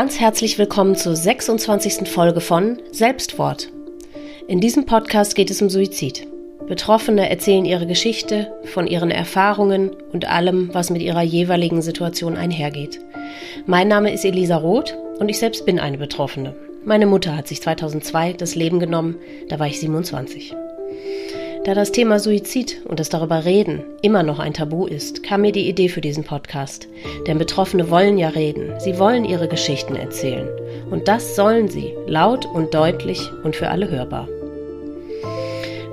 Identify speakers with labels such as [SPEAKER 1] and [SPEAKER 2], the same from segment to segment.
[SPEAKER 1] Ganz herzlich willkommen zur 26. Folge von Selbstwort. In diesem Podcast geht es um Suizid. Betroffene erzählen ihre Geschichte von ihren Erfahrungen und allem, was mit ihrer jeweiligen Situation einhergeht. Mein Name ist Elisa Roth und ich selbst bin eine Betroffene. Meine Mutter hat sich 2002 das Leben genommen, da war ich 27. Da das Thema Suizid und das darüber reden immer noch ein Tabu ist, kam mir die Idee für diesen Podcast. Denn Betroffene wollen ja reden, sie wollen ihre Geschichten erzählen. Und das sollen sie, laut und deutlich und für alle hörbar.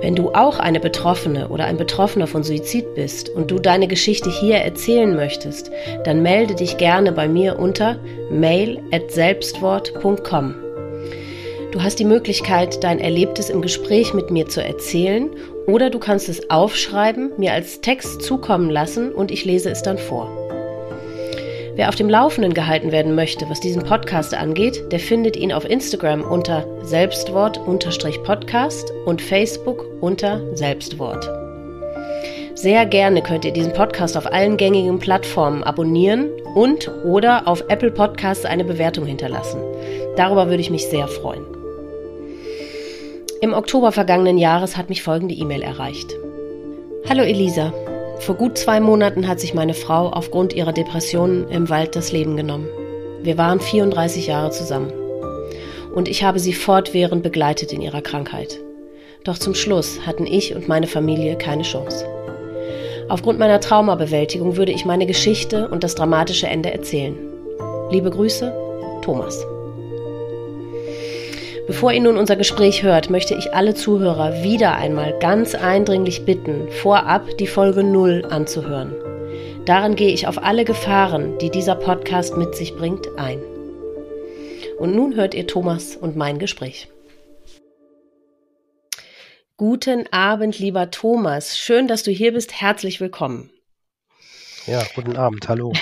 [SPEAKER 1] Wenn du auch eine Betroffene oder ein Betroffener von Suizid bist und du deine Geschichte hier erzählen möchtest, dann melde dich gerne bei mir unter mail@selbstwort.com. Du hast die Möglichkeit, dein Erlebtes im Gespräch mit mir zu erzählen oder du kannst es aufschreiben, mir als Text zukommen lassen und ich lese es dann vor. Wer auf dem Laufenden gehalten werden möchte, was diesen Podcast angeht, der findet ihn auf Instagram unter Selbstwort-Podcast und Facebook unter Selbstwort. Sehr gerne könnt ihr diesen Podcast auf allen gängigen Plattformen abonnieren und oder auf Apple Podcasts eine Bewertung hinterlassen. Darüber würde ich mich sehr freuen. Im Oktober vergangenen Jahres hat mich folgende E-Mail erreicht. Hallo Elisa, vor gut zwei Monaten hat sich meine Frau aufgrund ihrer Depressionen im Wald das Leben genommen. Wir waren 34 Jahre zusammen. Und ich habe sie fortwährend begleitet in ihrer Krankheit. Doch zum Schluss hatten ich und meine Familie keine Chance. Aufgrund meiner Traumabewältigung würde ich meine Geschichte und das dramatische Ende erzählen. Liebe Grüße, Thomas. Bevor ihr nun unser Gespräch hört, möchte ich alle Zuhörer wieder einmal ganz eindringlich bitten, vorab die Folge 0 anzuhören. Darin gehe ich auf alle Gefahren, die dieser Podcast mit sich bringt, ein. Und nun hört ihr Thomas und mein Gespräch. Guten Abend, lieber Thomas. Schön, dass du hier bist. Herzlich willkommen.
[SPEAKER 2] Ja, guten Abend. Hallo.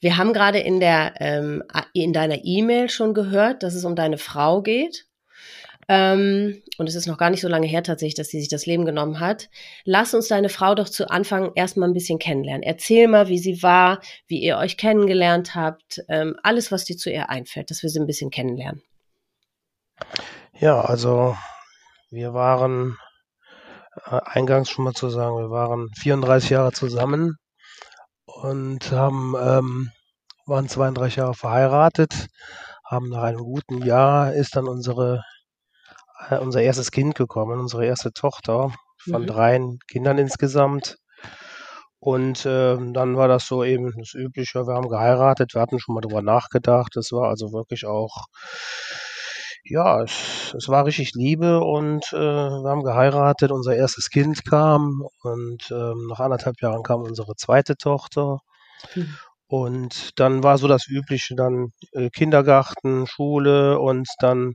[SPEAKER 1] Wir haben gerade in der ähm, in deiner E-Mail schon gehört, dass es um deine Frau geht. Ähm, und es ist noch gar nicht so lange her tatsächlich, dass sie sich das Leben genommen hat. Lass uns deine Frau doch zu Anfang erstmal ein bisschen kennenlernen. Erzähl mal, wie sie war, wie ihr euch kennengelernt habt, ähm, alles, was dir zu ihr einfällt, dass wir sie ein bisschen kennenlernen.
[SPEAKER 2] Ja, also wir waren äh, eingangs schon mal zu sagen, wir waren 34 Jahre zusammen und haben, ähm, waren 32 Jahre verheiratet, haben nach einem guten Jahr ist dann unsere, äh, unser erstes Kind gekommen, unsere erste Tochter von mhm. drei Kindern insgesamt. Und äh, dann war das so eben das Übliche, wir haben geheiratet, wir hatten schon mal drüber nachgedacht. Das war also wirklich auch ja, es, es war richtig Liebe und äh, wir haben geheiratet, unser erstes Kind kam und ähm, nach anderthalb Jahren kam unsere zweite Tochter. Mhm. Und dann war so das Übliche, dann äh, Kindergarten, Schule und dann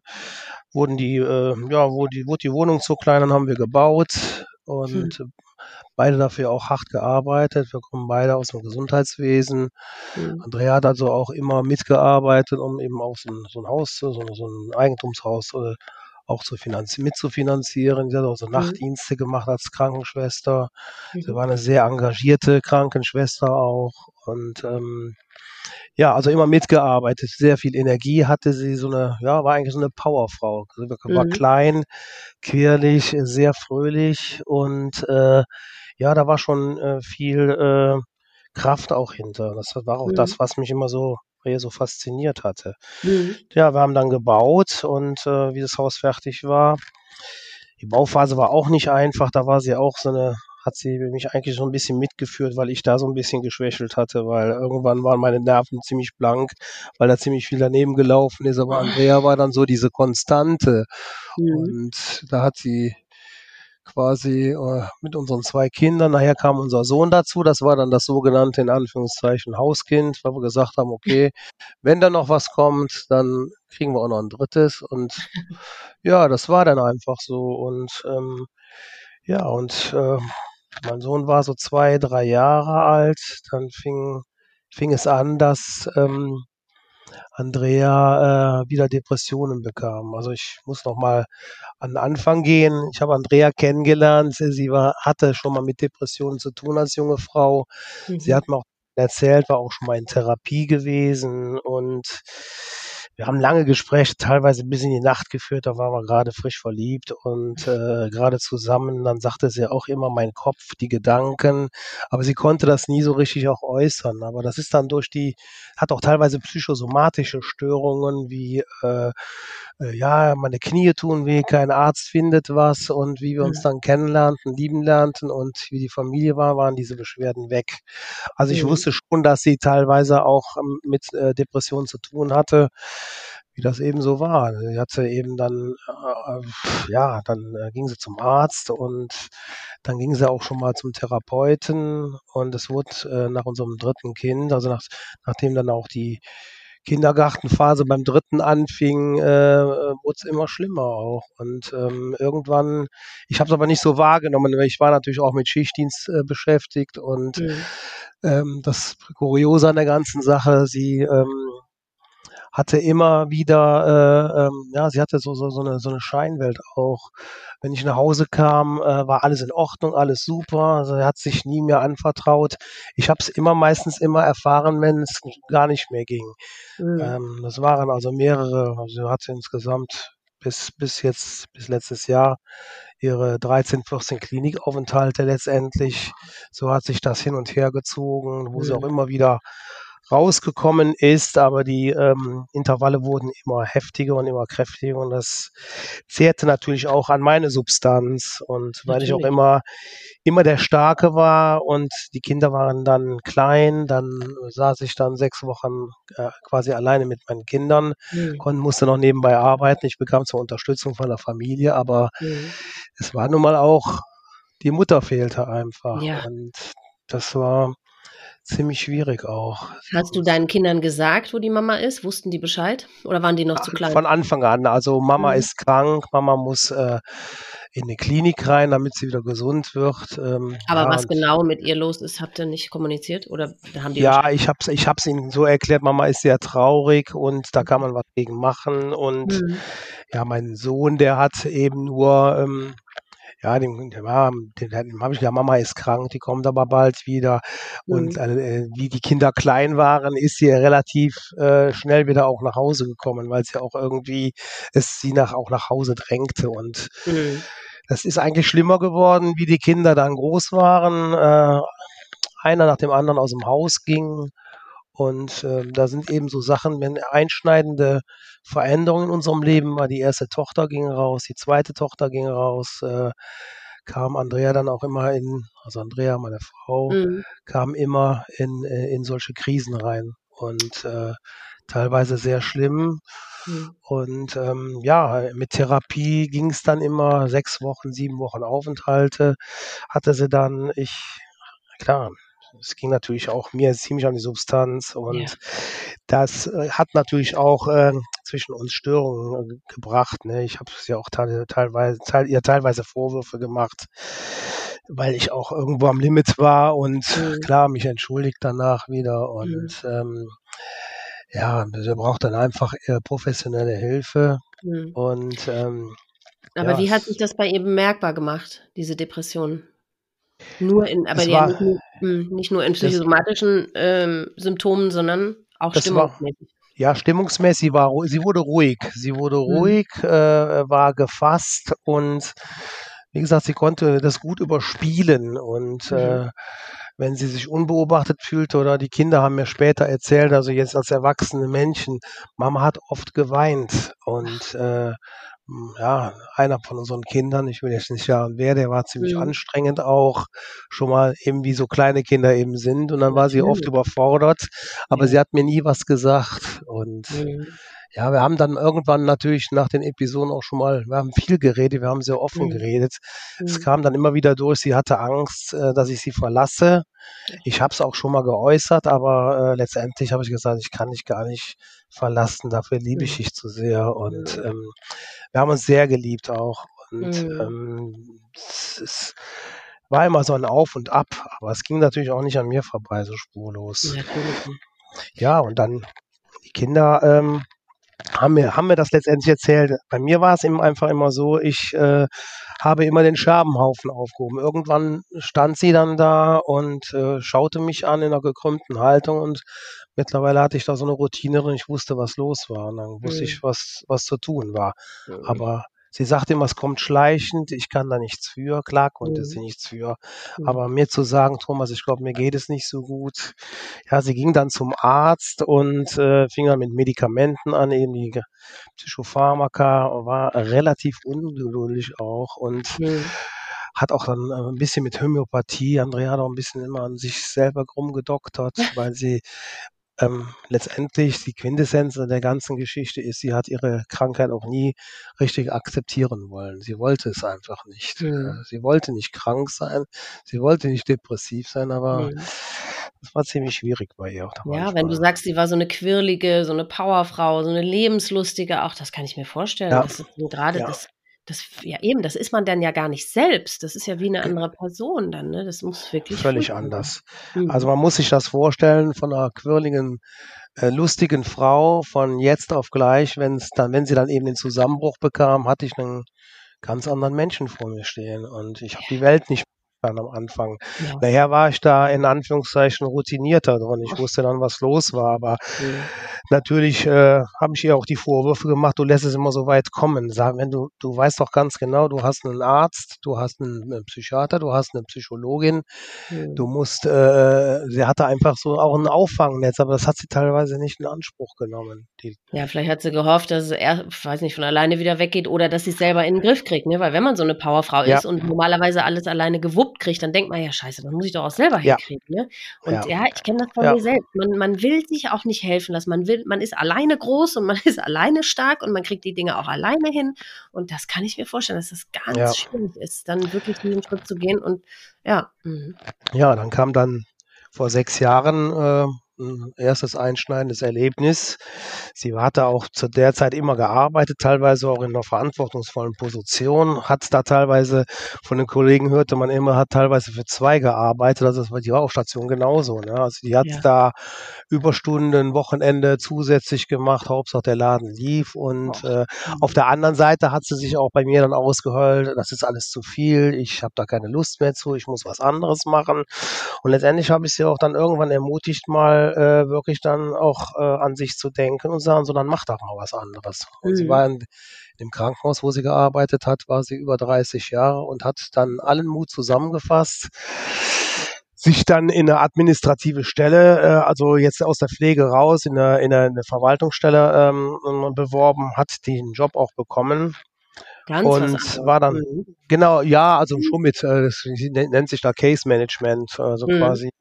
[SPEAKER 2] wurden die, äh, ja, wurde die, wurde die Wohnung zu klein, dann haben wir gebaut und mhm beide dafür auch hart gearbeitet. Wir kommen beide aus dem Gesundheitswesen. Mhm. Andrea hat also auch immer mitgearbeitet, um eben auch so ein, so ein Haus, so, so ein Eigentumshaus äh, auch zu finanzieren, mitzufinanzieren. Sie hat auch so mhm. Nachtdienste gemacht als Krankenschwester. Mhm. Sie war eine sehr engagierte Krankenschwester auch und ähm, ja, also immer mitgearbeitet, sehr viel Energie hatte sie, so eine, ja, war eigentlich so eine Powerfrau. War mhm. klein, quirlig, sehr fröhlich und äh, ja, da war schon äh, viel äh, Kraft auch hinter. Das war auch mhm. das, was mich immer so so fasziniert hatte. Mhm. Ja, wir haben dann gebaut und äh, wie das Haus fertig war, die Bauphase war auch nicht einfach. Da war sie auch so eine hat sie mich eigentlich so ein bisschen mitgeführt, weil ich da so ein bisschen geschwächelt hatte, weil irgendwann waren meine Nerven ziemlich blank, weil da ziemlich viel daneben gelaufen ist. Aber Andrea war dann so diese Konstante. Mhm. Und da hat sie quasi äh, mit unseren zwei Kindern. Nachher kam unser Sohn dazu. Das war dann das sogenannte in Anführungszeichen Hauskind, weil wir gesagt haben, okay, wenn da noch was kommt, dann kriegen wir auch noch ein drittes. Und ja, das war dann einfach so. Und ähm, ja, und äh, mein Sohn war so zwei, drei Jahre alt. Dann fing, fing es an, dass ähm, Andrea äh, wieder Depressionen bekam. Also ich muss noch mal an den Anfang gehen. Ich habe Andrea kennengelernt. Sie war, hatte schon mal mit Depressionen zu tun als junge Frau. Mhm. Sie hat mir auch erzählt, war auch schon mal in Therapie gewesen und wir haben lange Gespräche, teilweise bis in die Nacht geführt, da waren wir gerade frisch verliebt und äh, gerade zusammen. Dann sagte sie auch immer mein Kopf, die Gedanken, aber sie konnte das nie so richtig auch äußern. Aber das ist dann durch die, hat auch teilweise psychosomatische Störungen wie äh, äh, ja, meine Knie tun weh, kein Arzt findet was und wie wir uns dann kennenlernten, lieben lernten und wie die Familie war, waren diese Beschwerden weg. Also ich mhm. wusste schon, dass sie teilweise auch ähm, mit äh, Depressionen zu tun hatte, wie das eben so war. Sie hatte eben dann, äh, ja, dann äh, ging sie zum Arzt und dann ging sie auch schon mal zum Therapeuten und es wurde äh, nach unserem dritten Kind, also nach, nachdem dann auch die Kindergartenphase beim dritten anfing, äh, wurde es immer schlimmer auch. Und ähm, irgendwann, ich habe es aber nicht so wahrgenommen, weil ich war natürlich auch mit Schichtdienst äh, beschäftigt und mhm. ähm, das Kuriose an der ganzen Sache, sie ähm, hatte immer wieder, äh, ähm, ja, sie hatte so, so, so, eine, so eine Scheinwelt auch. Wenn ich nach Hause kam, äh, war alles in Ordnung, alles super. Also hat sich nie mehr anvertraut. Ich habe es immer meistens immer erfahren, wenn es gar nicht mehr ging. Mhm. Ähm, das waren also mehrere, also sie hatte insgesamt bis, bis jetzt, bis letztes Jahr ihre 13, 14 Klinikaufenthalte letztendlich. So hat sich das hin und her gezogen, wo mhm. sie auch immer wieder rausgekommen ist, aber die ähm, Intervalle wurden immer heftiger und immer kräftiger und das zehrte natürlich auch an meine Substanz und weil natürlich. ich auch immer immer der Starke war und die Kinder waren dann klein, dann saß ich dann sechs Wochen äh, quasi alleine mit meinen Kindern, mhm. konnte, musste noch nebenbei arbeiten. Ich bekam zur Unterstützung von der Familie, aber mhm. es war nun mal auch die Mutter fehlte einfach ja. und das war ziemlich schwierig auch.
[SPEAKER 1] Hast du deinen Kindern gesagt, wo die Mama ist? Wussten die Bescheid oder waren die noch zu klein?
[SPEAKER 2] Von Anfang an. Also Mama mhm. ist krank, Mama muss äh, in eine Klinik rein, damit sie wieder gesund wird. Ähm,
[SPEAKER 1] Aber ja, was genau mit ihr los ist, habt ihr nicht kommuniziert oder
[SPEAKER 2] haben die? Ja, ich habe es ich hab's ihnen so erklärt. Mama ist sehr traurig und da kann man was gegen machen. Und mhm. ja, mein Sohn, der hat eben nur ähm, ja, dem, dem, dem, habe ich gesagt, Mama ist krank, die kommt aber bald wieder. Und mhm. äh, wie die Kinder klein waren, ist sie relativ äh, schnell wieder auch nach Hause gekommen, weil sie auch irgendwie es sie nach, auch nach Hause drängte. Und mhm. das ist eigentlich schlimmer geworden, wie die Kinder dann groß waren. Äh, einer nach dem anderen aus dem Haus ging. Und äh, da sind eben so Sachen, wenn einschneidende Veränderungen in unserem Leben war. Die erste Tochter ging raus, die zweite Tochter ging raus, äh, kam Andrea dann auch immer in, also Andrea, meine Frau, mhm. kam immer in, äh, in solche Krisen rein und äh, teilweise sehr schlimm. Mhm. Und ähm, ja, mit Therapie ging es dann immer sechs Wochen, sieben Wochen Aufenthalte. Hatte sie dann, ich, klar, es ging natürlich auch mir ziemlich an die Substanz und ja. das äh, hat natürlich auch äh, zwischen uns Störungen äh, gebracht. Ne? Ich habe es ja auch te teilweise, te ihr teilweise Vorwürfe gemacht, weil ich auch irgendwo am Limit war und mhm. klar mich entschuldigt danach wieder und mhm. ähm, ja, der braucht dann einfach professionelle Hilfe mhm. und ähm,
[SPEAKER 1] aber ja, wie hat sich das bei ihr bemerkbar gemacht, diese Depression? Nur in, aber ja, nicht, nur, hm, nicht, nur in psychosomatischen ähm, Symptomen, sondern auch stimmungsmäßig.
[SPEAKER 2] War, ja, stimmungsmäßig war sie wurde ruhig. Sie wurde hm. ruhig, äh, war gefasst und wie gesagt, sie konnte das gut überspielen und mhm. äh, wenn sie sich unbeobachtet fühlte oder die Kinder haben mir später erzählt, also jetzt als erwachsene Menschen, Mama hat oft geweint und äh, ja, einer von unseren Kindern, ich will jetzt nicht sagen wer, der war ziemlich mhm. anstrengend auch, schon mal eben wie so kleine Kinder eben sind und dann war sie oft überfordert, aber ja. sie hat mir nie was gesagt und mhm. ja, wir haben dann irgendwann natürlich nach den Episoden auch schon mal, wir haben viel geredet, wir haben sehr offen mhm. geredet. Es mhm. kam dann immer wieder durch, sie hatte Angst, äh, dass ich sie verlasse. Ich habe es auch schon mal geäußert, aber äh, letztendlich habe ich gesagt, ich kann dich gar nicht verlassen, dafür liebe ich mhm. dich zu sehr und ähm, wir haben uns sehr geliebt auch. Und mhm. ähm, es, war immer so ein Auf und Ab, aber es ging natürlich auch nicht an mir vorbei, so spurlos. Ja, und dann die Kinder ähm, haben, mir, haben mir das letztendlich erzählt. Bei mir war es eben einfach immer so, ich äh, habe immer den Scherbenhaufen aufgehoben. Irgendwann stand sie dann da und äh, schaute mich an in einer gekrümmten Haltung und mittlerweile hatte ich da so eine Routine drin, ich wusste, was los war und dann wusste mhm. ich, was, was zu tun war. Mhm. Aber Sie sagt immer, es kommt schleichend, ich kann da nichts für. Klar konnte mhm. sie nichts für. Mhm. Aber mir zu sagen, Thomas, ich glaube, mir geht es nicht so gut. Ja, sie ging dann zum Arzt und äh, fing dann mit Medikamenten an, eben die Psychopharmaka, war relativ ungeduldig auch und mhm. hat auch dann äh, ein bisschen mit Homöopathie, Andrea hat auch ein bisschen immer an sich selber rumgedoktert, weil sie ähm, letztendlich die Quintessenz der ganzen Geschichte ist, sie hat ihre Krankheit auch nie richtig akzeptieren wollen. Sie wollte es einfach nicht. Mhm. Sie wollte nicht krank sein, sie wollte nicht depressiv sein, aber mhm. das war ziemlich schwierig bei ihr.
[SPEAKER 1] Auch ja, manchmal. wenn du sagst, sie war so eine quirlige, so eine Powerfrau, so eine lebenslustige, auch das kann ich mir vorstellen. Ja. Das ist gerade ja. das das, ja eben, das ist man dann ja gar nicht selbst. Das ist ja wie eine andere Person dann, ne? Das muss wirklich.
[SPEAKER 2] Völlig anders. Mhm. Also man muss sich das vorstellen von einer quirligen, äh, lustigen Frau von jetzt auf gleich, wenn es dann, wenn sie dann eben den Zusammenbruch bekam, hatte ich einen ganz anderen Menschen vor mir stehen und ich habe die Welt nicht dann am Anfang. Ja. Nachher war ich da in Anführungszeichen routinierter drin. Ich wusste dann, was los war, aber mhm. natürlich äh, habe ich ihr auch die Vorwürfe gemacht, du lässt es immer so weit kommen. Sag, wenn du, du weißt doch ganz genau, du hast einen Arzt, du hast einen, einen Psychiater, du hast eine Psychologin, mhm. du musst, äh, sie hatte einfach so auch ein Auffangnetz, aber das hat sie teilweise nicht in Anspruch genommen.
[SPEAKER 1] Die, ja, vielleicht hat sie gehofft, dass es er, weiß nicht, von alleine wieder weggeht oder dass sie es selber in den Griff kriegt, ne? Weil wenn man so eine Powerfrau ja. ist und normalerweise alles alleine gewuppt gewuppt kriegt, dann denkt man ja, scheiße, das muss ich doch auch selber ja. hinkriegen. Ne? Und ja, ja ich kenne das von ja. mir selbst. Man, man will sich auch nicht helfen lassen. Man will, man ist alleine groß und man ist alleine stark und man kriegt die Dinge auch alleine hin. Und das kann ich mir vorstellen, dass das ganz schwierig ist, dann wirklich diesen Schritt zu gehen und ja.
[SPEAKER 2] Mhm. Ja, dann kam dann vor sechs Jahren äh, ein erstes einschneidendes Erlebnis. Sie hatte auch zu der Zeit immer gearbeitet, teilweise auch in einer verantwortungsvollen Position, hat da teilweise von den Kollegen hörte man immer, hat teilweise für zwei gearbeitet, also das war die Station genauso. Ne? Also die hat ja. da Überstunden, Wochenende zusätzlich gemacht, Hauptsache der Laden lief und äh, auf der anderen Seite hat sie sich auch bei mir dann ausgeheult, das ist alles zu viel, ich habe da keine Lust mehr zu, ich muss was anderes machen und letztendlich habe ich sie auch dann irgendwann ermutigt, mal äh, wirklich dann auch äh, an sich zu denken und sagen, so dann mach doch mal was anderes. Und mhm. sie war in, im Krankenhaus, wo sie gearbeitet hat, war sie über 30 Jahre und hat dann allen Mut zusammengefasst sich dann in eine administrative Stelle, äh, also jetzt aus der Pflege raus, in eine, in eine, Verwaltungsstelle ähm, beworben, hat den Job auch bekommen. Ganz und war dann, mhm. genau, ja, also schon mit, äh, das nennt sich da Case Management, also mhm. quasi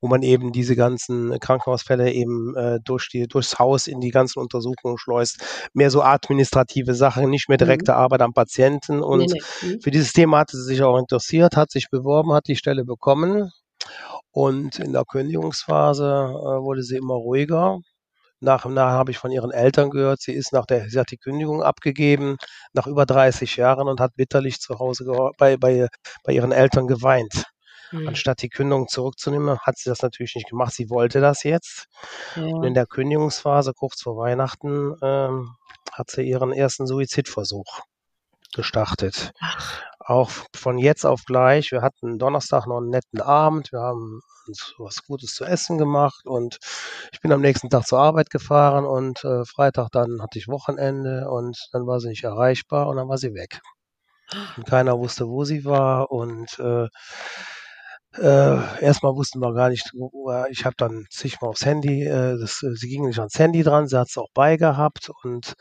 [SPEAKER 2] wo man eben diese ganzen Krankenhausfälle eben äh, durch die, durchs Haus in die ganzen Untersuchungen schleust. Mehr so administrative Sachen, nicht mehr direkte mhm. Arbeit am Patienten. Und nee, nee. Mhm. für dieses Thema hatte sie sich auch interessiert, hat sich beworben, hat die Stelle bekommen. Und in der Kündigungsphase äh, wurde sie immer ruhiger. Nach und nach habe ich von ihren Eltern gehört, sie ist nach der, sie hat die Kündigung abgegeben nach über 30 Jahren und hat bitterlich zu Hause bei, bei, bei ihren Eltern geweint. Mhm. Anstatt die Kündigung zurückzunehmen, hat sie das natürlich nicht gemacht. Sie wollte das jetzt. Ja. Und in der Kündigungsphase, kurz vor Weihnachten, ähm, hat sie ihren ersten Suizidversuch gestartet. Ach. Auch von jetzt auf gleich. Wir hatten Donnerstag noch einen netten Abend. Wir haben uns was Gutes zu essen gemacht und ich bin am nächsten Tag zur Arbeit gefahren und äh, Freitag dann hatte ich Wochenende und dann war sie nicht erreichbar und dann war sie weg. Und keiner wusste, wo sie war und äh, äh, erstmal wussten wir gar nicht, ich habe dann zigmal aufs Handy, äh, das, äh, sie ging nicht ans Handy dran, sie hat es auch bei gehabt und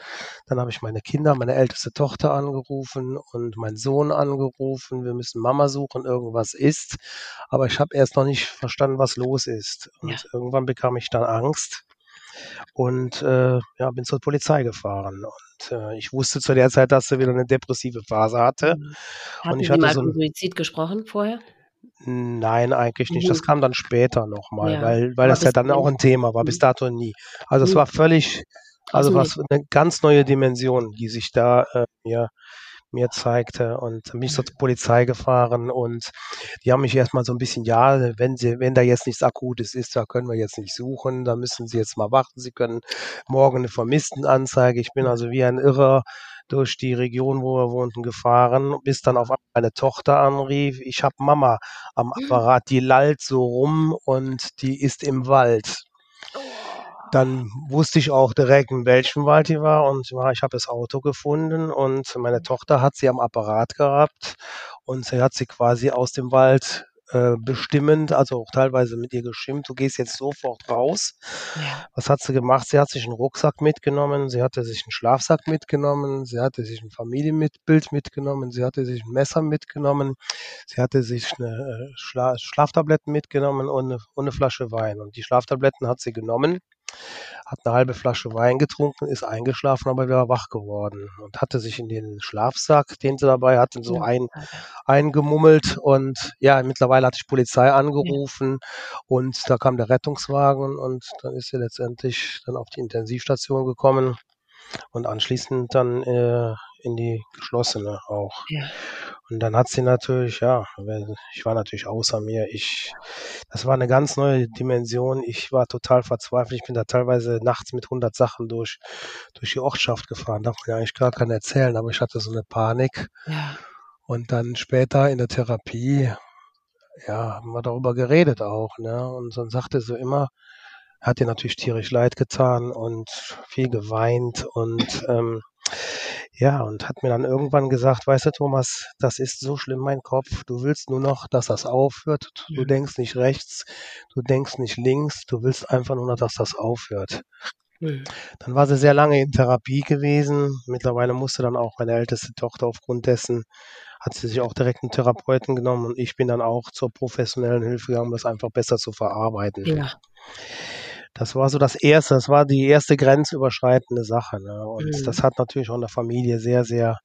[SPEAKER 2] dann habe ich meine Kinder, meine älteste Tochter angerufen und meinen Sohn angerufen, wir müssen Mama suchen, irgendwas ist, aber ich habe erst noch nicht verstanden, was los ist und ja. irgendwann bekam ich dann Angst und äh, ja, bin zur Polizei gefahren und äh, ich wusste zu der Zeit, dass sie wieder eine depressive Phase hatte.
[SPEAKER 1] Mhm. Hatten und ich Sie hatte mal so ein, Suizid gesprochen vorher?
[SPEAKER 2] Nein, eigentlich nicht. Das mhm. kam dann später nochmal, ja. weil, weil das ja dann auch ein Thema war, bis mhm. dato nie. Also es mhm. war völlig, also was eine ganz neue Dimension, die sich da äh, mir, mir zeigte. Und dann bin ich zur Polizei gefahren und die haben mich erstmal so ein bisschen, ja, wenn sie, wenn da jetzt nichts Akutes ist, da können wir jetzt nicht suchen, da müssen sie jetzt mal warten. Sie können morgen eine Vermisstenanzeige. Ich bin also wie ein Irrer durch die Region, wo wir wohnten, gefahren, bis dann auf einmal meine Tochter anrief, ich habe Mama am
[SPEAKER 1] Mhm.
[SPEAKER 2] Apparat, die lallt so rum und die ist im Wald. Dann wusste ich auch direkt, in welchem Wald die war und ja, ich habe das Auto gefunden und meine Tochter hat sie am Apparat gehabt und sie hat sie quasi aus dem Wald äh, bestimmend, also auch teilweise mit ihr geschimpft, du gehst jetzt sofort raus.
[SPEAKER 1] Ja.
[SPEAKER 2] Was hat sie gemacht? Sie hat sich einen Rucksack mitgenommen, sie hatte sich einen Schlafsack mitgenommen, sie hatte sich ein Familienbild mitgenommen, sie hatte sich ein Messer mitgenommen, sie hatte sich eine äh, Schla Schlaftabletten mitgenommen und eine, und eine Flasche Wein. Und die Schlaftabletten hat sie genommen, hat eine halbe Flasche Wein getrunken, ist eingeschlafen, aber wieder wach geworden und hatte sich in den Schlafsack, den sie dabei hatte, so ein, eingemummelt und ja, mittlerweile hatte ich Polizei angerufen und da kam der Rettungswagen und dann ist sie letztendlich dann auf die Intensivstation gekommen und anschließend dann äh, in die geschlossene auch.
[SPEAKER 1] Ja.
[SPEAKER 2] Und dann hat sie natürlich, ja, ich war natürlich außer mir. Ich, das war eine ganz neue Dimension. Ich war total verzweifelt. Ich bin da teilweise nachts mit 100 Sachen durch, durch die Ortschaft gefahren. Darf man ja eigentlich gar keinen erzählen, aber ich hatte so eine Panik.
[SPEAKER 1] Ja.
[SPEAKER 2] Und dann später in der Therapie, ja, haben wir darüber geredet auch, ne? Und dann sagte sie immer, hat ihr natürlich tierisch leid getan und viel geweint und ähm, ja, und hat mir dann irgendwann gesagt, weißt du, Thomas, das ist so schlimm, mein Kopf. Du willst nur noch, dass das aufhört. Du denkst nicht rechts, du denkst nicht links, du willst einfach nur noch, dass das aufhört. Dann war sie sehr lange in Therapie gewesen. Mittlerweile musste dann auch meine älteste Tochter aufgrund dessen, hat sie sich auch direkt einen Therapeuten genommen und ich bin dann auch zur professionellen Hilfe gegangen, um das einfach besser zu verarbeiten.
[SPEAKER 1] Ja.
[SPEAKER 2] Das war so das erste, das war die erste grenzüberschreitende Sache. Ne? Und
[SPEAKER 1] Mhm.
[SPEAKER 2] das hat natürlich auch in der Familie sehr, sehr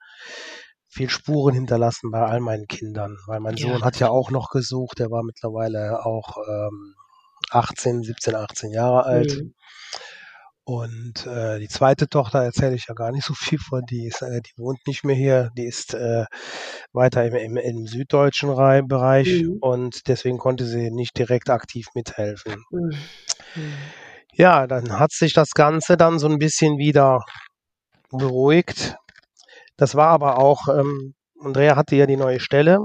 [SPEAKER 2] viel Spuren hinterlassen bei all meinen Kindern, weil mein
[SPEAKER 1] Ja,
[SPEAKER 2] Sohn hat ja auch noch gesucht, der war mittlerweile auch ähm, 18, 17, 18 Jahre alt.
[SPEAKER 1] Mhm.
[SPEAKER 2] Und äh, die zweite Tochter erzähle ich ja gar nicht so viel von, die ist, äh, die wohnt nicht mehr hier, die ist äh, weiter im, im, im süddeutschen Rei- Bereich
[SPEAKER 1] Mhm.
[SPEAKER 2] und deswegen konnte sie nicht direkt aktiv mithelfen.
[SPEAKER 1] Mhm.
[SPEAKER 2] Ja, dann hat sich das Ganze dann so ein bisschen wieder beruhigt. Das war aber auch, ähm, Andrea hatte ja die neue Stelle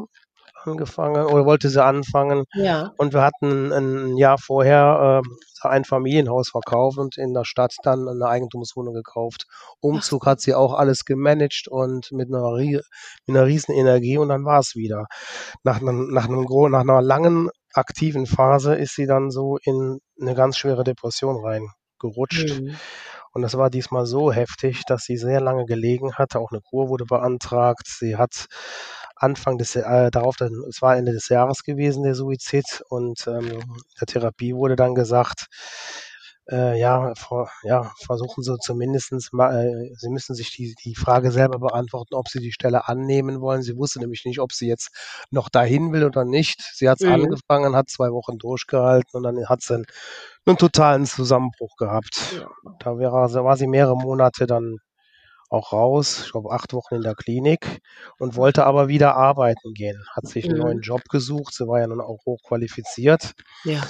[SPEAKER 2] angefangen oder wollte sie anfangen
[SPEAKER 1] Ja.
[SPEAKER 2] und wir hatten ein Jahr vorher ähm, ein Familienhaus verkauft und in der Stadt dann eine Eigentumswohnung gekauft. Umzug hat sie auch alles gemanagt und mit einer, mit einer riesen Energie und dann war es wieder. Nach einem, nach einem nach einer langen aktiven Phase ist sie dann so in eine ganz schwere Depression reingerutscht.
[SPEAKER 1] Mhm.
[SPEAKER 2] Und das war diesmal so heftig, dass sie sehr lange gelegen hatte. Auch eine Kur wurde beantragt. Sie hat Anfang des äh, darauf, dann, es war Ende des Jahres gewesen, der Suizid. Und ähm, der Therapie wurde dann gesagt, äh, ja, vor, ja, versuchen Sie zumindestens mal, äh, Sie müssen sich die, die Frage selber beantworten, ob Sie die Stelle annehmen wollen. Sie wusste nämlich nicht, ob sie jetzt noch dahin will oder nicht. Sie hat es
[SPEAKER 1] Mhm.
[SPEAKER 2] angefangen, hat zwei Wochen durchgehalten und dann hat sie einen, einen totalen Zusammenbruch gehabt.
[SPEAKER 1] Ja.
[SPEAKER 2] Da wäre, war sie mehrere Monate dann auch raus, ich glaube acht Wochen in der Klinik und wollte aber wieder arbeiten gehen. Hat sich einen
[SPEAKER 1] Mhm.
[SPEAKER 2] neuen Job gesucht, sie war ja nun auch hochqualifiziert
[SPEAKER 1] Ja.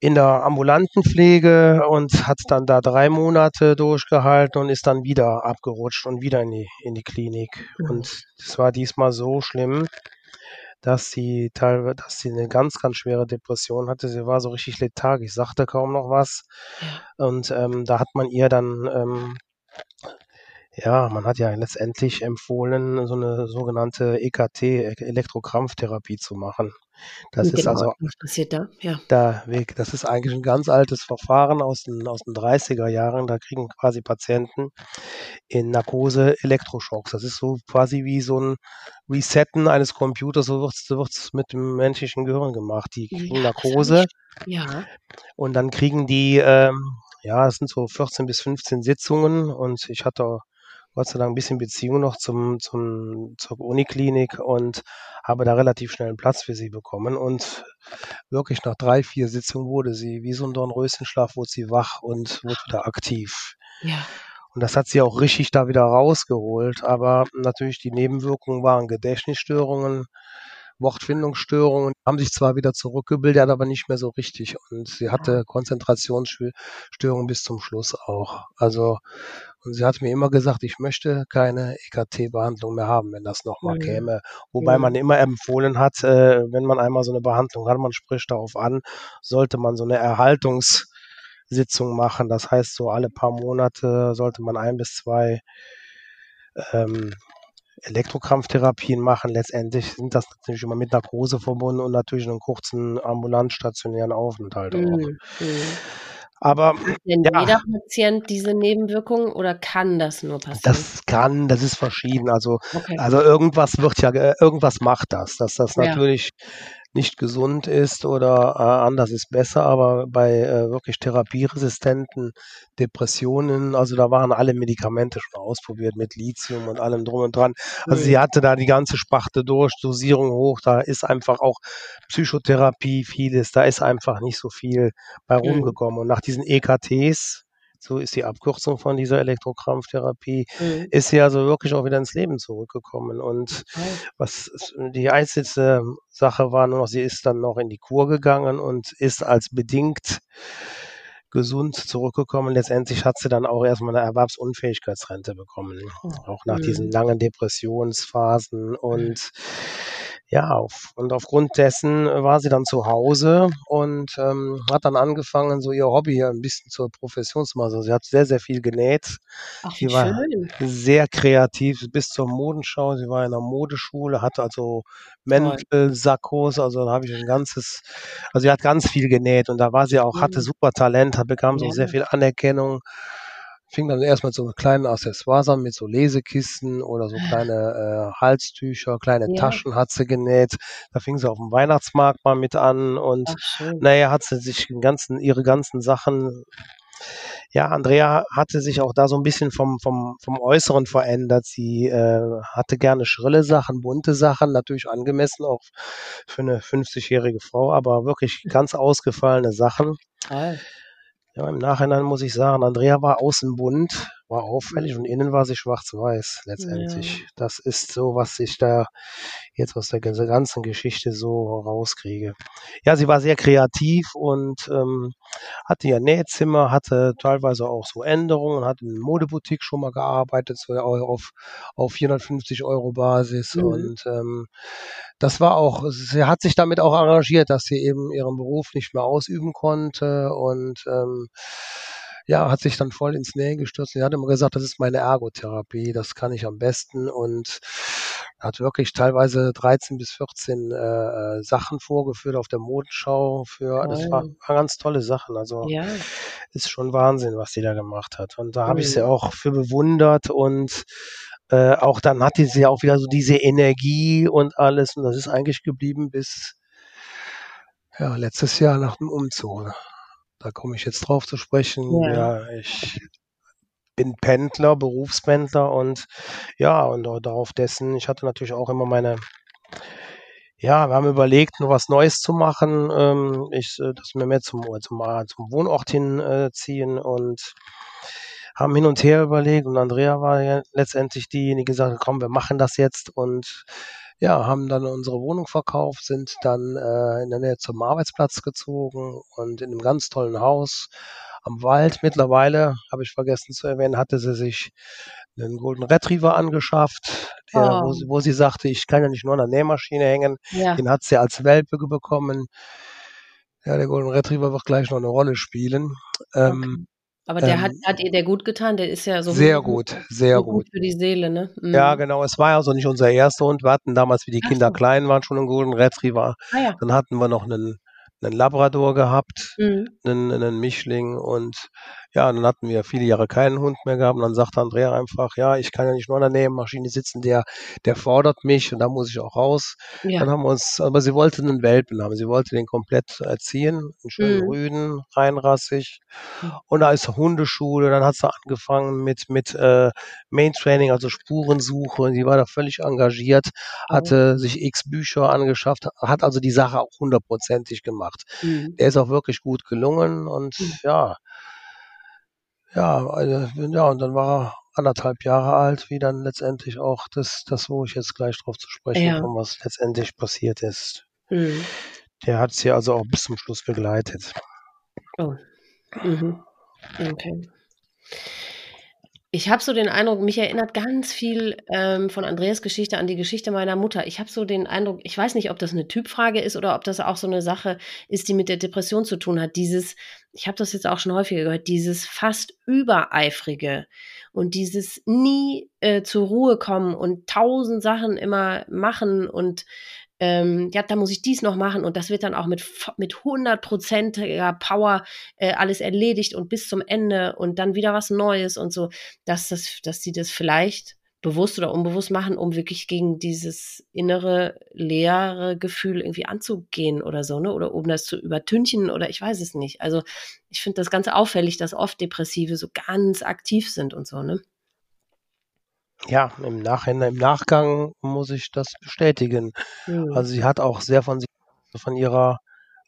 [SPEAKER 2] In der ambulanten Pflege und hat dann da drei Monate durchgehalten und ist dann wieder abgerutscht und wieder in die, in die Klinik.
[SPEAKER 1] Mhm.
[SPEAKER 2] Und es war diesmal so schlimm, dass sie teilweise, dass sie eine ganz, ganz schwere Depression hatte. Sie war so richtig lethargisch, sagte kaum noch was. Und ähm, da hat man ihr dann, ähm, ja, man hat ja letztendlich empfohlen, so eine sogenannte EKT, Elektrokrampftherapie zu machen. Das ist
[SPEAKER 1] genau.
[SPEAKER 2] also
[SPEAKER 1] Was passiert da? Ja.
[SPEAKER 2] der Weg. Das ist eigentlich ein ganz altes Verfahren aus den, aus den 30er Jahren. Da kriegen quasi Patienten in Narkose Elektroschocks. Das ist so quasi wie so ein Resetten eines Computers. So wird es so wird's mit dem menschlichen Gehirn gemacht. Die kriegen
[SPEAKER 1] Ja,
[SPEAKER 2] Narkose.
[SPEAKER 1] Ja.
[SPEAKER 2] und dann kriegen die, ähm, ja, es sind so 14 bis 15 Sitzungen und ich hatte Gott sei Dank ein bisschen Beziehung noch zum, zum, zur Uniklinik und habe da relativ schnell einen Platz für sie bekommen. Und wirklich nach drei, vier Sitzungen wurde sie wie so ein Dornröschenschlaf, wurde sie wach und wurde wieder aktiv.
[SPEAKER 1] Ja.
[SPEAKER 2] Und das hat sie auch richtig da wieder rausgeholt. Aber natürlich die Nebenwirkungen waren Gedächtnisstörungen, Wortfindungsstörungen, haben sich zwar wieder zurückgebildet, aber nicht mehr so richtig. Und sie hatte Konzentrationsstörungen bis zum Schluss auch. Also Und sie hat mir immer gesagt, ich möchte keine EKT-Behandlung mehr haben, wenn das nochmal
[SPEAKER 1] Mhm.
[SPEAKER 2] käme. Wobei
[SPEAKER 1] Mhm.
[SPEAKER 2] man immer empfohlen hat, äh, wenn man einmal so eine Behandlung hat, man spricht darauf an, sollte man so eine Erhaltungssitzung machen. Das heißt, so alle paar Monate sollte man ein bis zwei ähm, Elektrokrampftherapien machen. Letztendlich sind das natürlich immer mit Narkose verbunden und natürlich einen kurzen ambulant stationären Aufenthalt auch.
[SPEAKER 1] Mhm. Mhm.
[SPEAKER 2] Aber
[SPEAKER 1] Hat denn
[SPEAKER 2] ja,
[SPEAKER 1] jeder Patient diese Nebenwirkungen oder kann das nur passieren?
[SPEAKER 2] das kann, das ist verschieden. Also,
[SPEAKER 1] Okay.
[SPEAKER 2] also irgendwas wird ja, ge- irgendwas macht das, dass das
[SPEAKER 1] Ja.
[SPEAKER 2] natürlich nicht gesund ist oder äh, anders ist besser, aber bei äh, wirklich therapieresistenten Depressionen, also da waren alle Medikamente schon ausprobiert mit Lithium und allem drum und dran. Also
[SPEAKER 1] Mhm.
[SPEAKER 2] sie hatte da die ganze Sparte durch, Dosierung hoch, da ist einfach auch Psychotherapie vieles, da ist einfach nicht so viel bei
[SPEAKER 1] Mhm.
[SPEAKER 2] rumgekommen. Und nach diesen EKTs, so ist die Abkürzung von dieser Elektrokrampftherapie,
[SPEAKER 1] Mhm.
[SPEAKER 2] ist sie also wirklich auch wieder ins Leben zurückgekommen. Und
[SPEAKER 1] Toll.
[SPEAKER 2] was die einzige Sache war nur noch, sie ist dann noch in die Kur gegangen und ist als bedingt gesund zurückgekommen. Letztendlich hat sie dann auch erstmal eine Erwerbsunfähigkeitsrente bekommen,
[SPEAKER 1] Oh.
[SPEAKER 2] auch nach diesen
[SPEAKER 1] Mhm.
[SPEAKER 2] langen Depressionsphasen und ja, auf, und aufgrund dessen war sie dann zu Hause und ähm, hat dann angefangen, so ihr Hobby ein bisschen zur Profession zu machen. Also sie hat sehr, sehr viel genäht.
[SPEAKER 1] Ach,
[SPEAKER 2] Sie war
[SPEAKER 1] schön.
[SPEAKER 2] sehr kreativ bis zur Modenschau. Sie war in der Modeschule, hatte also. Mäntel, Sakkos, also da habe ich ein ganzes, also sie hat ganz viel genäht und da war sie auch, hatte
[SPEAKER 1] Mhm.
[SPEAKER 2] super Talent, hat, bekam so
[SPEAKER 1] Ja.
[SPEAKER 2] sehr viel Anerkennung. Fing dann erst mit so kleinen Accessoires an, mit so Lesekisten oder so kleine äh, Halstücher, kleine
[SPEAKER 1] Ja.
[SPEAKER 2] Taschen hat sie genäht. Da fing sie auf dem Weihnachtsmarkt mal mit an und naja, hat sie sich den ganzen, ihre ganzen Sachen ja, Andrea hatte sich auch da so ein bisschen vom, vom, vom Äußeren verändert. Sie äh, hatte gerne schrille Sachen, bunte Sachen, natürlich angemessen auch für eine 50-jährige Frau, aber wirklich ganz ausgefallene Sachen.
[SPEAKER 1] Toll.
[SPEAKER 2] Ja, im Nachhinein muss ich sagen, Andrea war außen bunt, war auffällig und innen war sie schwarz-weiß
[SPEAKER 1] Ja.
[SPEAKER 2] letztendlich. Das ist so, was ich da jetzt aus der ganzen Geschichte so rauskriege. Ja, sie war sehr kreativ und ähm, hatte ihr Nähzimmer, hatte teilweise auch so Änderungen, hat in Modeboutique schon mal gearbeitet, so auf, auf 450 Euro Basis
[SPEAKER 1] Mhm.
[SPEAKER 2] und ähm, das war auch, sie hat sich damit auch arrangiert, dass sie eben ihren Beruf nicht mehr ausüben konnte und ähm, ja, hat sich dann voll ins Nähen gestürzt. Sie hat immer gesagt, das ist meine Ergotherapie, das kann ich am besten und hat wirklich teilweise 13 bis 14 äh, äh, Sachen vorgeführt auf der Modenschau für, das war,
[SPEAKER 1] Toll.
[SPEAKER 2] waren ganz tolle Sachen. Also
[SPEAKER 1] Ja.
[SPEAKER 2] ist schon Wahnsinn, was sie da gemacht hat. Und da habe ich sie
[SPEAKER 1] Mhm.
[SPEAKER 2] auch für bewundert und äh, auch dann hatte sie auch wieder so diese Energie und alles und das ist eigentlich geblieben bis ja, letztes Jahr nach dem Umzug. Da komme ich jetzt drauf zu sprechen.
[SPEAKER 1] Ja.
[SPEAKER 2] Ja, ich bin Pendler, Berufspendler und ja, und darauf dessen, ich hatte natürlich auch immer meine, ja, wir haben überlegt, nur was Neues zu machen. Ähm, ich, äh, dass wir mehr zum, zum, äh, zum Wohnort hin äh, und haben hin und her überlegt und Andrea war ja letztendlich diejenige, die gesagt hat, komm, wir machen das jetzt und ja, haben dann unsere Wohnung verkauft, sind dann äh, in der Nähe zum Arbeitsplatz gezogen und in einem ganz tollen Haus am Wald. Mittlerweile, habe ich vergessen zu erwähnen, hatte sie sich einen Golden Retriever angeschafft, der, wo,
[SPEAKER 1] Oh.
[SPEAKER 2] sie, wo sie sagte, ich kann ja nicht nur an der Nähmaschine hängen.
[SPEAKER 1] Ja.
[SPEAKER 2] Den hat sie als Welpe bekommen. Ja, der Golden Retriever wird gleich noch eine Rolle spielen. Ähm,
[SPEAKER 1] Okay. Aber der hat,
[SPEAKER 2] ähm,
[SPEAKER 1] hat ihr der gut getan? Der ist ja so
[SPEAKER 2] sehr gut, sehr
[SPEAKER 1] so
[SPEAKER 2] gut.
[SPEAKER 1] gut für die Seele, ne?
[SPEAKER 2] Ja,
[SPEAKER 1] Mhm.
[SPEAKER 2] genau. Es war also nicht unser erster Hund. Wir hatten damals, wie die
[SPEAKER 1] Ach
[SPEAKER 2] Kinder
[SPEAKER 1] so.
[SPEAKER 2] klein waren, schon einen Golden Retriever.
[SPEAKER 1] Ah ja.
[SPEAKER 2] Dann hatten wir noch einen, einen Labrador gehabt,
[SPEAKER 1] Mhm.
[SPEAKER 2] einen, einen Mischling und ja, dann hatten wir viele Jahre keinen Hund mehr gehabt und dann sagte Andrea einfach, ja, ich kann ja nicht nur an der Nähmaschine sitzen, der, der fordert mich und da muss ich auch raus.
[SPEAKER 1] Ja.
[SPEAKER 2] Dann haben wir uns, aber sie wollte einen Welpen haben, sie wollte den komplett erziehen, einen schönen
[SPEAKER 1] Mhm.
[SPEAKER 2] Rüden, reinrassig
[SPEAKER 1] Mhm.
[SPEAKER 2] und da ist Hundeschule, dann hat sie angefangen mit, mit äh, Main Training, also Spurensuche und sie war da völlig engagiert,
[SPEAKER 1] Toll.
[SPEAKER 2] hatte sich x Bücher angeschafft, hat also die Sache auch hundertprozentig gemacht.
[SPEAKER 1] Mhm.
[SPEAKER 2] Der ist auch wirklich gut gelungen und
[SPEAKER 1] Mhm.
[SPEAKER 2] ja, ja, also, ja, und dann war er anderthalb Jahre alt, wie dann letztendlich auch das, das, wo ich jetzt gleich drauf zu sprechen
[SPEAKER 1] Ja.
[SPEAKER 2] komme, was letztendlich passiert ist.
[SPEAKER 1] Mhm.
[SPEAKER 2] Der hat sie also auch bis zum Schluss begleitet.
[SPEAKER 1] Oh. Mhm. Okay. Ich habe so den Eindruck, mich erinnert ganz viel ähm, von Andreas Geschichte an die Geschichte meiner Mutter. Ich habe so den Eindruck, ich weiß nicht, ob das eine Typfrage ist oder ob das auch so eine Sache ist, die mit der Depression zu tun hat. Dieses, ich habe das jetzt auch schon häufiger gehört, dieses fast übereifrige und dieses nie äh, zur Ruhe kommen und tausend Sachen immer machen und ähm, ja, da muss ich dies noch machen und das wird dann auch mit mit hundertprozentiger Power äh, alles erledigt und bis zum Ende und dann wieder was Neues und so, dass das, dass sie das vielleicht bewusst oder unbewusst machen, um wirklich gegen dieses innere leere Gefühl irgendwie anzugehen oder so, ne? Oder um das zu übertünchen oder ich weiß es nicht. Also ich finde das ganz auffällig, dass oft Depressive so ganz aktiv sind und so, ne?
[SPEAKER 2] Ja, im Nachhinein, im Nachgang muss ich das bestätigen. Mhm. Also sie hat auch sehr von sich, von ihrer,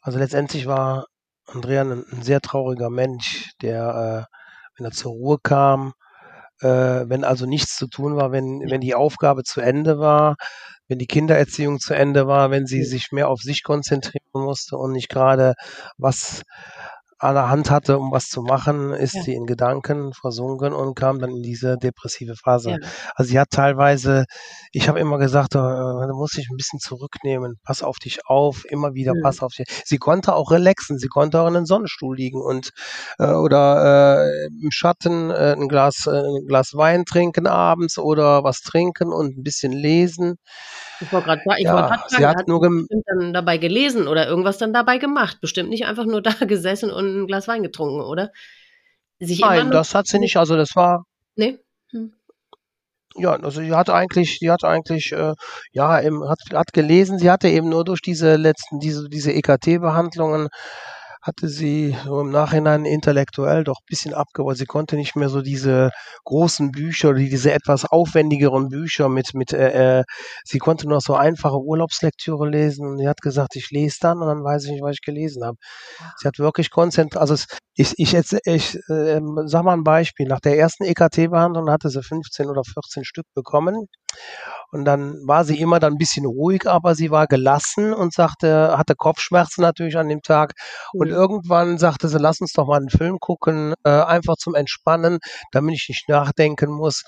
[SPEAKER 2] also letztendlich war Andrea ein, ein sehr trauriger Mensch, der, äh, wenn er zur Ruhe kam, äh, wenn also nichts zu tun war, wenn, wenn die Aufgabe zu Ende war, wenn die Kindererziehung zu Ende war, wenn sie sich mehr auf sich konzentrieren musste und nicht gerade was an der Hand hatte, um was zu machen, ist ja. sie in Gedanken versunken und kam dann in diese depressive Phase. Ja. Also sie hat teilweise, ich habe immer gesagt, äh, du musst dich ein bisschen zurücknehmen, pass auf dich auf, immer wieder mhm. pass auf dich. Sie konnte auch relaxen, sie konnte auch in einem Sonnenstuhl liegen und äh, oder äh, im Schatten äh, ein Glas äh, ein Glas Wein trinken abends oder was trinken und ein bisschen lesen.
[SPEAKER 1] Ich wollte gerade sagen, ja, wollt sie hat, hat nur bestimmt dann dabei gelesen oder irgendwas dann dabei gemacht. Bestimmt nicht einfach nur da gesessen und ein Glas Wein getrunken, oder?
[SPEAKER 2] Sich Nein, das hat sie nicht. Also das war. Nee. Hm. Ja, also sie hat eigentlich, sie hat eigentlich, äh, ja, eben, hat, hat gelesen. Sie hatte eben nur durch diese letzten, diese, diese EKT-Behandlungen hatte sie im Nachhinein intellektuell doch ein bisschen abgebaut. Sie konnte nicht mehr so diese großen Bücher oder diese etwas aufwendigeren Bücher mit, mit äh, äh, sie konnte nur so einfache Urlaubslektüre lesen und sie hat gesagt, ich lese dann und dann weiß ich nicht, was ich gelesen habe. Sie hat wirklich konzentriert, also es, ich, ich, jetzt, ich äh, sag mal ein Beispiel. Nach der ersten EKT-Behandlung hatte sie 15 oder 14 Stück bekommen. Und dann war sie immer dann ein bisschen ruhig, aber sie war gelassen und sagte, hatte Kopfschmerzen natürlich an dem Tag. Und mhm. irgendwann sagte sie, lass uns doch mal einen Film gucken, äh, einfach zum Entspannen, damit ich nicht nachdenken muss.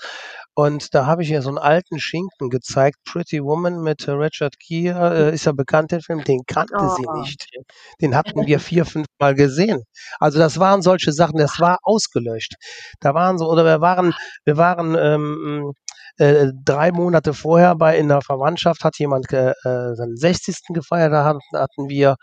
[SPEAKER 2] Und da habe ich ihr so einen alten Schinken gezeigt, Pretty Woman mit Richard Gere, äh, ist ja bekannt, der Film, den kannte oh. sie nicht. Den hatten wir vier, fünf Mal gesehen. Also das waren solche Sachen, das war ausgelöscht. Da waren so, oder wir waren, wir waren ähm, äh, drei Monate vorher bei in der Verwandtschaft hat jemand äh, seinen 60. gefeiert, da hatten, wir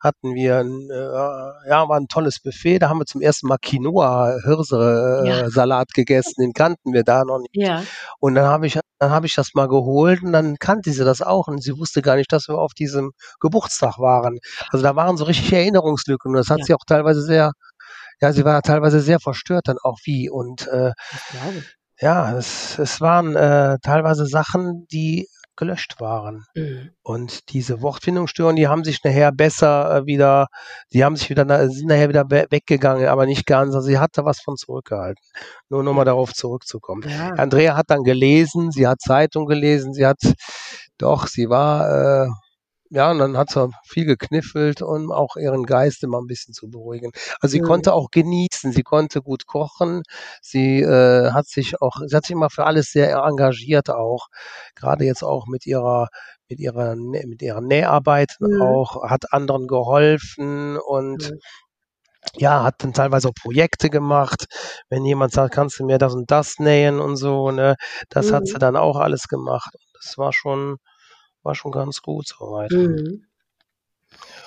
[SPEAKER 2] hatten wir ein, äh, ja, war ein tolles Buffet. Da haben wir zum ersten Mal Quinoa Hirse äh, ja. Gegessen. Den kannten wir da noch nicht. Ja. Und dann habe ich dann habe ich das mal geholt und dann kannte sie das auch und sie wusste gar nicht, dass wir auf diesem Geburtstag waren. Also da waren so richtig Erinnerungslücken und das hat ja. sie auch teilweise sehr ja, sie war teilweise sehr verstört dann auch wie und äh, ja, es, es waren äh, teilweise Sachen, die gelöscht waren. Mhm. Und diese Wortfindungsstörungen, die haben sich nachher besser äh, wieder, die haben sich wieder, sind nachher wieder weggegangen, aber nicht ganz. Also sie hat da was von zurückgehalten. Nur nochmal darauf zurückzukommen. Ja. Andrea hat dann gelesen, sie hat Zeitung gelesen, sie hat, doch, sie war, äh, ja, und dann hat sie viel gekniffelt, um auch ihren Geist immer ein bisschen zu beruhigen. Also sie mhm. konnte auch genießen, sie konnte gut kochen, sie äh, hat sich auch, sie hat sich immer für alles sehr engagiert auch, gerade jetzt auch mit ihrer mit ihrer mit ihrer Näharbeit mhm. auch, hat anderen geholfen und mhm. ja, hat dann teilweise auch Projekte gemacht. Wenn jemand sagt, kannst du mir das und das nähen und so, ne, das hat sie mhm. dann auch alles gemacht. Das war schon war schon ganz gut soweit. Mhm.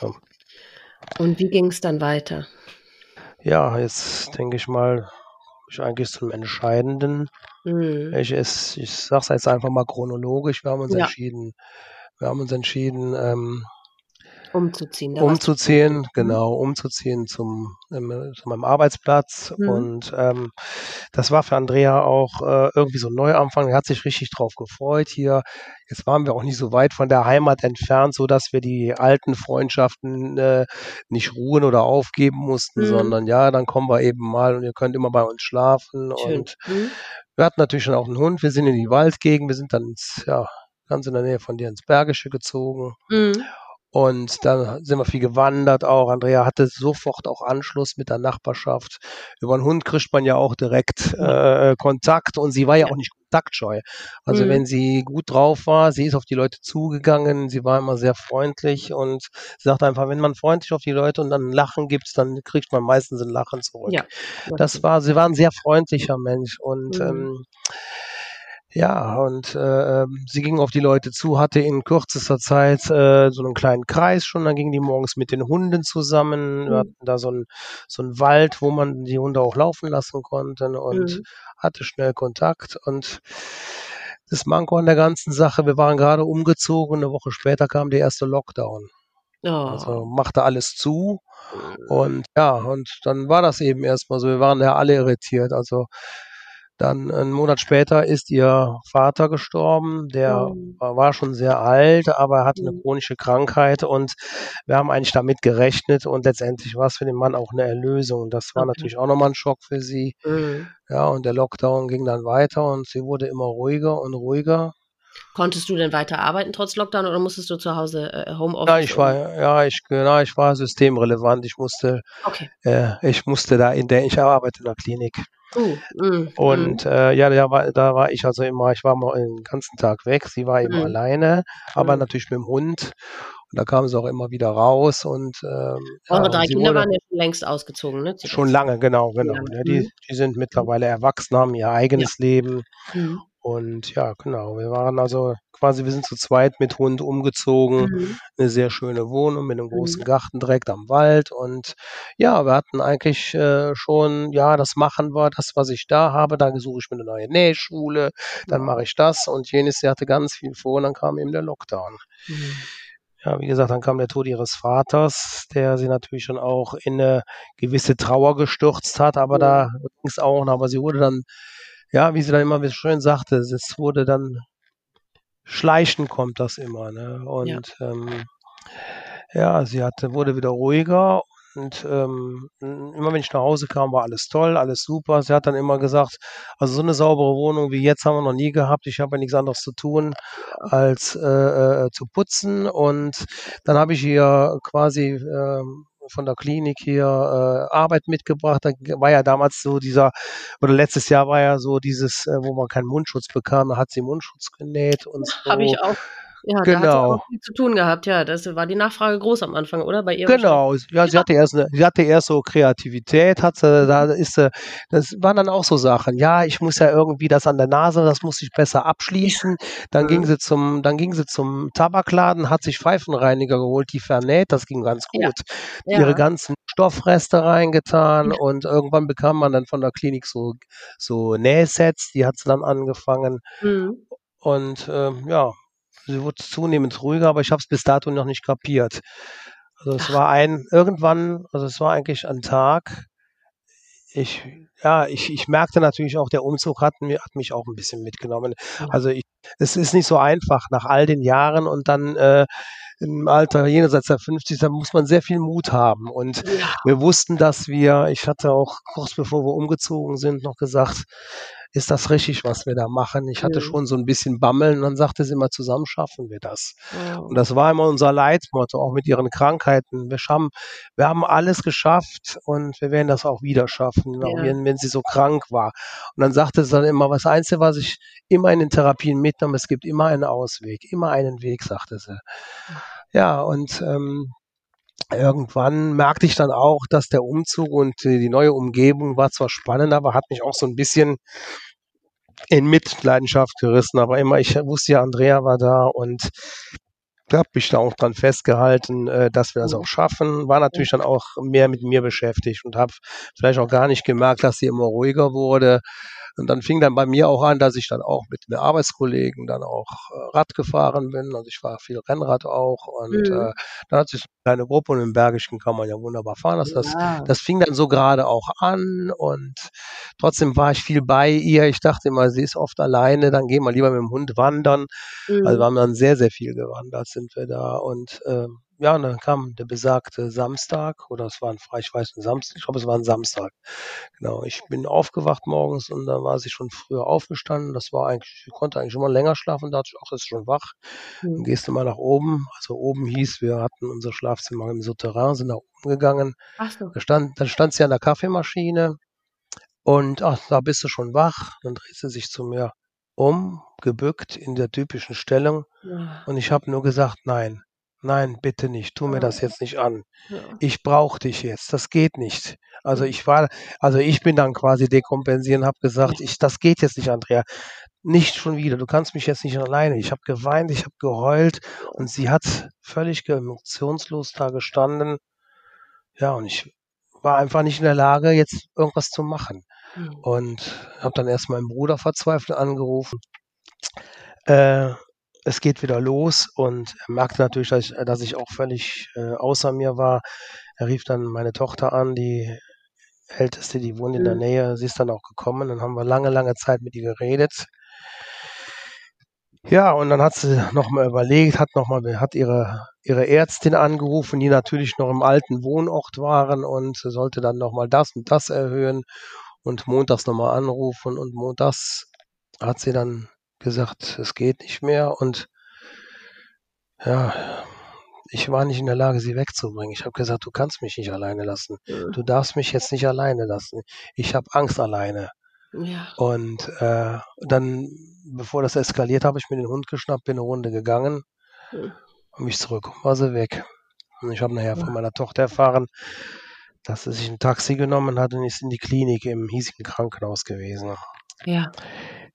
[SPEAKER 1] Ja. Und wie ging es dann weiter?
[SPEAKER 2] Ja, jetzt denke ich mal, ich eigentlich zum Entscheidenden. Mhm. Ich, ich, ich sage es jetzt einfach mal chronologisch. Wir haben uns ja. entschieden, wir haben uns entschieden, ähm,
[SPEAKER 1] Umzuziehen.
[SPEAKER 2] Umzuziehen, mhm. genau, umzuziehen zum, ähm, zu meinem Arbeitsplatz. Mhm. Und ähm, das war für Andrea auch äh, irgendwie so ein Neuanfang. Er hat sich richtig drauf gefreut hier. Jetzt waren wir auch nicht so weit von der Heimat entfernt, so dass wir die alten Freundschaften äh, nicht ruhen oder aufgeben mussten, mhm. sondern ja, dann kommen wir eben mal und ihr könnt immer bei uns schlafen. Schön. Und mhm. wir hatten natürlich schon auch einen Hund. Wir sind in die Waldgegend. Wir sind dann ins, ja, ganz in der Nähe von dir ins Bergische gezogen. Mhm. Und dann sind wir viel gewandert auch. Andrea hatte sofort auch Anschluss mit der Nachbarschaft. Über einen Hund kriegt man ja auch direkt äh, Kontakt und sie war ja, ja. auch nicht kontaktscheu. Also mhm. wenn sie gut drauf war, sie ist auf die Leute zugegangen, sie war immer sehr freundlich und sie sagt einfach, wenn man freundlich auf die Leute und dann ein Lachen gibt, dann kriegt man meistens ein Lachen zurück. Ja, das war, sie war ein sehr freundlicher Mensch und mhm. ähm, ja, und äh, ähm, sie ging auf die Leute zu, hatte in kürzester Zeit äh, so einen kleinen Kreis schon. Dann gingen die morgens mit den Hunden zusammen. Wir mhm. hatten da so einen so einen Wald, wo man die Hunde auch laufen lassen konnte und mhm. hatte schnell Kontakt. Und das Manko an der ganzen Sache, wir waren gerade umgezogen. Eine Woche später kam der erste Lockdown. Oh. Also machte alles zu. Mhm. Und ja, und dann war das eben erstmal so. Wir waren ja alle irritiert. Also dann einen Monat später ist ihr Vater gestorben. Der oh. war schon sehr alt, aber er hatte eine mhm. chronische Krankheit und wir haben eigentlich damit gerechnet und letztendlich war es für den Mann auch eine Erlösung. Das war okay. natürlich auch nochmal ein Schock für sie. Mhm. Ja, und der Lockdown ging dann weiter und sie wurde immer ruhiger und ruhiger.
[SPEAKER 1] Konntest du denn weiter arbeiten trotz Lockdown oder musstest du zu Hause äh, Homeoffice?
[SPEAKER 2] Ja, ich war, ja, ich, genau, ich war systemrelevant. Ich musste, okay. äh, ich musste da in der, ich arbeite in der Klinik. Uh, mm, und mm. Äh, ja, da war, da war ich also immer, ich war mal den ganzen Tag weg. Sie war eben mm. alleine, aber mm. natürlich mit dem Hund. Und da kam sie auch immer wieder raus und ähm,
[SPEAKER 1] Eure drei Kinder waren ja schon längst ausgezogen, ne?
[SPEAKER 2] Schon lange, genau, genau. Ja. Ne? Die, die sind mittlerweile erwachsen, haben ihr eigenes ja. Leben. Und ja, genau. Wir waren also quasi, wir sind zu zweit mit Hund umgezogen. Mhm. Eine sehr schöne Wohnung mit einem großen mhm. Garten direkt am Wald. Und ja, wir hatten eigentlich äh, schon, ja, das machen wir, das, was ich da habe. Da suche ich mir eine neue Nähschule, dann mache ich das. Und jenes Jahr hatte ganz viel vor und dann kam eben der Lockdown. Mhm. Ja, wie gesagt, dann kam der Tod ihres Vaters, der sie natürlich schon auch in eine gewisse Trauer gestürzt hat, aber da ging es auch noch, aber sie wurde dann ja, wie sie dann immer schön sagte, es wurde dann schleichen kommt das immer, ne? Und ja, ähm, ja sie hatte, wurde wieder ruhiger und ähm, immer wenn ich nach Hause kam, war alles toll, alles super. Sie hat dann immer gesagt, also so eine saubere Wohnung wie jetzt haben wir noch nie gehabt. Ich habe ja nichts anderes zu tun, als äh, äh, zu putzen. Und dann habe ich ihr quasi äh, von der Klinik hier äh, Arbeit mitgebracht. Da war ja damals so dieser, oder letztes Jahr war ja so dieses, äh, wo man keinen Mundschutz bekam, da hat sie Mundschutz genäht und so.
[SPEAKER 1] Habe ich auch ja, genau. da hat sie genau. auch viel zu tun gehabt, ja. Das war die Nachfrage groß am Anfang, oder? Bei ihr
[SPEAKER 2] genau, ja, sie hatte erst eine, sie hatte erst so Kreativität, hat sie, da ist sie, das waren dann auch so Sachen. Ja, ich muss ja irgendwie das an der Nase, das muss ich besser abschließen. Dann mhm. ging sie zum, dann ging sie zum Tabakladen, hat sich Pfeifenreiniger geholt, die vernäht, das ging ganz gut. Ja. Ihre ganzen Stoffreste reingetan ja. und irgendwann bekam man dann von der Klinik so, so Nähsets, die hat sie dann angefangen. Mhm. Und ähm, ja, sie wurde zunehmend ruhiger, aber ich habe es bis dato noch nicht kapiert. Also es war ein, irgendwann, also es war eigentlich ein Tag, ich, ja, ich, ich merkte natürlich auch, der Umzug hat, hat mich auch ein bisschen mitgenommen. Also ich, es ist nicht so einfach nach all den Jahren und dann äh, im Alter jenseits der 50, da muss man sehr viel Mut haben. Und ja. wir wussten, dass wir, ich hatte auch kurz bevor wir umgezogen sind, noch gesagt, ist das richtig, was wir da machen? Ich hatte mhm. schon so ein bisschen Bammeln und dann sagte sie immer, zusammen schaffen wir das. Mhm. Und das war immer unser Leitmotto, auch mit ihren Krankheiten. Wir haben, wir haben alles geschafft und wir werden das auch wieder schaffen, auch wenn, wenn sie so krank war. Und dann sagte sie dann immer, was Einzige, was ich immer in den Therapien mitnehme, es gibt immer einen Ausweg, immer einen Weg, sagte sie. Ja, und ähm, irgendwann merkte ich dann auch, dass der Umzug und die neue Umgebung war zwar spannend, aber hat mich auch so ein bisschen in Mitleidenschaft gerissen. Aber immer, ich wusste ja, Andrea war da und habe mich da auch dran festgehalten, äh, dass wir das auch schaffen. War natürlich dann auch mehr mit mir beschäftigt und habe vielleicht auch gar nicht gemerkt, dass sie immer ruhiger wurde. Und dann fing dann bei mir auch an, dass ich dann auch mit den Arbeitskollegen dann auch äh, Rad gefahren bin. Also ich war viel Rennrad auch. Und mhm. äh, dann hat sich eine kleine Gruppe und im Bergischen kann man ja wunderbar fahren. Das, das, das fing dann so gerade auch an und trotzdem war ich viel bei ihr. Ich dachte immer, sie ist oft alleine, dann gehen wir lieber mit dem Hund wandern. Mhm. Also wir haben dann sehr, sehr viel gewandert, sind wir da. Und ähm, ja, und dann kam der besagte Samstag oder es war ein Freitag, ich weiß nicht, Samstag, ich glaube, es war ein Samstag. Genau, ich bin aufgewacht morgens und da war sie schon früher aufgestanden. Das war eigentlich, ich konnte eigentlich immer länger schlafen, da dachte ich, ach, ist schon wach. Dann
[SPEAKER 1] Mhm.
[SPEAKER 2] gehst du mal nach oben. Also oben hieß, wir hatten unser Schlafzimmer im Souterrain, sind nach oben gegangen.
[SPEAKER 1] Ach so.
[SPEAKER 2] Da stand, dann stand sie an der Kaffeemaschine und ach, da bist du schon wach. Dann dreht sie sich zu mir um, gebückt in der typischen Stellung.
[SPEAKER 1] Ja.
[SPEAKER 2] Und ich habe nur gesagt, nein, nein, bitte nicht, tu mir das jetzt nicht an. Ich brauche dich jetzt, das geht nicht. Also ich war, also ich bin dann quasi dekompensieren, habe gesagt, ich, das geht jetzt nicht, Andrea. Nicht schon wieder, du kannst mich jetzt nicht alleine. Ich habe geweint, ich habe geheult und sie hat völlig emotionslos da gestanden. Ja, und ich war einfach nicht in der Lage, jetzt irgendwas zu machen. Und habe dann erst meinen Bruder verzweifelt angerufen. Äh, es geht wieder los und er merkte natürlich, dass ich, dass ich auch völlig äh, außer mir war. Er rief dann meine Tochter an, die älteste, die wohnt in der
[SPEAKER 1] Mhm.
[SPEAKER 2] Nähe. Sie ist dann auch gekommen. Dann haben wir lange, lange Zeit mit ihr geredet. Ja, und dann hat sie nochmal überlegt, hat nochmal, hat ihre, ihre Ärztin angerufen, die natürlich noch im alten Wohnort waren und sie sollte dann nochmal das und das erhöhen und montags nochmal anrufen und montags hat sie dann gesagt, es geht nicht mehr und ja, ich war nicht in der Lage, sie wegzubringen. Ich habe gesagt, du kannst mich nicht alleine lassen.
[SPEAKER 1] Mhm.
[SPEAKER 2] Du darfst mich jetzt nicht alleine lassen. Ich habe Angst alleine.
[SPEAKER 1] Ja.
[SPEAKER 2] Und äh, dann, bevor das eskaliert, habe ich mir den Hund geschnappt, bin eine Runde gegangen
[SPEAKER 1] Mhm.
[SPEAKER 2] und mich zurück war sie weg. Und ich habe nachher
[SPEAKER 1] Ja.
[SPEAKER 2] von meiner Tochter erfahren, dass sie sich ein Taxi genommen hat und ist in die Klinik im hiesigen Krankenhaus gewesen.
[SPEAKER 1] Ja.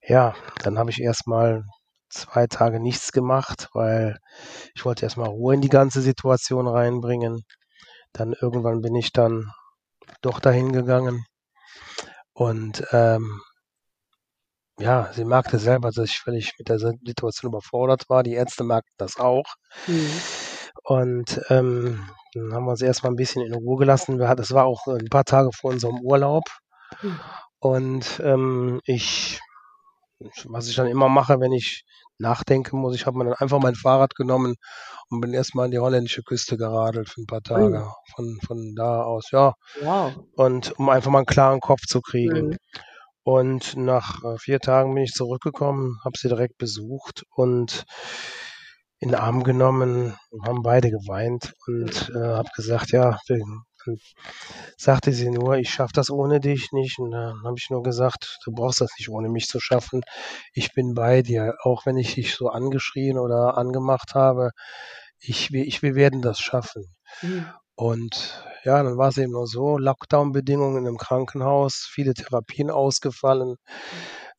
[SPEAKER 2] Ja, dann habe ich erstmal zwei Tage nichts gemacht, weil ich wollte erstmal Ruhe in die ganze Situation reinbringen. Dann irgendwann bin ich dann doch dahin gegangen und ähm, ja, sie merkte selber, dass ich völlig mit der Situation überfordert war. Die Ärzte merkten das auch.
[SPEAKER 1] Mhm.
[SPEAKER 2] Und ähm, dann haben wir sie erstmal ein bisschen in Ruhe gelassen. Wir hatten, das war auch ein paar Tage vor unserem Urlaub.
[SPEAKER 1] Mhm.
[SPEAKER 2] Und ähm, ich, was ich dann immer mache, wenn ich nachdenken muss, ich habe mir dann einfach mein Fahrrad genommen und bin erstmal an die holländische Küste geradelt für ein paar Tage. Von, von da aus, ja.
[SPEAKER 1] Wow.
[SPEAKER 2] Und um einfach mal einen klaren Kopf zu kriegen.
[SPEAKER 1] Mhm.
[SPEAKER 2] Und nach äh, vier Tagen bin ich zurückgekommen, habe sie direkt besucht und in den Arm genommen, haben beide geweint und äh, habe gesagt, ja, wir, dann sagte sie nur, ich schaffe das ohne dich nicht. Und dann habe ich nur gesagt, du brauchst das nicht ohne mich zu schaffen. Ich bin bei dir, auch wenn ich dich so angeschrien oder angemacht habe. Ich, wir- ich, wir werden das schaffen.
[SPEAKER 1] Mhm.
[SPEAKER 2] Und ja, dann war es eben nur so, Lockdown-Bedingungen im Krankenhaus, viele Therapien ausgefallen.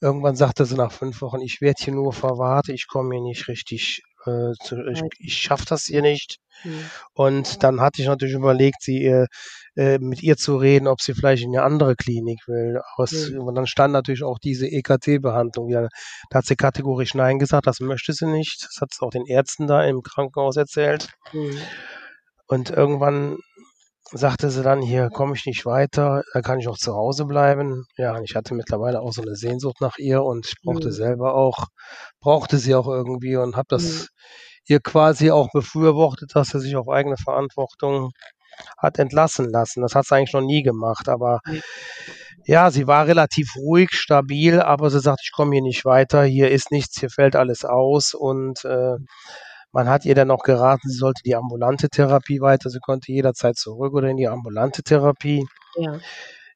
[SPEAKER 2] Irgendwann sagte sie nach fünf Wochen, ich werde hier nur verwahrt, ich komme hier nicht richtig, äh, ich, ich schaffe das hier nicht.
[SPEAKER 1] Mhm.
[SPEAKER 2] Und dann hatte ich natürlich überlegt, sie äh, äh, mit ihr zu reden, ob sie vielleicht in eine andere Klinik will. Aus,
[SPEAKER 1] Mhm.
[SPEAKER 2] Und dann stand natürlich auch diese EKT-Behandlung wieder. Da hat sie kategorisch Nein gesagt, das möchte sie nicht. Das hat sie auch den Ärzten da im Krankenhaus erzählt.
[SPEAKER 1] Mhm.
[SPEAKER 2] Und irgendwann sagte sie dann, hier komme ich nicht weiter, da kann ich auch zu Hause bleiben. Ja, und ich hatte mittlerweile auch so eine Sehnsucht nach ihr und ich brauchte
[SPEAKER 1] Mhm.
[SPEAKER 2] selber auch, brauchte sie auch irgendwie und habe das
[SPEAKER 1] Mhm.
[SPEAKER 2] ihr quasi auch befürwortet, dass sie sich auf eigene Verantwortung hat entlassen lassen. Das hat sie eigentlich noch nie gemacht, aber
[SPEAKER 1] Ja.
[SPEAKER 2] ja, sie war relativ ruhig, stabil, aber sie sagt, ich komme hier nicht weiter, hier ist nichts, hier fällt alles aus und äh, man hat ihr dann noch geraten, sie sollte die ambulante Therapie weiter, sie konnte jederzeit zurück oder in die ambulante Therapie.
[SPEAKER 1] Ja.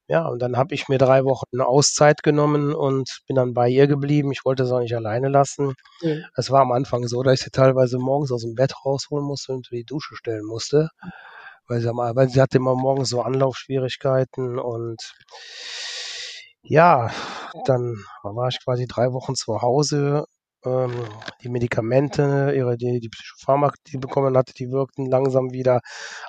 [SPEAKER 2] Ja, und dann habe ich mir drei Wochen eine Auszeit genommen und bin dann bei ihr geblieben. Ich wollte sie auch nicht alleine lassen.
[SPEAKER 1] Mhm.
[SPEAKER 2] Es war am Anfang so, dass ich sie teilweise morgens aus dem Bett rausholen musste und die Dusche stellen musste. Weil sie, weil sie hatte immer morgens so Anlaufschwierigkeiten und ja, dann war ich quasi drei Wochen zu Hause. Ähm, die Medikamente, ihre, die, die Psychopharmaka, die bekommen hatte, die wirkten langsam wieder.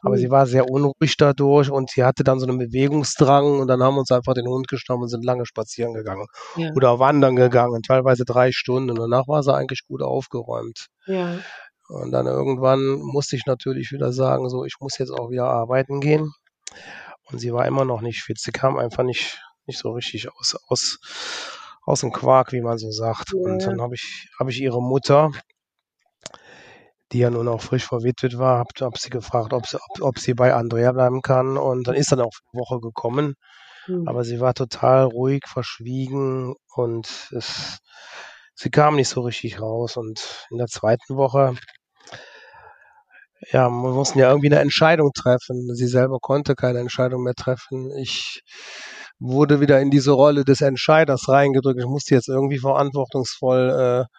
[SPEAKER 2] Aber
[SPEAKER 1] Mhm.
[SPEAKER 2] sie war sehr unruhig dadurch und sie hatte dann so einen Bewegungsdrang und dann haben wir uns einfach den Hund geschnappt und sind lange spazieren gegangen
[SPEAKER 1] Ja.
[SPEAKER 2] oder wandern gegangen, teilweise drei Stunden. Und danach war sie eigentlich gut aufgeräumt.
[SPEAKER 1] Ja.
[SPEAKER 2] Und dann irgendwann musste ich natürlich wieder sagen, so, ich muss jetzt auch wieder arbeiten gehen. Und sie war immer noch nicht fit. Sie kam einfach nicht, nicht so richtig aus, aus, aus dem Quark, wie man so sagt. Und
[SPEAKER 1] Ja.
[SPEAKER 2] dann habe ich, habe ich ihre Mutter, die ja nun auch frisch verwitwet war, habe hab sie gefragt, ob sie, ob, ob sie bei Andrea bleiben kann. Und dann ist dann auch eine Woche gekommen. Mhm. Aber sie war total ruhig, verschwiegen und es, sie kam nicht so richtig raus. Und in der zweiten Woche, ja, wir mussten ja irgendwie eine Entscheidung treffen. Sie selber konnte keine Entscheidung mehr treffen. Ich wurde wieder in diese Rolle des Entscheiders reingedrückt. Ich musste jetzt irgendwie verantwortungsvoll äh,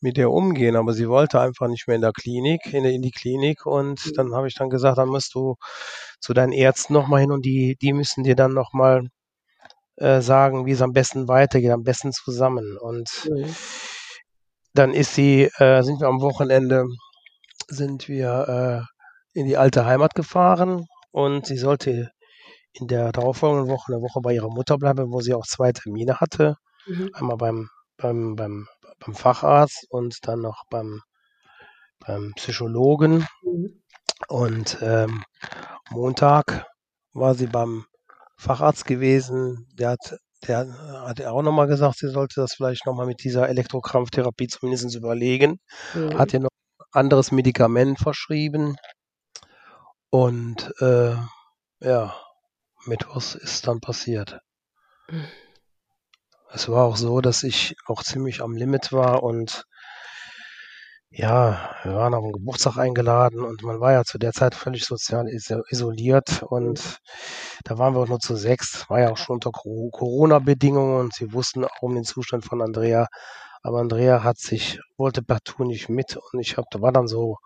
[SPEAKER 2] mit ihr umgehen, aber sie wollte einfach nicht mehr in der Klinik, in, in die Klinik und mhm. dann habe ich dann gesagt, dann musst du zu deinen Ärzten nochmal hin und die, die müssen dir dann nochmal äh, sagen, wie es am besten weitergeht, am besten zusammen und mhm. dann ist sie, äh, sind wir am Wochenende, sind wir äh, in die alte Heimat gefahren und sie sollte in der darauffolgenden Woche eine Woche bei ihrer Mutter bleiben, wo sie auch zwei Termine hatte. Mhm. Einmal beim, beim, beim, beim Facharzt und dann noch beim, beim Psychologen. Mhm. Und ähm, Montag war sie beim Facharzt gewesen. Der hat, der hat auch nochmal gesagt, sie sollte das vielleicht nochmal mit dieser Elektrokrampftherapie zumindest überlegen. Mhm. Hat ihr noch ein anderes Medikament verschrieben. Und äh, ja, Mittwochs ist dann passiert. Mhm. Es war auch so, dass ich auch ziemlich am Limit war und ja, wir waren auf einen Geburtstag eingeladen und man war ja zu der Zeit völlig sozial isoliert und da waren wir auch nur zu sechs, war ja auch schon unter Corona-Bedingungen und sie wussten auch um den Zustand von Andrea, aber Andrea hat sich, wollte partout nicht mit und ich hab, da war dann so,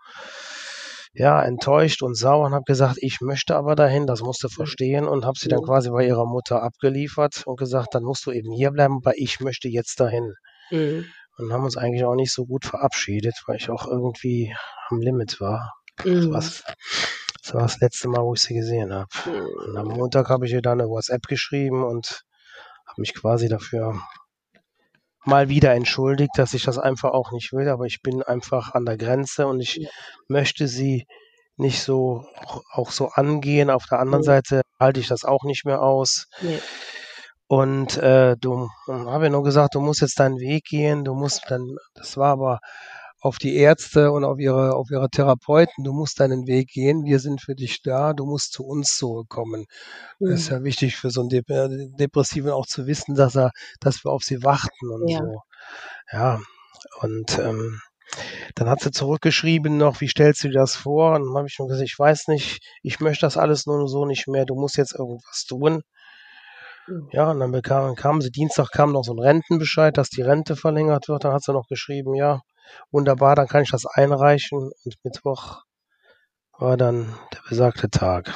[SPEAKER 2] ja, enttäuscht und sauer und habe gesagt, ich möchte aber dahin, das musst du verstehen und habe sie dann quasi bei ihrer Mutter abgeliefert und gesagt, dann musst du eben hier bleiben, weil ich möchte jetzt dahin. Mhm. Und haben uns eigentlich auch nicht so gut verabschiedet, weil ich auch irgendwie am Limit war. Mhm. Das, das war das letzte Mal, wo ich sie gesehen habe. Mhm. Und am Montag habe ich ihr dann eine WhatsApp geschrieben und habe mich quasi dafür mal wieder entschuldigt, dass ich das einfach auch nicht will, aber ich bin einfach an der Grenze und ich ja. möchte sie nicht so auch, so angehen. Auf der anderen ja. Seite halte ich das auch nicht mehr aus. Ja. Und äh, du habe ja nur gesagt, du musst jetzt deinen Weg gehen, du musst dann, das war aber auf die Ärzte und auf ihre, auf ihre Therapeuten, du musst deinen Weg gehen, wir sind für dich da, du musst zu uns zurückkommen. Mhm. Das ist mhm. ja wichtig für so einen äh, Depressiven auch zu wissen, dass er, dass wir auf sie warten und ja. so. Ja, und ähm, dann hat sie zurückgeschrieben noch, wie stellst du dir das vor? Und dann habe ich nur gesagt, ich weiß nicht, ich möchte das alles nur so nicht mehr, du musst jetzt irgendwas tun. Mhm. Ja, und dann bekam, kam sie, Dienstag kam noch so ein Rentenbescheid, dass die Rente verlängert wird. Dann hat sie noch geschrieben, ja, Wunderbar, dann kann ich das einreichen und Mittwoch war dann der besagte Tag.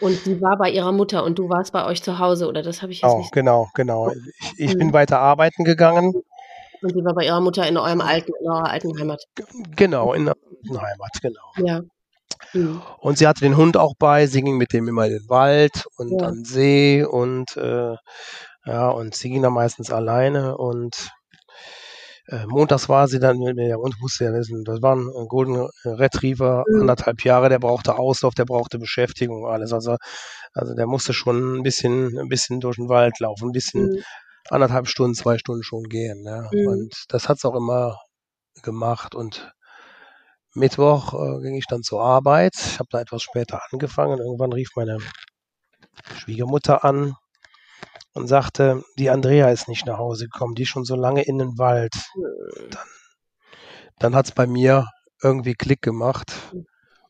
[SPEAKER 1] Und sie war bei ihrer Mutter und du warst bei euch zu Hause, oder das habe ich jetzt
[SPEAKER 2] oh, nicht. Genau, genau. Ich, ich bin weiter arbeiten gegangen.
[SPEAKER 1] Und sie war bei ihrer Mutter in eurem alten, in eurer alten Heimat.
[SPEAKER 2] Genau, in der alten Heimat, genau. Ja. Mhm. Und sie hatte den Hund auch bei, sie ging mit dem immer in den Wald und ja. an den See und äh, ja, und sie ging da meistens alleine und äh, montags war sie dann mit mir und musste ja wissen, das war ein Golden Retriever, mhm. anderthalb Jahre, der brauchte Auslauf, der brauchte Beschäftigung, alles. Also, also der musste schon ein bisschen, ein bisschen durch den Wald laufen, ein bisschen mhm. anderthalb Stunden, zwei Stunden schon gehen. Ne? Mhm. Und das hat's auch immer gemacht. Und Mittwoch äh, ging ich dann zur Arbeit. Ich habe da etwas später angefangen. Irgendwann rief meine Schwiegermutter an und sagte, die Andrea ist nicht nach Hause gekommen, die ist schon so lange in den Wald. Dann, dann hat es bei mir irgendwie Klick gemacht.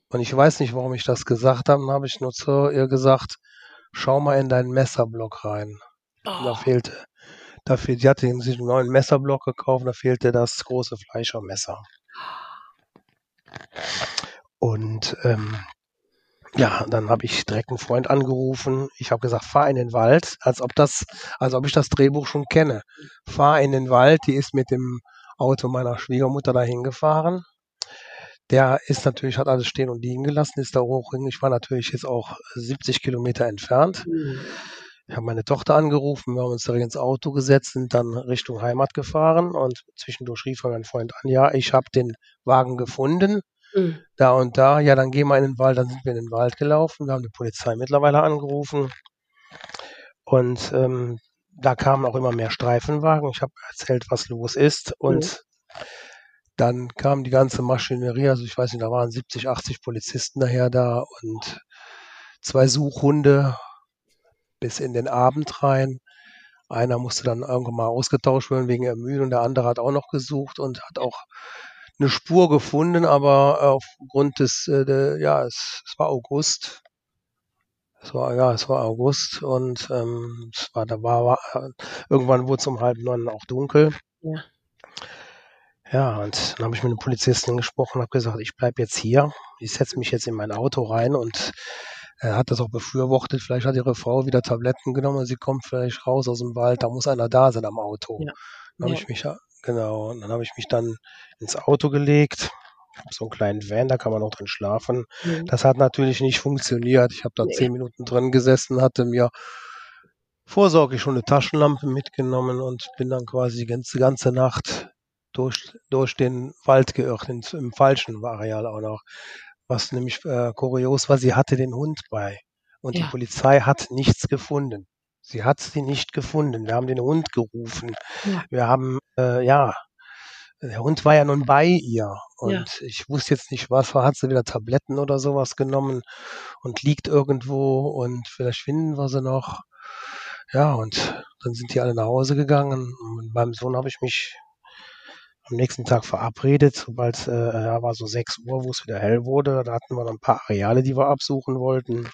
[SPEAKER 2] Und ich weiß nicht, warum ich das gesagt habe. Dann habe ich nur zu ihr gesagt, schau mal in deinen Messerblock rein. Oh. Da fehlte, da fehlte, die hatte sich einen neuen Messerblock gekauft, da fehlte das große Fleischermesser. Und ähm, ja, dann habe ich direkt einen Freund angerufen. Ich habe gesagt, fahr in den Wald, als ob das, als ob ich das Drehbuch schon kenne. Fahr in den Wald, die ist mit dem Auto meiner Schwiegermutter dahin gefahren. Der ist natürlich, hat alles stehen und liegen gelassen, ist da hoch. Ich war natürlich jetzt auch 70 Kilometer entfernt. Mhm. Ich habe meine Tochter angerufen, wir haben uns direkt ins Auto gesetzt, sind dann Richtung Heimat gefahren und zwischendurch rief mein Freund an, ja, ich habe den Wagen gefunden Mhm. Da und da, ja, dann gehen wir in den Wald, dann sind wir in den Wald gelaufen. Wir haben die Polizei mittlerweile angerufen. Und ähm, da kamen auch immer mehr Streifenwagen. Ich habe erzählt, was los ist. Und mhm. dann kam die ganze Maschinerie, also ich weiß nicht, da waren 70, 80 Polizisten daher da und zwei Suchhunde bis in den Abend rein. Einer musste dann irgendwann mal ausgetauscht werden wegen Ermüdung, der andere hat auch noch gesucht und hat auch eine Spur gefunden, aber aufgrund des, äh, de, ja, es, es war August. Es war, ja, es war August und ähm, es war, da war, war irgendwann wurde es um halb neun auch dunkel.
[SPEAKER 1] Ja.
[SPEAKER 2] Ja, und dann habe ich mit einem Polizisten gesprochen, habe gesagt, ich bleibe jetzt hier, ich setze mich jetzt in mein Auto rein und er hat das auch befürwortet. Vielleicht hat ihre Frau wieder Tabletten genommen und sie kommt vielleicht raus aus dem Wald, da muss einer da sein am Auto.
[SPEAKER 1] Ja.
[SPEAKER 2] Dann habe
[SPEAKER 1] Ja.
[SPEAKER 2] ich mich, genau, und dann habe ich mich dann ins Auto gelegt. Ich habe so einen kleinen Van, da kann man auch drin schlafen.
[SPEAKER 1] Mhm.
[SPEAKER 2] Das hat natürlich nicht funktioniert. Ich habe da
[SPEAKER 1] Nee.
[SPEAKER 2] zehn Minuten drin gesessen, hatte mir vorsorglich schon eine Taschenlampe mitgenommen und bin dann quasi die ganze, ganze Nacht durch, durch den Wald geirrt, ins, im falschen Areal auch noch. Was nämlich äh, kurios war, sie hatte den Hund bei und
[SPEAKER 1] Ja.
[SPEAKER 2] die Polizei hat nichts gefunden. Sie hat sie nicht gefunden. Wir haben den Hund gerufen.
[SPEAKER 1] Ja.
[SPEAKER 2] Wir haben, äh, ja, der Hund war ja nun bei ihr und
[SPEAKER 1] Ja.
[SPEAKER 2] ich wusste jetzt nicht, was war, hat sie wieder Tabletten oder sowas genommen und liegt irgendwo und vielleicht finden wir sie noch. Ja, und dann sind die alle nach Hause gegangen. Und meinem Sohn habe ich mich am nächsten Tag verabredet, sobald äh, war so 6 Uhr, wo es wieder hell wurde. Da hatten wir noch ein paar Areale, die wir absuchen wollten.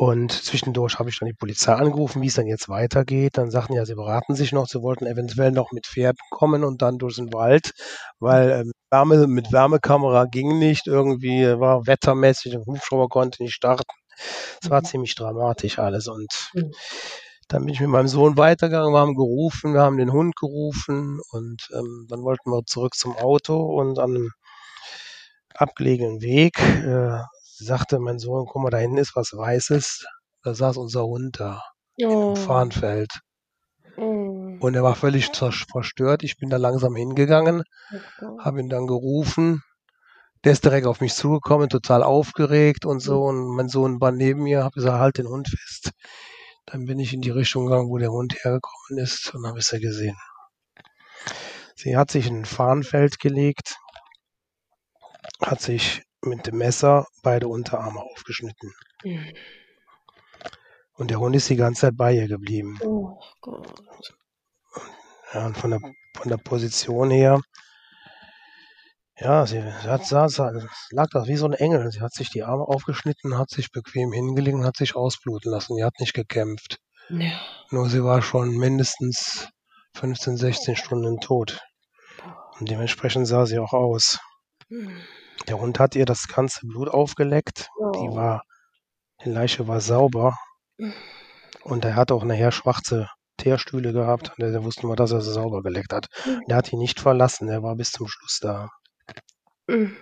[SPEAKER 2] Und zwischendurch habe ich dann die Polizei angerufen, wie es dann jetzt weitergeht. Dann sagten ja, sie beraten sich noch, sie wollten eventuell noch mit Pferden kommen und dann durch den Wald, weil ähm, Wärme, mit Wärmekamera ging nicht, irgendwie war wettermäßig, der Hubschrauber konnte nicht starten. Es war
[SPEAKER 1] Mhm.
[SPEAKER 2] ziemlich dramatisch alles und
[SPEAKER 1] Mhm.
[SPEAKER 2] dann bin ich mit meinem Sohn weitergegangen, wir haben gerufen, wir haben den Hund gerufen und ähm, dann wollten wir zurück zum Auto und an einem abgelegenen Weg äh, sagte mein Sohn, guck mal, da hinten ist was Weißes, da saß unser Hund da
[SPEAKER 1] Oh.
[SPEAKER 2] im Fahnenfeld
[SPEAKER 1] Oh.
[SPEAKER 2] und er war völlig verstört. Ich bin da langsam hingegangen,
[SPEAKER 1] Oh Gott.
[SPEAKER 2] habe ihn dann gerufen. Der ist direkt auf mich zugekommen, total aufgeregt und so. Und mein Sohn war neben mir, habe gesagt, halt den Hund fest. Dann bin ich in die Richtung gegangen, wo der Hund hergekommen ist und habe es ja gesehen. Sie hat sich in ein Fahnenfeld gelegt, hat sich mit dem Messer beide Unterarme aufgeschnitten.
[SPEAKER 1] Mhm.
[SPEAKER 2] Und der Hund ist die ganze Zeit bei ihr geblieben.
[SPEAKER 1] Oh Gott.
[SPEAKER 2] Ja, und von der, von der Position her, ja, sie, hat, saß, lag da wie so ein Engel. Sie hat sich die Arme aufgeschnitten, hat sich bequem hingelegt und hat sich ausbluten lassen. Sie hat nicht gekämpft.
[SPEAKER 1] Ja.
[SPEAKER 2] Nur sie war schon mindestens 15, 16 Stunden tot. Und dementsprechend sah sie auch aus.
[SPEAKER 1] Mhm.
[SPEAKER 2] Der Hund hat ihr das ganze Blut aufgeleckt. Die
[SPEAKER 1] Oh.
[SPEAKER 2] war, die Leiche war sauber. Und er hat auch nachher schwarze Teerstühle gehabt. Und der wusste mal, dass er sie sauber geleckt hat.
[SPEAKER 1] Mhm.
[SPEAKER 2] Der hat ihn nicht verlassen. Er war bis zum Schluss da.
[SPEAKER 1] Mhm.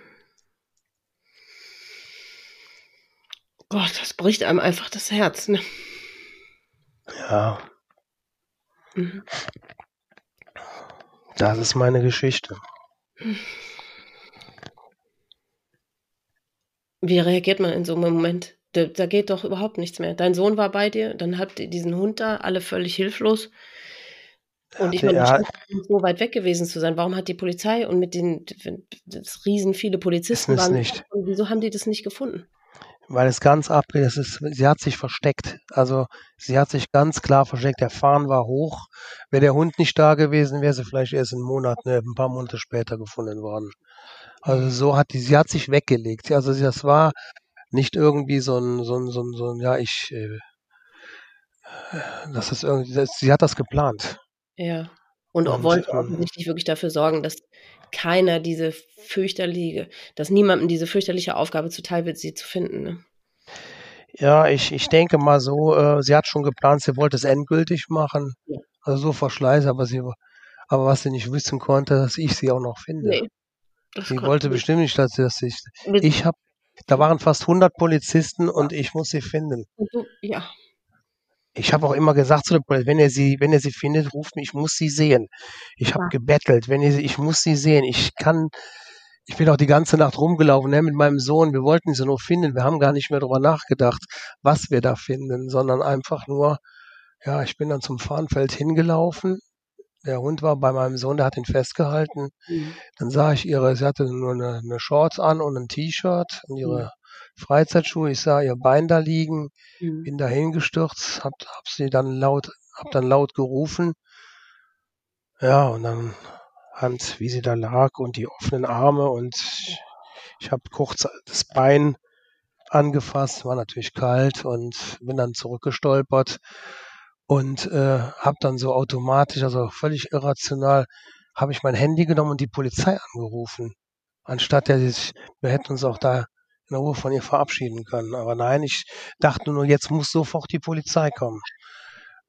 [SPEAKER 1] Gott, das bricht einem einfach das Herz. Ne?
[SPEAKER 2] Ja,
[SPEAKER 1] Mhm.
[SPEAKER 2] das ist meine Geschichte.
[SPEAKER 1] Wie reagiert man in so einem Moment? Da, da geht doch überhaupt nichts mehr. Dein Sohn war bei dir, dann habt ihr diesen Hund da, alle völlig hilflos. Und ich meine, scheint so weit weg gewesen zu sein. Warum hat die Polizei und mit den das riesen viele Polizisten waren,
[SPEAKER 2] nicht.
[SPEAKER 1] und wieso haben die das nicht gefunden?
[SPEAKER 2] Weil es ganz abgeht, es ist, sie hat sich versteckt. Also sie hat sich ganz klar versteckt. Der Fahren war hoch. Wäre der Hund nicht da gewesen, wäre sie vielleicht erst einen Monat, ne, ein paar Monate später gefunden worden. Also so hat die, sie hat sich weggelegt. Also das war nicht irgendwie so ein, so ein, so ein, so ein ja, ich, äh, das ist irgendwie, das, sie hat das geplant.
[SPEAKER 1] Ja. Und,
[SPEAKER 2] Und,
[SPEAKER 1] wollte
[SPEAKER 2] ähm,
[SPEAKER 1] offensichtlich wirklich dafür sorgen, dass keiner diese fürchterliche, dass niemandem diese fürchterliche Aufgabe zuteil wird, sie zu finden. Ne?
[SPEAKER 2] Ja, ich, ich denke mal so, äh, sie hat schon geplant, sie wollte es endgültig machen.
[SPEAKER 1] Ja.
[SPEAKER 2] Also so Verschleiß, aber sie, aber was sie nicht wissen konnte, dass ich sie auch noch finde.
[SPEAKER 1] Nee. Das
[SPEAKER 2] sie
[SPEAKER 1] konnte
[SPEAKER 2] wollte bestimmt nicht, dass ich, ich habe, da waren fast 100 Polizisten und ich muss sie finden.
[SPEAKER 1] Du, ja.
[SPEAKER 2] Ich habe auch immer gesagt zu der Polizei, wenn ihr sie, wenn ihr sie findet, ruft mich, ich muss sie sehen. Ich habe
[SPEAKER 1] Ja.
[SPEAKER 2] gebettelt, wenn ihr sie, ich muss sie sehen. Ich kann, ich bin auch die ganze Nacht rumgelaufen, ne, mit meinem Sohn. Wir wollten sie nur finden. Wir haben gar nicht mehr darüber nachgedacht, was wir da finden, sondern einfach nur, ja, ich bin dann zum Fahnenfeld hingelaufen. Der Hund war bei meinem Sohn, der hat ihn festgehalten.
[SPEAKER 1] Mhm.
[SPEAKER 2] Dann sah ich ihre, sie hatte nur eine, eine Shorts an und ein T-Shirt und ihre Freizeitschuhe. Ich sah ihr Bein da liegen,
[SPEAKER 1] Mhm.
[SPEAKER 2] bin da hingestürzt, hab, hab sie dann laut, hab dann laut gerufen. Ja, und dann Hand, wie sie da lag und die offenen Arme und ich habe kurz das Bein angefasst, war natürlich kalt und bin dann zurückgestolpert und äh, habe dann so automatisch, also völlig irrational, habe ich mein Handy genommen und die Polizei angerufen, anstatt der sich, wir hätten uns auch da in Ruhe von ihr verabschieden können. Aber nein, ich dachte nur, jetzt muss sofort die Polizei kommen.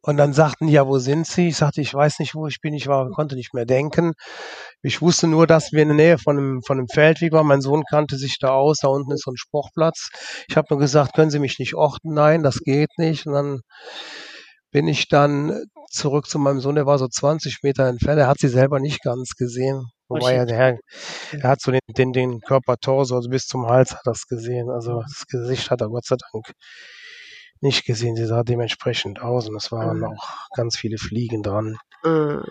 [SPEAKER 2] Und dann sagten die, ja, wo sind Sie? Ich sagte, ich weiß nicht, wo ich bin. Ich war, konnte nicht mehr denken. Ich wusste nur, dass wir in der Nähe von einem, von einem Feldweg waren. Mein Sohn kannte sich da aus. Da unten ist so ein Sportplatz. Ich habe nur gesagt, können Sie mich nicht orten? Nein, das geht nicht. Und dann bin ich dann zurück zu meinem Sohn. Der war so 20 Meter entfernt. Er hat sie selber nicht ganz gesehen. Wobei er, der, er hat so den, den, den Körper Torso, also bis zum Hals hat das gesehen. Also das Gesicht hat er Gott sei Dank nicht gesehen. Sie sah dementsprechend aus und es waren
[SPEAKER 1] Mhm.
[SPEAKER 2] auch ganz viele Fliegen dran.
[SPEAKER 1] Mhm.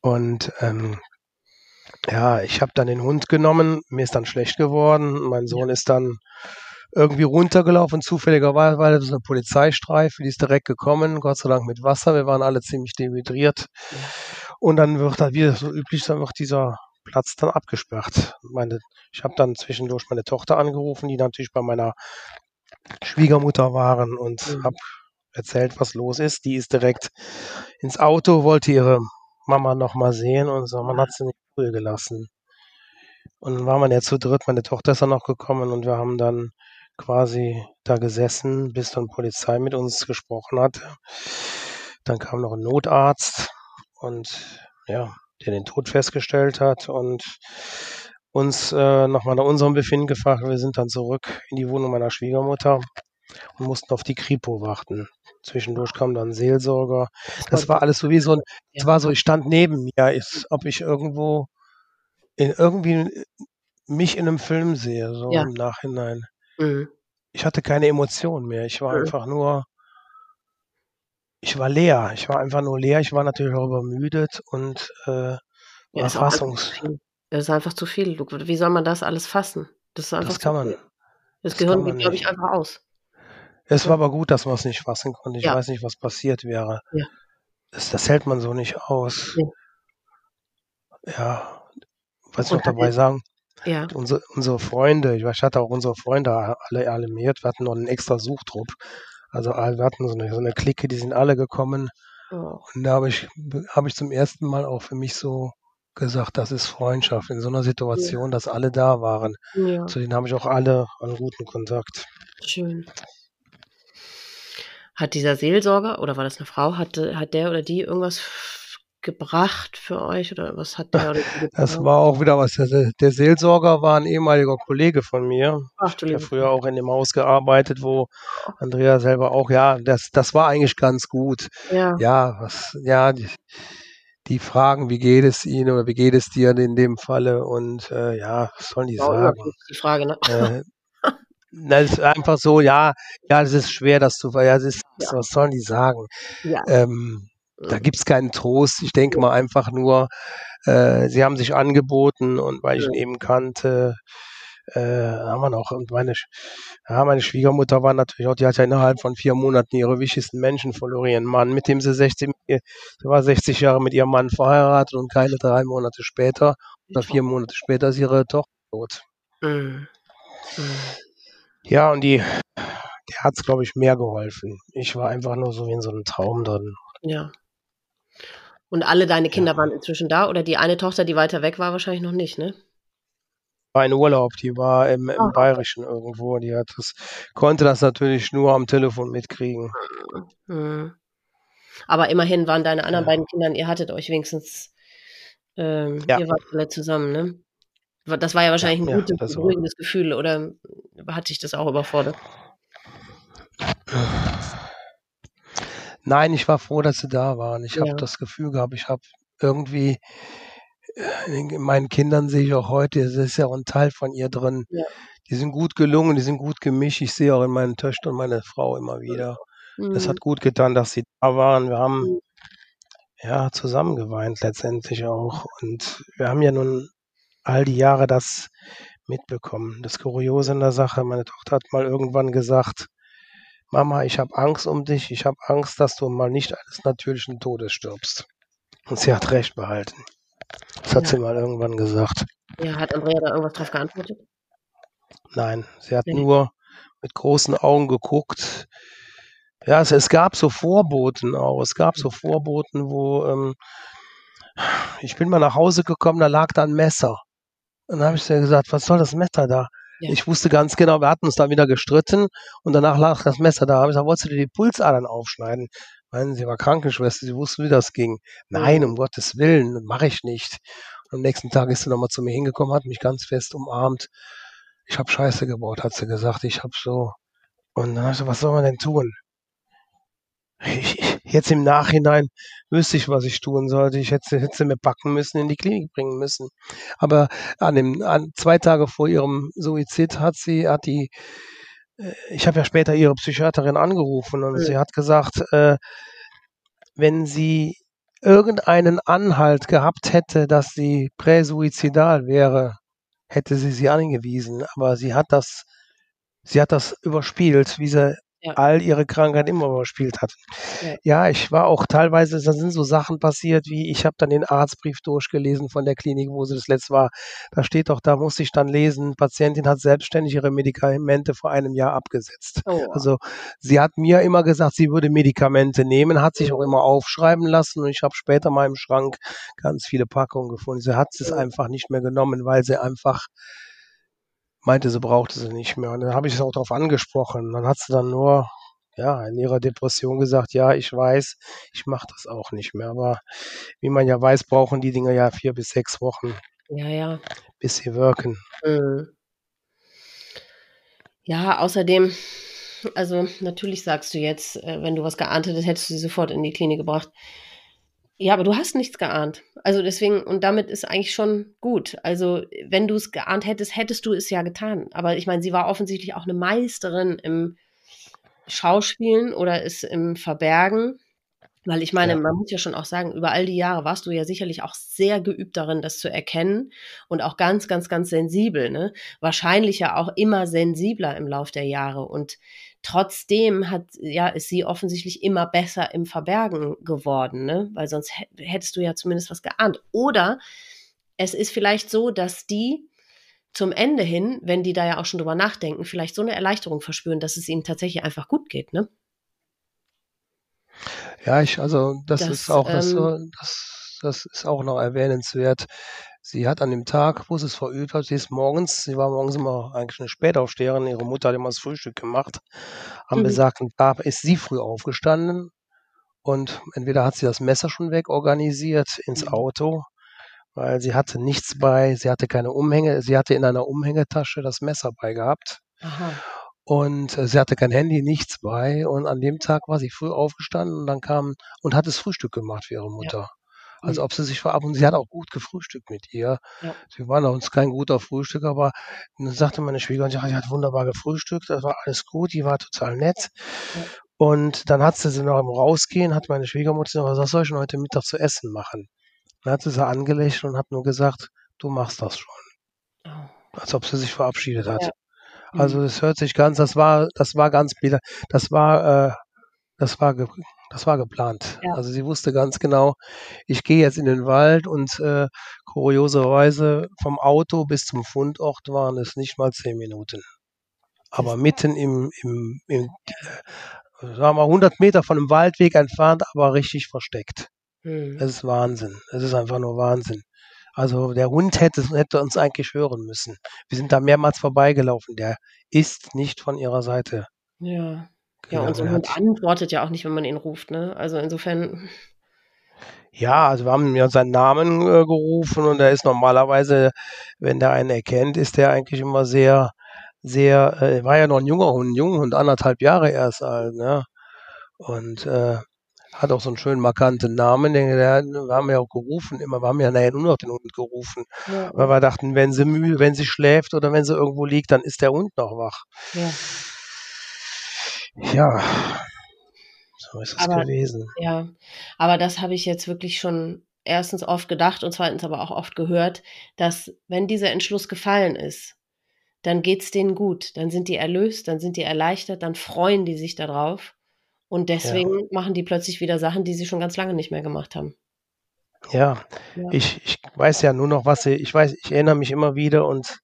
[SPEAKER 2] Und ähm, ja, ich habe dann den Hund genommen, mir ist dann schlecht geworden. Mein Sohn ist dann irgendwie runtergelaufen, zufälligerweise, es eine Polizeistreife, die ist direkt gekommen, Gott sei Dank mit Wasser. Wir waren alle ziemlich dehydriert. Und dann wird da wieder so üblich, dann wird dieser Platz dann abgesperrt. Meine, ich habe dann zwischendurch meine Tochter angerufen, die natürlich bei meiner Schwiegermutter waren und
[SPEAKER 1] Mhm.
[SPEAKER 2] habe erzählt, was los ist. Die ist direkt ins Auto, wollte ihre Mama noch mal sehen und so, man hat sie nicht Ruhe gelassen. Und dann waren wir ja zu dritt, meine Tochter ist dann noch gekommen und wir haben dann quasi da gesessen, bis dann Polizei mit uns gesprochen hat. Dann kam noch ein Notarzt und ja, der den Tod festgestellt hat und uns äh, nochmal nach unserem Befinden gefragt. Wir sind dann zurück in die Wohnung meiner Schwiegermutter und mussten auf die Kripo warten. Zwischendurch kam dann ein Seelsorger. Das war alles so wie so ein, es war so, ich stand neben mir, ist, ob ich irgendwo in irgendwie mich in einem Film sehe, so
[SPEAKER 1] Ja.
[SPEAKER 2] im Nachhinein.
[SPEAKER 1] Mhm.
[SPEAKER 2] Ich hatte keine Emotionen mehr. Ich war
[SPEAKER 1] Mhm.
[SPEAKER 2] einfach nur, ich war leer. Ich war einfach nur leer. Ich war natürlich auch übermüdet und äh,
[SPEAKER 1] Ja,
[SPEAKER 2] war fassungs.
[SPEAKER 1] Das ist einfach zu viel. Du, wie soll man das alles fassen? Das ist einfach
[SPEAKER 2] Das kann man.
[SPEAKER 1] Das,
[SPEAKER 2] Das
[SPEAKER 1] Gehirn geht, glaube ich, einfach aus.
[SPEAKER 2] Es war aber gut, dass man es nicht fassen konnte. Ich
[SPEAKER 1] Ja.
[SPEAKER 2] weiß nicht, was passiert wäre.
[SPEAKER 1] Ja.
[SPEAKER 2] Das, das hält man so nicht aus.
[SPEAKER 1] Ja.
[SPEAKER 2] Ja, was ich noch dabei sagen,
[SPEAKER 1] Ja.
[SPEAKER 2] unsere, unsere Freunde, ich weiß, ich hatte auch unsere Freunde alle alarmiert, wir hatten noch einen extra Suchtrupp. Also wir hatten so eine, so eine Clique, die sind alle gekommen.
[SPEAKER 1] Oh.
[SPEAKER 2] Und da habe ich, habe ich zum ersten Mal auch für mich so gesagt, das ist Freundschaft in so einer Situation, dass alle da waren.
[SPEAKER 1] Ja,
[SPEAKER 2] Zu denen habe ich auch alle einen guten Kontakt.
[SPEAKER 1] schön. Hat dieser Seelsorger, oder war das eine Frau, hat, hat der oder die irgendwas gebracht für euch? Oder was hat der
[SPEAKER 2] Das war auch wieder was. Der, der Seelsorger war ein ehemaliger Kollege von mir.
[SPEAKER 1] Ach liebe
[SPEAKER 2] früher auch in dem Haus gearbeitet, wo Andrea selber auch, ja, das, das war eigentlich ganz gut.
[SPEAKER 1] Ja,
[SPEAKER 2] Ja, was, ja, die, die fragen, wie geht es Ihnen oder wie geht es dir in dem Falle und äh, ja, was sollen die sagen?
[SPEAKER 1] die Frage, ne?
[SPEAKER 2] Äh, na, es ist einfach so, ja, ja, es ist schwer, das zu, ja, es ist,
[SPEAKER 1] Ja.
[SPEAKER 2] was sollen die sagen?
[SPEAKER 1] Ja.
[SPEAKER 2] Ähm, da
[SPEAKER 1] Mhm.
[SPEAKER 2] gibt's keinen Trost. Ich denke mal einfach nur, äh, sie haben sich angeboten und weil ich ihn eben kannte, äh, haben wir noch. Und meine, ja, meine Schwiegermutter war natürlich auch, die hat ja innerhalb von vier Monaten ihre wichtigsten Menschen verloren, ihren Mann, mit dem sie 60, sie war 60 Jahre mit ihrem Mann verheiratet und keine drei Monate später oder vier Monate später ist ihre Tochter tot.
[SPEAKER 1] Mhm. Mhm.
[SPEAKER 2] Ja, und die, der hat's, glaube ich, mehr geholfen. Ich war einfach nur so wie in so einem Traum drin.
[SPEAKER 1] Ja. Und alle deine Kinder
[SPEAKER 2] Ja.
[SPEAKER 1] waren inzwischen da oder die eine Tochter, die weiter weg war, wahrscheinlich noch nicht, ne?
[SPEAKER 2] war in Urlaub, die war im, im
[SPEAKER 1] Ah.
[SPEAKER 2] Bayerischen irgendwo, die hat das, konnte das natürlich nur am Telefon mitkriegen.
[SPEAKER 1] Mhm. Aber immerhin waren deine anderen
[SPEAKER 2] Ja.
[SPEAKER 1] beiden Kinder, ihr hattet euch wenigstens, ähm,
[SPEAKER 2] Ja.
[SPEAKER 1] ihr wart alle zusammen, ne? Das war ja wahrscheinlich ein gutes, beruhigendes Gefühl, oder hat dich das auch überfordert?
[SPEAKER 2] Nein, ich war froh, dass sie da waren. Ich
[SPEAKER 1] Ja.
[SPEAKER 2] habe das Gefühl gehabt, ich habe irgendwie äh, in meinen Kindern sehe ich auch heute, es ist ja auch ein Teil von ihr drin.
[SPEAKER 1] Ja.
[SPEAKER 2] Die sind gut gelungen, die sind gut gemischt. Ich sehe auch in meinen Töchtern und meine Frau immer wieder. Es
[SPEAKER 1] Mhm.
[SPEAKER 2] hat gut getan, dass sie da waren. Wir haben
[SPEAKER 1] Mhm.
[SPEAKER 2] ja, zusammengeweint letztendlich auch. Und wir haben ja nun all die Jahre das mitbekommen. Das Kuriose in der Sache, meine Tochter hat mal irgendwann gesagt, Mama, ich habe Angst um dich, ich habe Angst, dass du mal nicht eines natürlichen Todes stirbst. Und sie hat recht behalten. Das hat
[SPEAKER 1] Ja.
[SPEAKER 2] sie mal irgendwann gesagt.
[SPEAKER 1] Ja, hat Andrea da irgendwas drauf geantwortet?
[SPEAKER 2] Nein, sie hat
[SPEAKER 1] Nee.
[SPEAKER 2] nur mit großen Augen geguckt. Ja, es, es gab so Vorboten auch. Es gab so Vorboten, wo ähm, ich bin mal nach Hause gekommen, da lag da ein Messer. Und dann habe ich sie gesagt, was soll das Messer da?
[SPEAKER 1] Ja.
[SPEAKER 2] Ich wusste ganz genau, wir hatten uns da wieder gestritten und danach lag das Messer da. Habe ich gesagt, wolltest du dir die Pulsadern aufschneiden? Meinen, sie war Krankenschwester, sie wusste, wie das ging. Nein, um Gottes Willen, mache ich nicht. Und am nächsten Tag ist sie nochmal zu mir hingekommen, hat mich ganz fest umarmt. Ich habe Scheiße gebaut, hat sie gesagt. Ich habe so. Und dann habe ich gesagt, was soll man denn tun? Ich, ich, jetzt im Nachhinein wüsste ich, was ich tun sollte. Ich hätte, hätte sie mir packen müssen, in die Klinik bringen müssen. Aber an dem, an, zwei Tage vor ihrem Suizid hat sie, hat die, äh, ich habe ja später ihre Psychiaterin angerufen und
[SPEAKER 1] Mhm.
[SPEAKER 2] sie hat gesagt, äh, wenn sie irgendeinen Anhalt gehabt hätte, dass sie präsuizidal wäre, hätte sie sie angewiesen. Aber sie hat das, sie hat das überspielt, wie sie
[SPEAKER 1] Ja.
[SPEAKER 2] all ihre Krankheit immer überspielt hat.
[SPEAKER 1] Ja.
[SPEAKER 2] Ja, ich war auch teilweise, da sind so Sachen passiert, wie ich habe dann den Arztbrief durchgelesen von der Klinik, wo sie das letzte war. Da steht doch, da musste ich dann lesen, Patientin hat selbstständig ihre Medikamente vor einem Jahr abgesetzt.
[SPEAKER 1] Oh,
[SPEAKER 2] Also sie hat mir immer gesagt, sie würde Medikamente nehmen, hat sich auch immer aufschreiben lassen und ich habe später mal im Schrank ganz viele Packungen gefunden. Sie hat es einfach nicht mehr genommen, weil sie einfach meinte, sie brauchte sie nicht mehr. Und dann habe ich es auch darauf angesprochen. Dann hat sie dann nur ja, in ihrer Depression gesagt, ja, ich weiß, ich mache das auch nicht mehr. Aber wie man ja weiß, brauchen die Dinge ja vier bis sechs Wochen,
[SPEAKER 1] ja, ja.
[SPEAKER 2] bis sie wirken.
[SPEAKER 1] Mhm. Ja, außerdem, also natürlich sagst du jetzt, äh, wenn du was geahnt hättest, hättest du sie sofort in die Klinik gebracht. Ja, aber du hast nichts geahnt. Also deswegen, und damit ist eigentlich schon gut. Also, wenn du es geahnt hättest, hättest du es ja getan. Aber ich meine, sie war offensichtlich auch eine Meisterin im Schauspielen oder ist im Verbergen. Weil ich meine,
[SPEAKER 2] Ja.
[SPEAKER 1] man muss ja schon auch sagen, über all die Jahre warst du ja sicherlich auch sehr geübt darin, das zu erkennen und auch ganz, ganz, ganz sensibel. Ne? Wahrscheinlich ja auch immer sensibler im Lauf der Jahre. Und trotzdem hat, ja, ist sie offensichtlich immer besser im Verbergen geworden, ne? Weil sonst hä- hättest du ja zumindest was geahnt. Oder es ist vielleicht so, dass die zum Ende hin, wenn die da ja auch schon drüber nachdenken, vielleicht so eine Erleichterung verspüren, dass es ihnen tatsächlich einfach gut geht, ne?
[SPEAKER 2] Ja, ich, also das,
[SPEAKER 1] Das,
[SPEAKER 2] ist auch das,
[SPEAKER 1] ähm,
[SPEAKER 2] das, das ist auch noch erwähnenswert. Sie hat an dem Tag, wo sie es verübt hat, sie ist morgens, sie war morgens immer eigentlich eine Spätaufsteherin, ihre Mutter hat immer das Frühstück gemacht. Am
[SPEAKER 1] Mhm.
[SPEAKER 2] besagten Tag ist sie früh aufgestanden und entweder hat sie das Messer schon wegorganisiert ins
[SPEAKER 1] Mhm.
[SPEAKER 2] Auto, weil sie hatte nichts bei, sie hatte keine Umhänge, sie hatte in einer Umhängetasche das Messer bei gehabt.
[SPEAKER 1] Aha.
[SPEAKER 2] Und äh, sie hatte kein Handy, nichts bei. Und an dem Tag war sie früh aufgestanden und dann kam und hat das Frühstück gemacht für ihre Mutter. Also
[SPEAKER 1] Mhm.
[SPEAKER 2] ob sie sich verab und sie hat auch gut gefrühstückt mit ihr.
[SPEAKER 1] Ja.
[SPEAKER 2] Sie waren uns kein guter Frühstück, aber dann sagte meine Schwiegerin, ja, sie hat wunderbar gefrühstückt, das war alles gut, die war total nett.
[SPEAKER 1] Ja.
[SPEAKER 2] Und dann hat sie sie noch im Rausgehen, hat meine Schwiegermutter gesagt, was soll ich denn heute Mittag zu essen machen? Dann hat sie sie angelächelt und hat nur gesagt, du machst das schon.
[SPEAKER 1] Oh.
[SPEAKER 2] Als ob sie sich verabschiedet hat.
[SPEAKER 1] Ja.
[SPEAKER 2] Also das hört sich ganz, das war, das war ganz, bitter- das war, äh, das war, das war geplant.
[SPEAKER 1] Ja.
[SPEAKER 2] Also sie wusste ganz genau, ich gehe jetzt in den Wald und äh, kurioserweise vom Auto bis zum Fundort waren es nicht mal zehn Minuten. Aber mitten im, im, im äh, sagen wir mal 100 Meter von einem Waldweg entfernt, aber richtig versteckt.
[SPEAKER 1] Mhm.
[SPEAKER 2] Es ist Wahnsinn. Es ist einfach nur Wahnsinn. Also der Hund hätte, hätte uns eigentlich hören müssen. Wir sind da mehrmals vorbeigelaufen. Der ist nicht von ihrer Seite
[SPEAKER 1] Ja. Ja,
[SPEAKER 2] gegangen.
[SPEAKER 1] und so ein Hund antwortet ja auch nicht, wenn man ihn ruft, ne? Also insofern,
[SPEAKER 2] ja, also wir haben ja seinen Namen äh, gerufen und er ist normalerweise, wenn der einen erkennt, ist der eigentlich immer sehr, sehr, äh, war ja noch ein junger Hund, ein junger Hund, anderthalb Jahre erst alt, ne? Und äh, hat auch so einen schönen markanten Namen, den der, wir haben ja auch gerufen, immer, wir haben ja nachher nur noch den Hund gerufen,
[SPEAKER 1] ja,
[SPEAKER 2] weil wir dachten, wenn sie müde, wenn sie schläft oder wenn sie irgendwo liegt, dann ist der Hund noch wach.
[SPEAKER 1] ja.
[SPEAKER 2] Ja, so ist es
[SPEAKER 1] Aber
[SPEAKER 2] gewesen.
[SPEAKER 1] ja, aber das habe ich jetzt wirklich schon erstens oft gedacht und zweitens aber auch oft gehört, dass wenn dieser Entschluss gefallen ist, dann geht's denen gut, dann sind die erlöst, dann sind die erleichtert, dann freuen die sich darauf und
[SPEAKER 2] Ja.
[SPEAKER 1] deswegen machen die plötzlich wieder Sachen, die sie schon ganz lange nicht mehr gemacht haben.
[SPEAKER 2] Ja,
[SPEAKER 1] Ja.
[SPEAKER 2] ich ich weiß ja nur noch, was sie ich weiß ich erinnere mich immer wieder und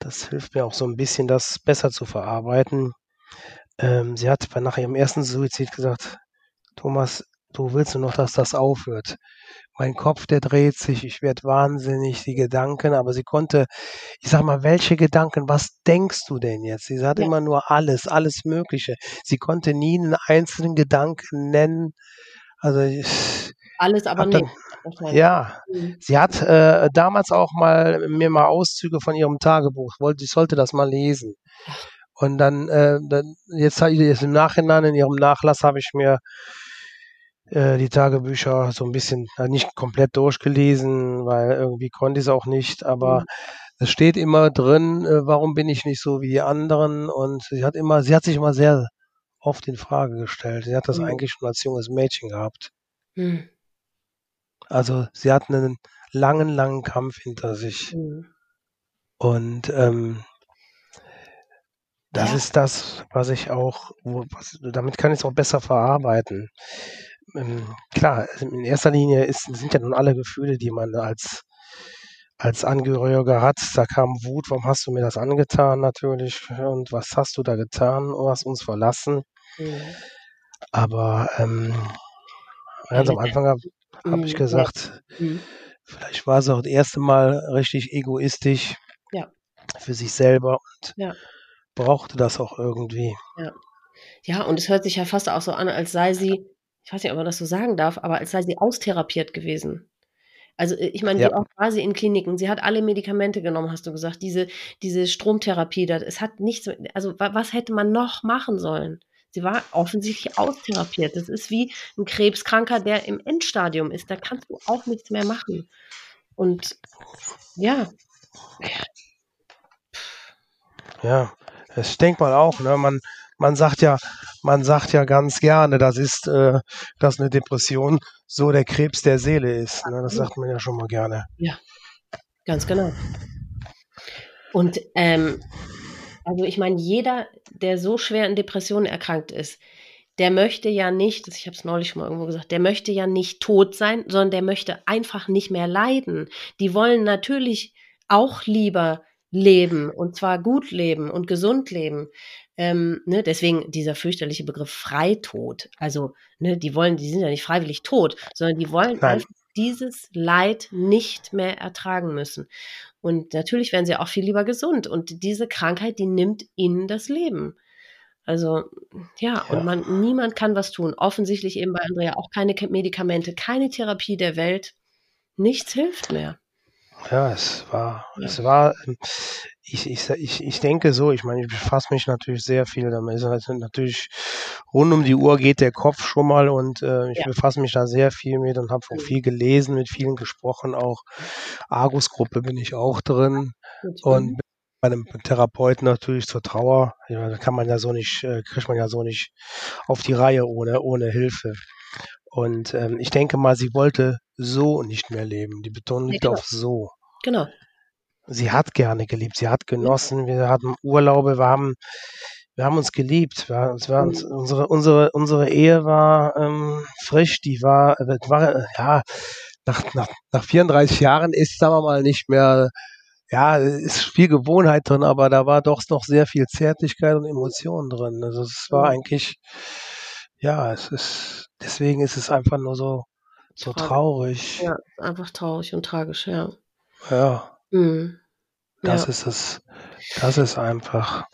[SPEAKER 2] das hilft mir auch so 'n bisschen, das besser zu verarbeiten. Ähm, sie hat bei nach ihrem ersten Suizid gesagt: „Thomas, du willst nur noch, dass das aufhört. Mein Kopf, der dreht sich, ich werde wahnsinnig, die Gedanken“ aber sie konnte ich sage mal: „Welche Gedanken? Was denkst du denn jetzt?“ Sie sagt
[SPEAKER 1] Ja.
[SPEAKER 2] immer nur alles, alles Mögliche. Sie konnte nie 'nen einzelnen Gedanken nennen. Also, ich
[SPEAKER 1] Alles, aber
[SPEAKER 2] dann
[SPEAKER 1] nicht
[SPEAKER 2] ja,
[SPEAKER 1] Mhm.
[SPEAKER 2] sie hat, äh, damals auch mal mir mal Auszüge von ihrem Tagebuch wollte ich sollte das mal lesen. Und dann, äh dann jetzt ich jetzt im Nachhinein in ihrem Nachlass habe ich mir äh, die Tagebücher so 'n bisschen äh, nicht komplett durchgelesen, weil irgendwie konnte ich's auch nicht, aber
[SPEAKER 1] Mhm.
[SPEAKER 2] es steht immer drin, äh: „Warum bin ich nicht so wie die anderen?“ Und sie hat immer sie hat sich immer sehr oft in Frage gestellt. Sie hat das
[SPEAKER 1] Mhm.
[SPEAKER 2] eigentlich schon als junges Mädchen gehabt.
[SPEAKER 1] Mhm.
[SPEAKER 2] Also, sie hat 'nen langen, langen Kampf hinter sich.
[SPEAKER 1] Mhm.
[SPEAKER 2] Und, ähm das
[SPEAKER 1] Ja.
[SPEAKER 2] ist das, was ich auch wo was damit kann ich's auch besser verarbeiten. Ähm, klar, in erster Linie ist sind ja nun alle Gefühle, die man als als Angehöriger hat. Da kam Wut: „Warum hast du mir das angetan?“ natürlich. „Und was hast du da getan? Du hast uns verlassen.“
[SPEAKER 1] Mhm.
[SPEAKER 2] Aber, ähm,
[SPEAKER 1] Ja,
[SPEAKER 2] ganz am Anfang habe ich
[SPEAKER 1] Mhm, ja.
[SPEAKER 2] gesagt,
[SPEAKER 1] Mhm.
[SPEAKER 2] vielleicht war sie auch das erste Mal richtig egoistisch
[SPEAKER 1] Ja.
[SPEAKER 2] für sich selber und
[SPEAKER 1] Ja.
[SPEAKER 2] Brauchte das auch irgendwie.
[SPEAKER 1] Ja. Ja, und es hört sich ja fast auch so an, als sei sie ich weiß nicht, ob man das so sagen darf, aber als sei sie austherapiert gewesen. Also, äh, ich meine,
[SPEAKER 2] Ja.
[SPEAKER 1] wie war sie in Kliniken? Sie hat alle Medikamente genommen, hast du gesagt, diese diese Stromtherapie da es hat nichts also, wa was hätte man noch machen sollen? Sie war offensichtlich austherapiert. Das ist wie 'n Krebskranker, der im Endstadium ist. Da kannst du auch nichts mehr machen. Und ja.
[SPEAKER 2] Ja, ich denke mal auch, ne, man man sagt ja man sagt ja ganz gerne, das ist, äh dass 'ne Depression so der Krebs der Seele ist, ne? Das sagt man ja schon mal gerne.
[SPEAKER 1] Ja, ganz genau. Und, ähm, also, ich meine, jeder, der so schwer an Depressionen erkrankt ist, der möchte ja nicht ich habe es neulich schon mal irgendwo gesagt, der möchte ja nicht tot sein, sondern der möchte einfach nicht mehr leiden. Die wollen natürlich auch lieber leben und zwar gut leben und gesund leben. Ähm, ne, deswegen dieser fürchterliche Begriff Freitod. Also, ne, die wollen die sind ja nicht freiwillig tot, sondern die wollen
[SPEAKER 2] Nein.
[SPEAKER 1] einfach dieses Leid nicht mehr ertragen müssen. Und natürlich wären sie auch viel lieber gesund und diese Krankheit, die nimmt ihnen das Leben. Also, ja, und
[SPEAKER 2] Ja.
[SPEAKER 1] man niemand kann was tun. Offensichtlich eben bei Andrea auch keine Ke Medikamente, keine Therapie der Welt. Nichts hilft mehr.
[SPEAKER 2] Ja, es war
[SPEAKER 1] Ja.
[SPEAKER 2] es war ähm, ich ich ich ich denke so, ich meine, ich befasse mich natürlich sehr viel damit. Halt natürlich rund um die Uhr geht der Kopf schon mal und, äh, ich
[SPEAKER 1] Ja.
[SPEAKER 2] befasse mich da sehr viel mit und habe auch
[SPEAKER 1] Mhm.
[SPEAKER 2] viel gelesen, mit vielen gesprochen auch. Argus-Gruppe bin ich auch drin
[SPEAKER 1] Gut.
[SPEAKER 2] und bei 'nem Therapeuten natürlich zur Trauer. Ja, da kann man ja so nicht äh, kriegt man ja so nicht auf die Reihe ohne ohne Hilfe. Und, ähm, ich denke mal, sie wollte so nicht mehr leben. Die Betonung
[SPEAKER 1] Ja,
[SPEAKER 2] liegt
[SPEAKER 1] genau.
[SPEAKER 2] auf so.
[SPEAKER 1] Genau.
[SPEAKER 2] Sie hat gerne geliebt, sie hat
[SPEAKER 1] Ja.
[SPEAKER 2] genossen, wir hatten Urlaube, wir haben wir haben uns geliebt. Wir es war uns
[SPEAKER 1] Mhm.
[SPEAKER 2] unsere unsere unsere Ehe war, ähm, frisch, die war äh, war, äh, ja, nach nach nach 34 Jahren ist, sagen wir mal, nicht mehr ja, ist viel Gewohnheit drin, aber da war doch noch sehr viel Zärtlichkeit und Emotionen drin. Also, es war
[SPEAKER 1] Mhm.
[SPEAKER 2] eigentlich ja, es ist deswegen ist es einfach nur so so traurig.
[SPEAKER 1] Ja, einfach traurig und tragisch, ja.
[SPEAKER 2] Ja.
[SPEAKER 1] Mhm.
[SPEAKER 2] Das
[SPEAKER 1] Ja.
[SPEAKER 2] ist es. Das ist einfach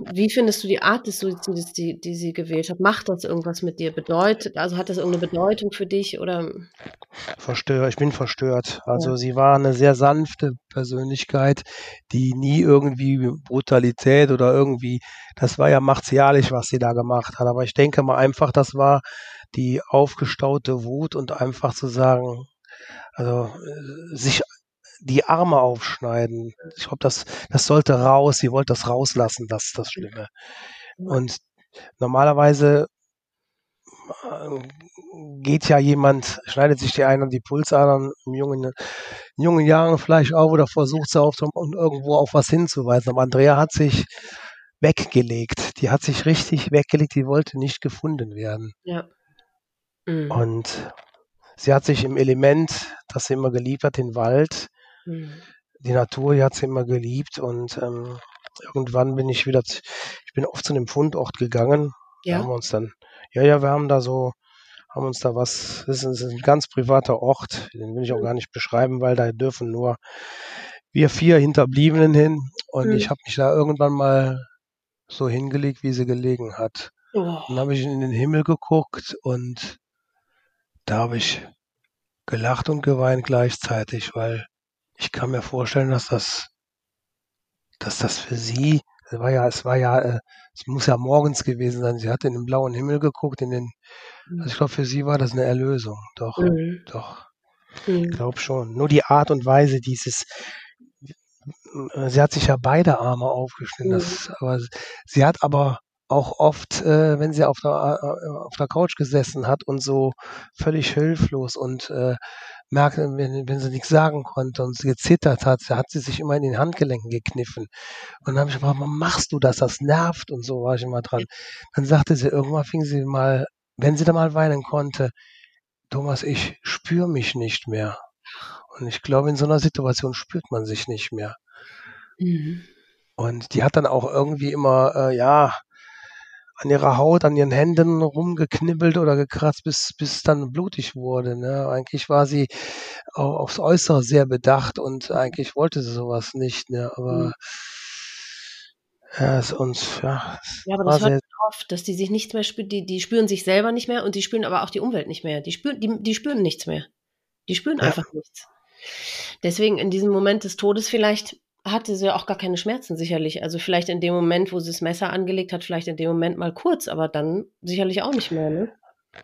[SPEAKER 1] Wie findest du die Art des Suizides, die die sie gewählt hat? Macht das irgendwas mit dir? Bedeutet also, hat das irgend 'ne Bedeutung für dich oder
[SPEAKER 2] verstö ich bin verstört.
[SPEAKER 1] Ja.
[SPEAKER 2] Also, sie war 'ne sehr sanfte Persönlichkeit, die nie irgendwie Brutalität oder irgendwie das war ja martialisch, was sie da gemacht hat. Aber ich denke mal einfach, das war die aufgestaute Wut und einfach zu sagen also, äh, sich die Arme aufschneiden. Ich glaube, das das sollte raus. Sie wollte das rauslassen, das ist das Schlimme. Und normalerweise geht ja jemand, schneidet sich die einen an die Pulsadern im jungen, in jungen Jahren vielleicht auch oder versucht sie auf irgendwo auf was hinzuweisen. Aber Andrea hat sich weggelegt. Die hat sich richtig weggelegt, die wollte nicht gefunden werden.
[SPEAKER 1] Ja.
[SPEAKER 2] Mhm. Und sie hat sich im Element, das sie immer geliebt hat, den Wald, mhm. die Natur, die hat sie immer geliebt und ähm, irgendwann bin ich wieder, ich bin oft zu einem Fundort gegangen. Ja. Da haben wir uns dann, ja, ja, wir haben da so, haben uns da was, das ist, ein ganz privater Ort, den will ich auch gar nicht beschreiben, weil da dürfen nur wir vier Hinterbliebenen hin. Und mhm. ich habe mich da irgendwann mal so hingelegt, wie sie gelegen hat. Oh. Dann habe ich in den Himmel geguckt und da habe ich gelacht und geweint gleichzeitig, weil ich kann mir vorstellen, dass das, dass das für sie, es war ja, es war ja, äh, es muss ja morgens gewesen sein. Sie hat in den blauen Himmel geguckt, in den, also ich glaube, für sie war das eine Erlösung. Doch, mhm. doch. Mhm. Ich glaube schon. Nur die Art und Weise dieses, sie hat sich ja beide Arme aufgeschnitten, mhm. das, aber sie hat aber auch oft, äh, wenn sie auf der, äh, auf der Couch gesessen hat und so völlig hilflos und äh, merkte, wenn, wenn sie nichts sagen konnte und sie gezittert hat, hat sie sich immer in den Handgelenken gekniffen. Und dann habe ich gefragt, warum machst du das? Das nervt und so war ich immer dran. Dann sagte sie, irgendwann fing sie mal, wenn sie da mal weinen konnte, Thomas, ich spüre mich nicht mehr. Und ich glaube, in so einer Situation spürt man sich nicht mehr. Mhm. Und die hat dann auch irgendwie immer, äh, ja, an ihrer Haut, an ihren Händen rumgeknibbelt oder gekratzt, bis, bis dann blutig wurde. Ne? Eigentlich war sie auch aufs Äußere sehr bedacht und eigentlich wollte sie sowas nicht. Ne? Aber mhm. ja, es uns, ja.
[SPEAKER 1] Ja, aber das hört oft, dass die sich nichts mehr spüren, die, die spüren sich selber nicht mehr und die spüren aber auch die Umwelt nicht mehr. Die spüren, die, die spüren nichts mehr. Die spüren ja. einfach nichts. Deswegen in diesem Moment des Todes vielleicht hatte sie auch gar keine Schmerzen sicherlich. Also vielleicht in dem Moment, wo sie das Messer angelegt hat, vielleicht in dem Moment mal kurz, aber dann sicherlich auch nicht mehr, ne?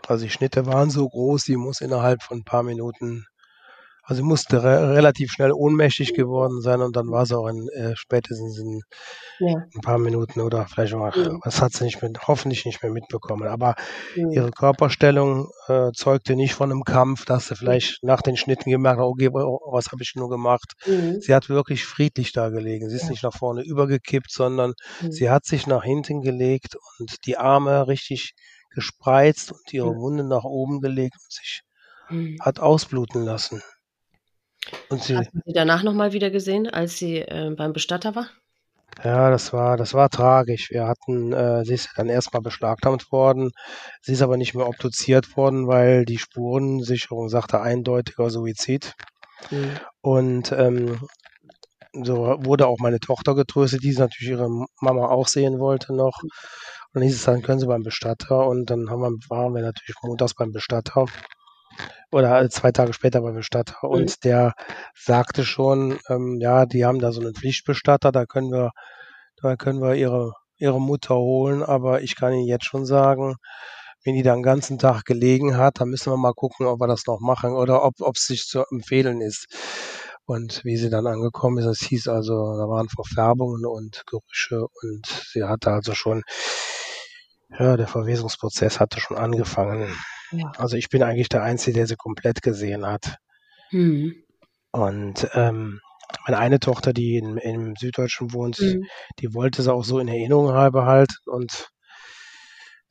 [SPEAKER 2] Also die Schnitte waren so groß, die muss innerhalb von ein paar Minuten also sie musste re relativ schnell ohnmächtig geworden sein und dann war sie auch in, äh, spätestens in ja. ein paar Minuten oder vielleicht auch, das hat sie nicht mit, hoffentlich nicht mehr mitbekommen. Aber mhm. ihre Körperstellung äh, zeugte nicht von einem Kampf, dass sie vielleicht nach den Schnitten gemerkt hat, okay, oh, was habe ich nur gemacht. Mhm. Sie hat wirklich friedlich da gelegen. Sie ist ja. nicht nach vorne übergekippt, sondern mhm. sie hat sich nach hinten gelegt und die Arme richtig gespreizt und ihre Wunde nach oben gelegt und sich mhm. hat ausbluten lassen.
[SPEAKER 1] Und sie, Hast du sie danach nochmal wieder gesehen, als sie äh, beim Bestatter war?
[SPEAKER 2] Ja, das war, das war tragisch. Wir hatten, äh, sie ist dann erstmal beschlagnahmt worden. Sie ist aber nicht mehr obduziert worden, weil die Spurensicherung sagte eindeutiger Suizid. Mhm. Und ähm, so wurde auch meine Tochter getröstet, die natürlich ihre Mama auch sehen wollte noch. Und dann hieß es dann, können Sie beim Bestatter. Und dann haben wir, waren wir natürlich montags beim Bestatter oder zwei Tage später beim Bestatter mhm. und der sagte schon, ähm, ja, die haben da so einen Pflichtbestatter, da können wir, da können wir ihre, ihre Mutter holen, aber ich kann Ihnen jetzt schon sagen, wenn die da den ganzen Tag gelegen hat, dann müssen wir mal gucken, ob wir das noch machen oder ob es sich zu empfehlen ist. Und wie sie dann angekommen ist, es hieß also, da waren Verfärbungen und Gerüche und sie hatte also schon, ja, der Verwesungsprozess hatte schon angefangen. Ja. Also ich bin eigentlich der Einzige, der sie komplett gesehen hat. Mhm. Und ähm, meine eine Tochter, die in, im Süddeutschen wohnt, mhm. die wollte sie auch so in Erinnerung behalten. Und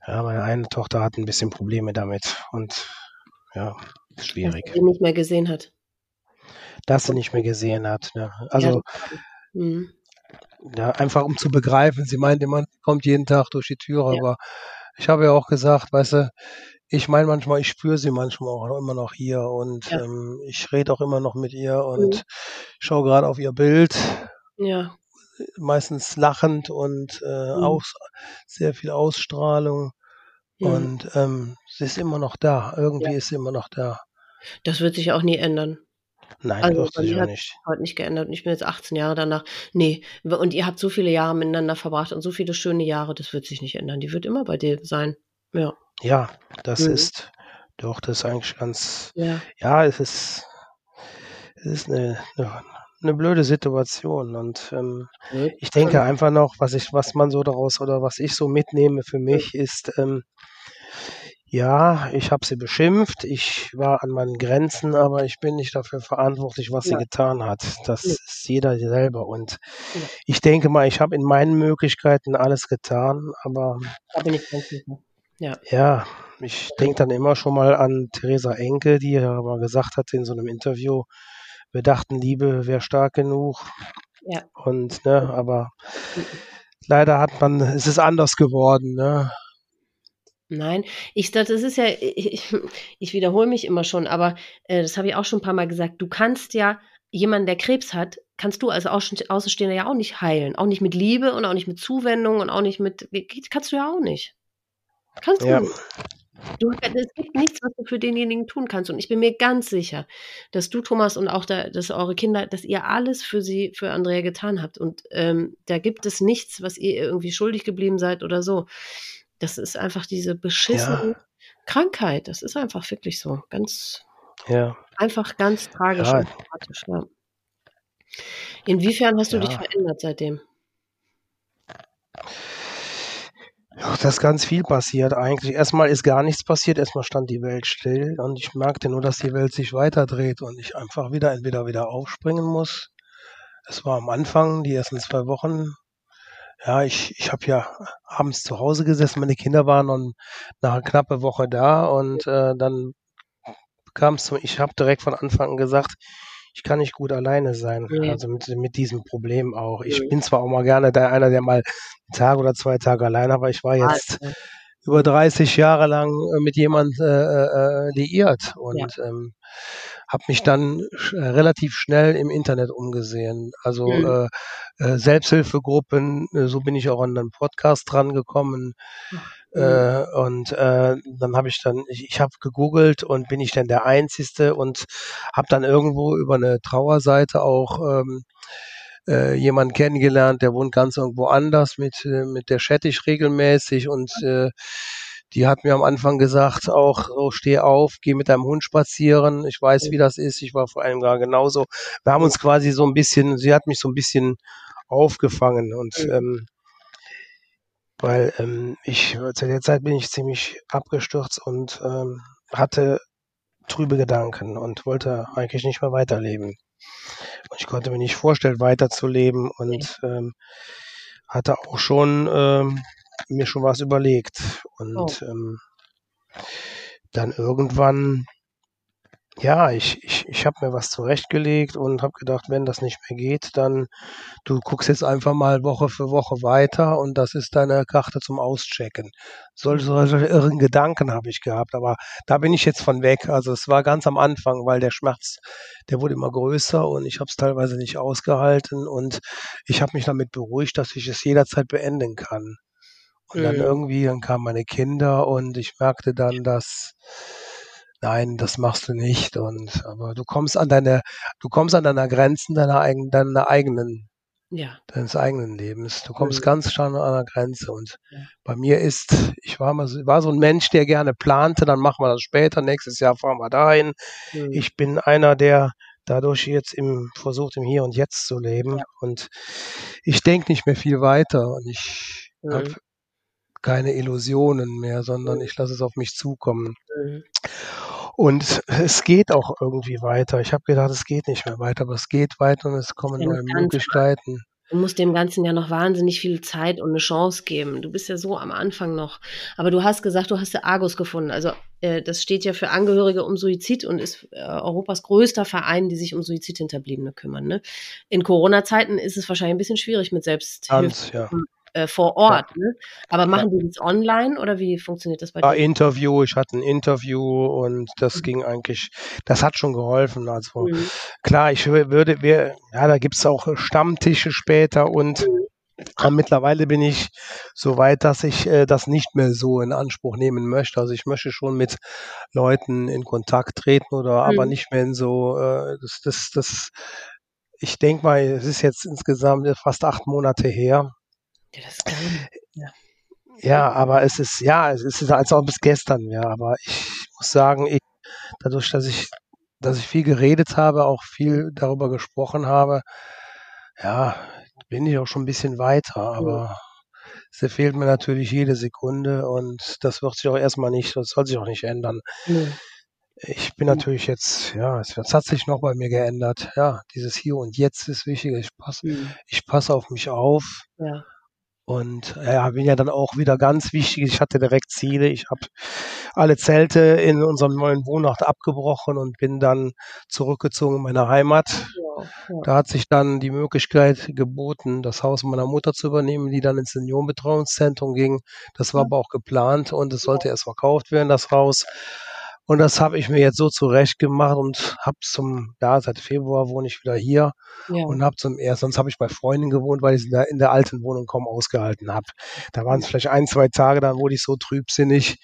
[SPEAKER 2] ja, meine eine Tochter hat ein bisschen Probleme damit. Und ja, schwierig.
[SPEAKER 1] Dass sie nicht mehr gesehen hat.
[SPEAKER 2] Dass sie nicht mehr gesehen hat. Ne? Also ja. Mhm. Ja, einfach um zu begreifen, sie meint, man kommt jeden Tag durch die Tür, ja. aber ich habe ja auch gesagt, weißt du, ich meine manchmal, ich spüre sie manchmal auch immer noch hier und ja. ähm, ich rede auch immer noch mit ihr und mhm. schaue gerade auf ihr Bild.
[SPEAKER 1] Ja.
[SPEAKER 2] Meistens lachend und äh, mhm. aus, sehr viel Ausstrahlung. Mhm. Und ähm, sie ist immer noch da. Irgendwie ja. ist sie immer noch da.
[SPEAKER 1] Das wird sich auch nie ändern.
[SPEAKER 2] Nein, also, wird sich auch nicht.
[SPEAKER 1] Heute nicht geändert. Und ich bin jetzt 18 Jahre danach. Nee, und ihr habt so viele Jahre miteinander verbracht und so viele schöne Jahre, das wird sich nicht ändern. Die wird immer bei dir sein. Ja.
[SPEAKER 2] Ja, das Mhm. ist doch, das ist eigentlich ganz Ja. ja, es ist es ist 'ne 'ne 'ne blöde Situation und, ähm, Mhm. ich denke einfach noch, was ich was man so daraus oder was ich so mitnehme für mich ist, ähm ja, ich habe sie beschimpft, ich war an meinen Grenzen, aber ich bin nicht dafür verantwortlich, was ja. sie getan hat. Das ja. ist jeder selber. Und ja. ich denke mal, ich habe in meinen Möglichkeiten alles getan, aber
[SPEAKER 1] da bin ich ganz sicher.
[SPEAKER 2] Ja. ja, ich denke dann immer schon mal an Theresa Enke, die ja mal gesagt hat in so einem Interview, wir dachten, Liebe wäre stark genug. Ja. Und, ne, aber mhm. leider hat man, es ist anders geworden, ne?
[SPEAKER 1] Nein, ich das ist ja, ich, ich wiederhole mich immer schon, aber äh, das habe ich auch schon ein paar Mal gesagt. Du kannst ja jemanden, der Krebs hat, kannst du als Außenstehender ja auch nicht heilen. Auch nicht mit Liebe und auch nicht mit Zuwendung und auch nicht mit, kannst du ja auch nicht. Kannst du ja. nicht. Du, es gibt nichts, was du für denjenigen tun kannst. Und ich bin mir ganz sicher, dass du, Thomas, und auch da, dass eure Kinder, dass ihr alles für sie, für Andrea getan habt. Und ähm, da gibt es nichts, was ihr irgendwie schuldig geblieben seid oder so. Das ist einfach diese beschissene ja. Krankheit. Das ist einfach wirklich so. Ganz, ja. einfach ganz tragisch ja. und dramatisch. Ja. Inwiefern hast du dich verändert seitdem?
[SPEAKER 2] Ja, das ist ganz viel passiert eigentlich. Erstmal ist gar nichts passiert, erstmal stand die Welt still und ich merkte nur, dass die Welt sich weiterdreht und ich einfach wieder entweder wieder aufspringen muss. Es war am Anfang, die ersten zwei Wochen, ja, ich, ich habe ja abends zu Hause gesessen, meine Kinder waren dann nach einer knappe Woche da und äh, dann kam es zum, ich habe direkt von Anfang an gesagt, ich kann nicht gut alleine sein, ja. also mit, mit diesem Problem auch. Ich ja. bin zwar auch mal gerne der, einer, der mal einen Tag oder zwei Tage alleine, aber ich war jetzt Alter. über 30 Jahre lang äh, mit jemand äh, äh, liiert und ja. ähm, habe mich dann äh, relativ schnell im Internet umgesehen. Also mhm. äh, äh, Selbsthilfegruppen, äh, so bin ich auch an einen Podcast dran gekommen. Mhm. Äh, und äh, dann habe ich dann, ich, ich habe gegoogelt und bin ich denn der Einzige und habe dann irgendwo über eine Trauerseite auch ähm, äh, jemanden kennengelernt, der wohnt ganz irgendwo anders, mit, mit der chatte ich regelmäßig und äh, die hat mir am Anfang gesagt, auch so steh auf, geh mit deinem Hund spazieren. Ich weiß, wie das ist. Ich war vor einem Jahr genauso. Wir haben uns quasi so ein bisschen, sie hat mich so ein bisschen aufgefangen und ähm, weil ähm, ich zu der Zeit bin ich ziemlich abgestürzt und ähm, hatte trübe Gedanken und wollte eigentlich nicht mehr weiterleben. Und ich konnte mir nicht vorstellen, weiterzuleben und ähm, hatte auch schon ähm, mir schon was überlegt. Und oh. ähm, dann irgendwann, ja, ich, ich, ich habe mir was zurechtgelegt und habe gedacht, wenn das nicht mehr geht, dann du guckst jetzt einfach mal Woche für Woche weiter und das ist deine Karte zum Auschecken. Solche, solche irren Gedanken habe ich gehabt, aber da bin ich jetzt von weg. Also es war ganz am Anfang, weil der Schmerz, der wurde immer größer und ich habe es teilweise nicht ausgehalten und ich habe mich damit beruhigt, dass ich es jederzeit beenden kann. Und dann mhm. irgendwie, dann kamen meine Kinder und ich merkte dann, dass nein, das machst du nicht. Und aber du kommst an deine, du kommst an deine Grenzen deiner, eigen, deiner eigenen, ja. deines eigenen Lebens. Du kommst mhm. ganz schon an der Grenze. Und ja. bei mir ist, ich war mal, war so ein Mensch, der gerne plante, dann machen wir das später, nächstes Jahr fahren wir dahin. Mhm. Ich bin einer, der dadurch jetzt im versucht, im Hier und Jetzt zu leben. Ja. Und ich denke nicht mehr viel weiter. Und ich mhm. habe keine Illusionen mehr, sondern ich lasse es auf mich zukommen. Mhm. Und es geht auch irgendwie weiter. Ich habe gedacht, es geht nicht mehr weiter, aber es geht weiter und es kommen neue Möglichkeiten.
[SPEAKER 1] Du musst dem Ganzen ja noch wahnsinnig viel Zeit und eine Chance geben. Du bist ja so am Anfang noch. Aber du hast gesagt, du hast ja Argus gefunden. Also äh, das steht ja für Angehörige um Suizid und ist äh, Europas größter Verein, die sich um Suizidhinterbliebene kümmern. Ne? In Corona-Zeiten ist es wahrscheinlich ein bisschen schwierig mit Selbsthilfe. Ganz, ja äh, vor Ort. Ja. Ne? Aber machen ja. die das online oder wie funktioniert das bei
[SPEAKER 2] dir? Ja, Interview, ich hatte ein Interview und das mhm. ging eigentlich, das hat schon geholfen. Also mhm. klar, ich würde, wir, ja, da gibt es auch Stammtische später und mhm. Aber mittlerweile bin ich so weit, dass ich äh, das nicht mehr so in Anspruch nehmen möchte. Also ich möchte schon mit Leuten in Kontakt treten oder mhm. aber nicht mehr in so äh, das, das, das ich denke mal, es ist jetzt insgesamt fast acht Monate her. Ja, das kann, ja. ja, aber es ist, ja, es ist, als ob es gestern wäre. Aber ich muss sagen, ich, dadurch, dass ich, dass ich viel geredet habe, auch viel darüber gesprochen habe, ja, bin ich auch schon ein bisschen weiter. Aber sie fehlt mir natürlich jede Sekunde und das wird sich auch erstmal nicht, das soll sich auch nicht ändern.
[SPEAKER 1] Mhm.
[SPEAKER 2] Ich bin natürlich jetzt, ja, es, es hat sich noch bei mir geändert. Ja, dieses Hier und Jetzt ist wichtig. Ich passe,
[SPEAKER 1] Mhm.
[SPEAKER 2] ich passe auf mich auf.
[SPEAKER 1] Ja.
[SPEAKER 2] Und ja, bin ja dann auch wieder ganz wichtig. Ich hatte direkt Ziele. Ich habe alle Zelte in unserem neuen Wohnort abgebrochen und bin dann zurückgezogen in meine Heimat.
[SPEAKER 1] Ja, ja.
[SPEAKER 2] Da hat sich dann die Möglichkeit geboten, das Haus meiner Mutter zu übernehmen, die dann ins Seniorenbetreuungszentrum ging. Das war aber auch geplant und es sollte erst verkauft werden, das Haus. Und das habe ich mir jetzt so zurecht gemacht und habe zum, ja, seit Februar wohne ich wieder hier
[SPEAKER 1] Ja.
[SPEAKER 2] und habe zum ersten, sonst habe ich bei Freunden gewohnt, weil ich in der, in der alten Wohnung kaum ausgehalten habe. Da waren es vielleicht ein, zwei Tage, dann wurde ich so trübsinnig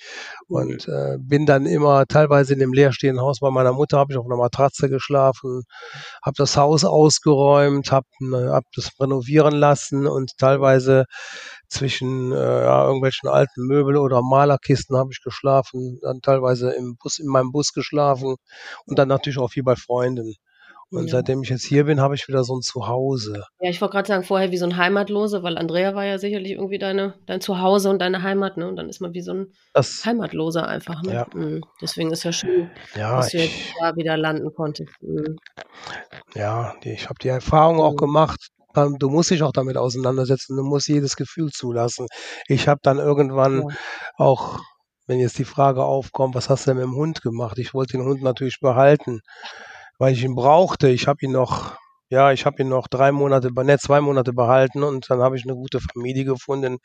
[SPEAKER 2] und äh, bin dann immer teilweise in dem leerstehenden Haus bei meiner Mutter, habe ich auf einer Matratze geschlafen, habe das Haus ausgeräumt, habe hab das renovieren lassen und teilweise zwischen äh, ja, irgendwelchen alten Möbel oder Malerkisten habe ich geschlafen, dann teilweise im Bus, in meinem Bus geschlafen und dann natürlich auch viel bei Freunden. Und
[SPEAKER 1] Ja.
[SPEAKER 2] seitdem ich jetzt hier bin, habe ich wieder so ein Zuhause.
[SPEAKER 1] Ja, ich wollte gerade sagen, vorher wie so ein Heimatlose, weil Andrea war ja sicherlich irgendwie deine, dein Zuhause und deine Heimat, ne? Und dann ist man wie so ein
[SPEAKER 2] Das,
[SPEAKER 1] Heimatloser einfach, ne?
[SPEAKER 2] Ja.
[SPEAKER 1] Mhm. Deswegen ist ja schön,
[SPEAKER 2] ja,
[SPEAKER 1] dass du jetzt
[SPEAKER 2] ich,
[SPEAKER 1] da wieder landen konntest. Mhm.
[SPEAKER 2] ja, die, ich habe die Erfahrung auch
[SPEAKER 1] Mhm.
[SPEAKER 2] gemacht. Ähm, Du musst dich auch damit auseinandersetzen. Du musst jedes Gefühl zulassen. Ich habe dann irgendwann
[SPEAKER 1] Ja.
[SPEAKER 2] auch, wenn jetzt die Frage aufkommt, was hast du denn mit dem Hund gemacht? Ich wollte den Hund natürlich behalten, weil ich ihn brauchte. Ich habe ihn noch, ja, ich habe ihn noch drei Monate, ne, zwei Monate behalten und dann habe ich eine gute Familie gefunden,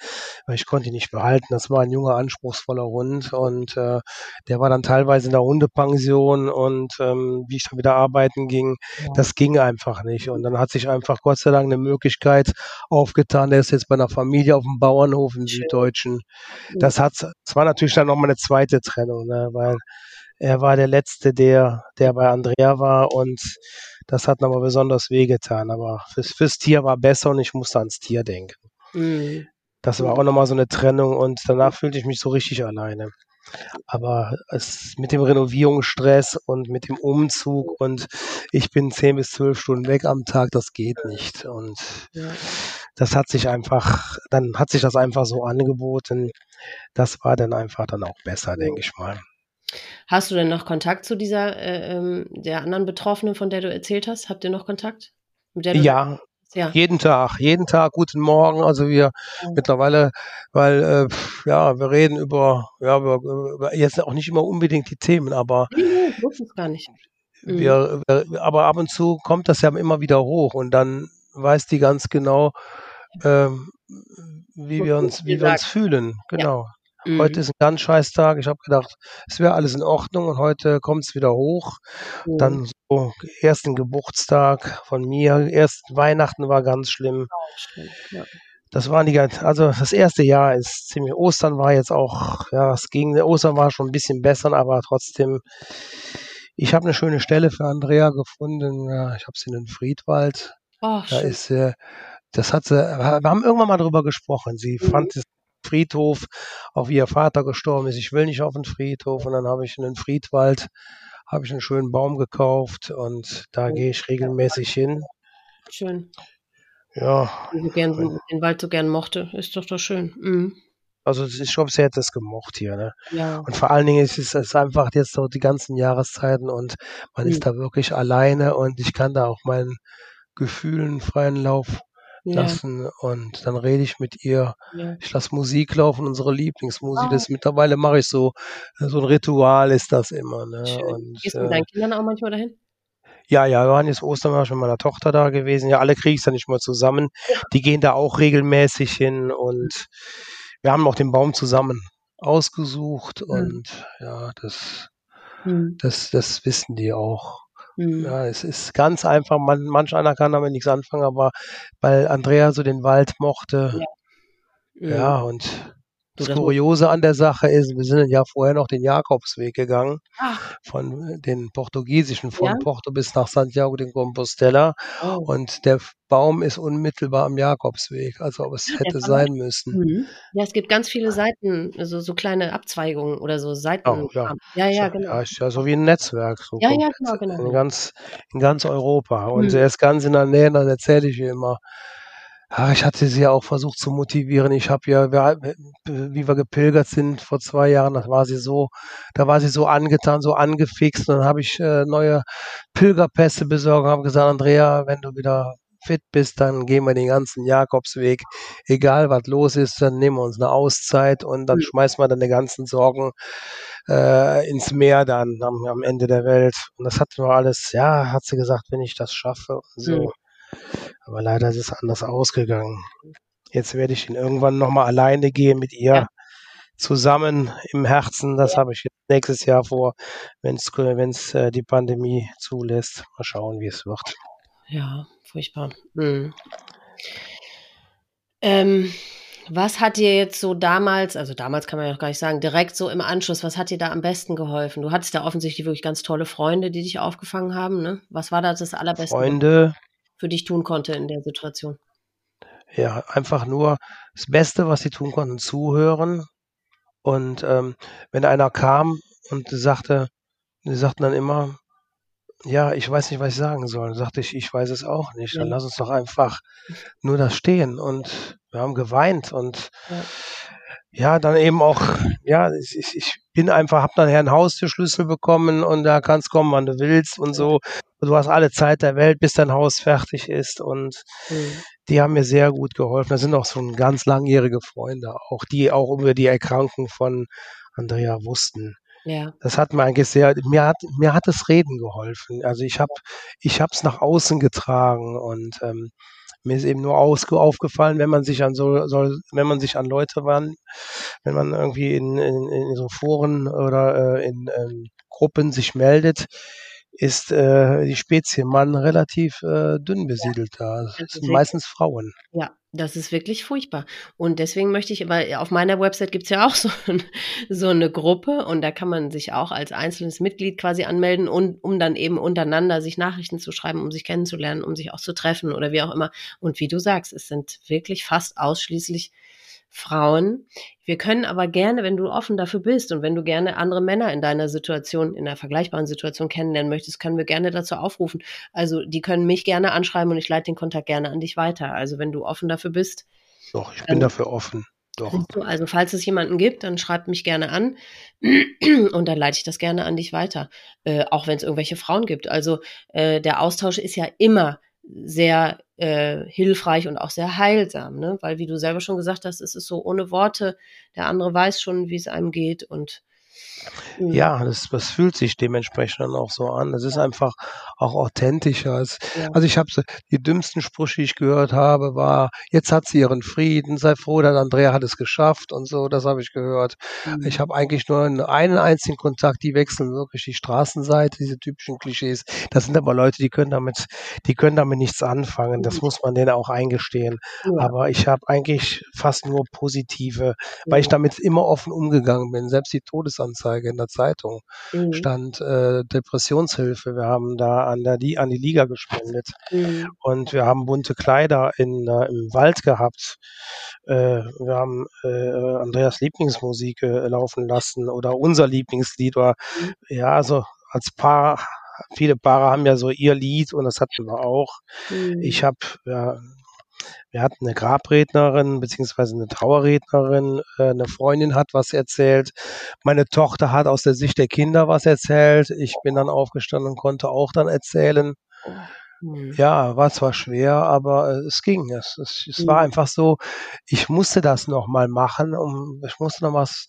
[SPEAKER 2] weil ich konnte ihn nicht behalten. Das war ein junger, anspruchsvoller Hund und äh, der war dann teilweise in der Hundepension und ähm, wie ich dann wieder arbeiten ging,
[SPEAKER 1] Ja.
[SPEAKER 2] das ging einfach nicht. Und dann hat sich einfach Gott sei Dank eine Möglichkeit aufgetan. Der ist jetzt bei einer Familie auf dem Bauernhof im. Süddeutschen. Das hat, das war natürlich dann nochmal eine zweite Trennung, ne, weil er war der Letzte, der, der bei Andrea war und das hat nochmal besonders wehgetan. Aber fürs, fürs Tier war besser und ich musste ans Tier denken.
[SPEAKER 1] Mhm.
[SPEAKER 2] Das war auch nochmal so eine Trennung und danach fühlte ich mich so richtig alleine. Aber es mit dem Renovierungsstress und mit dem Umzug und ich bin zehn bis zwölf Stunden weg am Tag, das geht nicht. Und
[SPEAKER 1] Ja.
[SPEAKER 2] das hat sich einfach, dann hat sich das einfach so angeboten. Das war dann einfach dann auch besser, denke ich mal.
[SPEAKER 1] Hast du denn noch Kontakt zu dieser, äh, ähm, der anderen Betroffenen, von der du erzählt hast? Habt ihr noch Kontakt? Mit der du
[SPEAKER 2] Ja,
[SPEAKER 1] ja.
[SPEAKER 2] jeden Tag, jeden Tag, guten Morgen. Also wir
[SPEAKER 1] Ja.
[SPEAKER 2] mittlerweile, weil äh, ja, wir reden über, ja, über, jetzt auch nicht immer unbedingt die Themen, aber
[SPEAKER 1] Nee, nee, gar nicht. Mhm.
[SPEAKER 2] wir, wir, aber ab und zu kommt das ja immer wieder hoch und dann weiß die ganz genau, ähm, wie wir uns, wie wir uns fühlen. Genau.
[SPEAKER 1] Mhm.
[SPEAKER 2] Heute ist ein ganz scheiß Tag. Ich habe gedacht, es wäre alles in Ordnung und heute kommt es wieder hoch.
[SPEAKER 1] Mhm.
[SPEAKER 2] Dann so ersten Geburtstag von mir, erst Weihnachten war ganz schlimm.
[SPEAKER 1] Ja.
[SPEAKER 2] Das waren die ganz, also das erste Jahr ist ziemlich, Ostern war jetzt auch, ja, es ging, Ostern war schon ein bisschen besser, aber trotzdem, ich habe eine schöne Stelle für Andrea gefunden. Ja, ich habe sie in den Friedwald.
[SPEAKER 1] Ach,
[SPEAKER 2] Da
[SPEAKER 1] schön.
[SPEAKER 2] ist sie, das hat sie, wir haben irgendwann mal drüber gesprochen. Sie
[SPEAKER 1] Mhm.
[SPEAKER 2] fand es Friedhof, auch wie ihr Vater gestorben ist. Ich will nicht auf den Friedhof und dann habe ich in den Friedwald, habe ich einen schönen Baum gekauft und da
[SPEAKER 1] Mhm.
[SPEAKER 2] gehe ich regelmäßig hin.
[SPEAKER 1] Schön.
[SPEAKER 2] Ja,
[SPEAKER 1] Die so gern, den Wald so gern mochte. Ist doch doch schön. Mhm.
[SPEAKER 2] also es ist- ich glaube, sie hätte es gemocht hier. Ne?
[SPEAKER 1] Ja.
[SPEAKER 2] Und vor allen Dingen ist es einfach jetzt so die ganzen Jahreszeiten und man
[SPEAKER 1] Mhm.
[SPEAKER 2] ist da wirklich alleine und ich kann da auch meinen Gefühlen freien Lauf
[SPEAKER 1] Ja.
[SPEAKER 2] lassen und dann rede ich mit ihr.
[SPEAKER 1] ja.
[SPEAKER 2] Ich lasse Musik laufen, unsere Lieblingsmusik.
[SPEAKER 1] Ah.
[SPEAKER 2] Das mittlerweile mache ich so, so ein Ritual ist das immer. Ne?
[SPEAKER 1] Schön.
[SPEAKER 2] Und,
[SPEAKER 1] Gehst du mit
[SPEAKER 2] äh,
[SPEAKER 1] deinen Kindern auch manchmal dahin?
[SPEAKER 2] ja, ja, wir waren jetzt Ostern war ich mit meiner Tochter da gewesen. Ja, alle kriege ich da nicht mal zusammen. Die gehen da auch regelmäßig hin und wir haben auch den Baum zusammen ausgesucht
[SPEAKER 1] Mhm.
[SPEAKER 2] und ja, das,
[SPEAKER 1] Mhm.
[SPEAKER 2] das, das wissen die auch.
[SPEAKER 1] Mhm.
[SPEAKER 2] Ja, es ist ganz einfach. Man, manch einer kann damit nichts anfangen, aber weil Andrea so den Wald mochte,
[SPEAKER 1] Mhm.
[SPEAKER 2] ja, und
[SPEAKER 1] Du,
[SPEAKER 2] das Kuriose an der Sache ist, wir sind ja vorher noch den Jakobsweg gegangen,
[SPEAKER 1] Ach,
[SPEAKER 2] von äh, den portugiesischen, von
[SPEAKER 1] Ja?
[SPEAKER 2] Porto bis nach Santiago de Compostela.
[SPEAKER 1] oh.
[SPEAKER 2] Und der Baum ist unmittelbar am Jakobsweg, also ob es hätte sein müssen.
[SPEAKER 1] Mhm. Ja, es gibt ganz viele Seiten, also so kleine Abzweigungen oder so Seiten.
[SPEAKER 2] Oh, ja.
[SPEAKER 1] ja, ja,
[SPEAKER 2] So,
[SPEAKER 1] genau.
[SPEAKER 2] Ja, ist ja so wie ein Netzwerk. So
[SPEAKER 1] Ja, ja, genau, genau.
[SPEAKER 2] In ganz, in ganz Europa. Und
[SPEAKER 1] Mhm.
[SPEAKER 2] er ist ganz in der Nähe, dann erzähle ich ihm immer, Ah, ich hatte sie ja auch versucht zu motivieren. Ich habe ja, wir, wie wir gepilgert sind vor zwei Jahren, da war sie so, da war sie so angetan, so angefixt. Und dann habe ich äh, neue Pilgerpässe besorgt und habe gesagt, Andrea, wenn du wieder fit bist, dann gehen wir den ganzen Jakobsweg. Egal was los ist, dann nehmen wir uns eine Auszeit und dann mhm. schmeißen wir dann die ganzen Sorgen äh, ins Meer dann am, am, Ende der Welt. Und das hatten wir alles, ja, hat sie gesagt, wenn ich das schaffe und so. Mhm. Aber leider ist es anders ausgegangen. Jetzt werde ich ihn irgendwann nochmal alleine gehen mit ihr. Ja. Zusammen im Herzen, das ja. habe ich nächstes Jahr vor, wenn es äh, die Pandemie zulässt. Mal schauen, wie es wird.
[SPEAKER 1] Ja, furchtbar. Hm. Ähm, was hat dir jetzt so damals, also damals kann man ja noch gar nicht sagen, direkt so im Anschluss, was hat dir da am besten geholfen? Du hattest ja offensichtlich wirklich ganz tolle Freunde, die dich aufgefangen haben, ne? Was war da das allerbeste,
[SPEAKER 2] Freunde,
[SPEAKER 1] für dich tun konnte in der Situation?
[SPEAKER 2] Ja, einfach nur das Beste, was sie tun konnten, zuhören. Und ähm, wenn einer kam und sagte, sie sagten dann immer, ja, ich weiß nicht, was ich sagen soll. Sagte ich, ich weiß es auch nicht. Dann lass uns doch einfach nur da stehen. Und wir haben geweint und ja, ja dann eben auch, ja, ich, ich bin einfach, hab dann Herrn Haustürschlüssel bekommen und da kannst kommen, wann du willst und so. Du hast alle Zeit der Welt, bis dein Haus fertig ist und mhm. die haben mir sehr gut geholfen. Das sind auch schon ganz langjährige Freunde, auch die auch über die Erkrankung von Andrea wussten. Ja. Das hat mir eigentlich sehr, mir hat, mir hat das Reden geholfen. Also ich habe, ich habe es nach außen getragen und ähm, mir ist eben nur aufgefallen, wenn man sich an so, so, wenn man sich an Leute wandt, wenn man irgendwie in, in, in so Foren oder äh, in ähm, Gruppen sich meldet, ist äh, die Spezie Mann relativ äh, dünn besiedelt da. Das sind meistens Frauen.
[SPEAKER 1] Ja, das ist wirklich furchtbar. Und deswegen möchte ich, weil auf meiner Website gibt es ja auch so, so eine Gruppe und da kann man sich auch als einzelnes Mitglied quasi anmelden, und, um dann eben untereinander sich Nachrichten zu schreiben, um sich kennenzulernen, um sich auch zu treffen oder wie auch immer. Und wie du sagst, es sind wirklich fast ausschließlich Frauen. Wir können aber gerne, wenn du offen dafür bist und wenn du gerne andere Männer in deiner Situation, in einer vergleichbaren Situation kennenlernen möchtest, können wir gerne dazu aufrufen. Also die können mich gerne anschreiben und ich leite den Kontakt gerne an dich weiter. Also wenn du offen dafür bist.
[SPEAKER 2] Doch, ich bin dafür offen. Doch.
[SPEAKER 1] Also falls es jemanden gibt, dann schreibt mich gerne an und dann leite ich das gerne an dich weiter. Äh, auch wenn es irgendwelche Frauen gibt. Also äh, der Austausch ist ja immer sehr äh, hilfreich und auch sehr heilsam, ne? Weil wie du selber schon gesagt hast, es ist so ohne Worte, der andere weiß schon, wie es einem geht und.
[SPEAKER 2] Ja, das, das fühlt sich dementsprechend dann auch so an. Das ist einfach auch authentischer. Als, ja. Also ich habe die dümmsten Sprüche, die ich gehört habe, war, jetzt hat sie ihren Frieden, sei froh, dass Andrea hat es geschafft und so, das habe ich gehört. Mhm. Ich habe eigentlich nur einen, einen einzigen Kontakt, die wechseln wirklich die Straßenseite, diese typischen Klischees. Das sind aber Leute, die können damit, die können damit nichts anfangen. Das mhm. muss man denen auch eingestehen. Ja. Aber ich habe eigentlich fast nur positive, weil ich damit immer offen umgegangen bin. Selbst die Todesanzeige Anzeige in der Zeitung mhm. stand äh, Depressionshilfe. Wir haben da an, der, an die Liga gespendet mhm. und wir haben bunte Kleider in, äh, im Wald gehabt. Äh, wir haben äh, Andreas Lieblingsmusik äh, laufen lassen oder unser Lieblingslied war mhm. ja also als Paar viele Paare haben ja so ihr Lied und das hatten wir auch. Mhm. Ich habe ja, wir hatten eine Grabrednerin beziehungsweise eine Trauerrednerin, äh, eine Freundin hat was erzählt, meine Tochter hat aus der Sicht der Kinder was erzählt, ich bin dann aufgestanden und konnte auch dann erzählen. Mhm. Ja, war zwar schwer, aber äh, es ging. Es, es, es war einfach so, ich musste das nochmal machen, um, ich musste noch was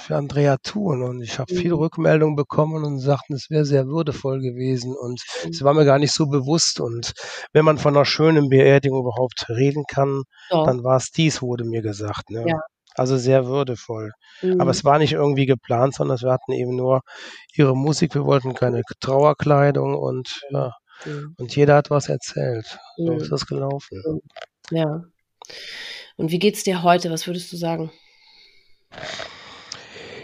[SPEAKER 2] für Andrea tun. Und ich habe mhm. viele Rückmeldungen bekommen und sagten, es wäre sehr würdevoll gewesen. Und mhm. es war mir gar nicht so bewusst. Und wenn man von einer schönen Beerdigung überhaupt reden kann, ja. dann war es dies, wurde mir gesagt. Ne? Ja. Also sehr würdevoll. Mhm. Aber es war nicht irgendwie geplant, sondern wir hatten eben nur ihre Musik. Wir wollten keine Trauerkleidung und ja. Mhm. Und jeder hat was erzählt. So ist mhm. das gelaufen.
[SPEAKER 1] Ja. Und wie geht's dir heute? Was würdest du sagen?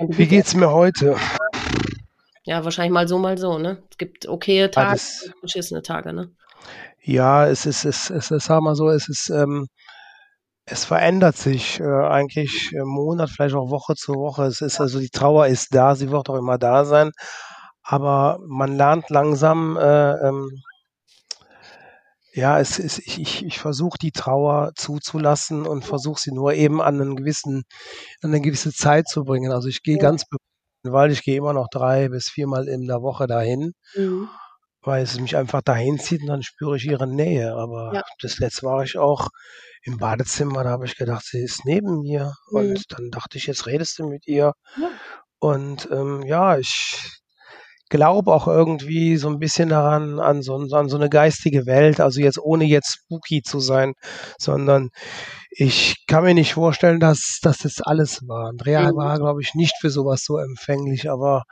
[SPEAKER 2] Wie geht's mir heute?
[SPEAKER 1] Ja, wahrscheinlich mal so, mal so, ne? Es gibt okaye Tage, Alles. beschissene Tage, ne?
[SPEAKER 2] Ja, es ist, es, es, es sag mal so, es ist, ähm, es verändert sich äh, eigentlich Monat, vielleicht auch Woche zu Woche. Es ist also die Trauer ist da, sie wird auch immer da sein, aber man lernt langsam äh, ähm, ja, es ist, ich, ich, ich versuche die Trauer zuzulassen und versuche sie nur eben an einen gewissen, an eine gewisse Zeit zu bringen. Also ich gehe
[SPEAKER 1] Ja.
[SPEAKER 2] ganz bewusst, weil ich gehe immer noch drei bis viermal in der Woche dahin,
[SPEAKER 1] Mhm.
[SPEAKER 2] weil es mich einfach dahin zieht und dann spüre ich ihre Nähe. Aber
[SPEAKER 1] Ja.
[SPEAKER 2] das letzte war ich auch im Badezimmer, da habe ich gedacht, sie ist neben mir.
[SPEAKER 1] Mhm.
[SPEAKER 2] Und dann dachte ich, jetzt redest du mit ihr.
[SPEAKER 1] Ja.
[SPEAKER 2] Und ähm, ja, ich glaube auch irgendwie so ein bisschen daran, an so, an so eine geistige Welt, also jetzt ohne jetzt spooky zu sein, sondern ich kann mir nicht vorstellen, dass, dass das alles war. Andrea
[SPEAKER 1] Mhm.
[SPEAKER 2] war, glaube ich, nicht für sowas so empfänglich, aber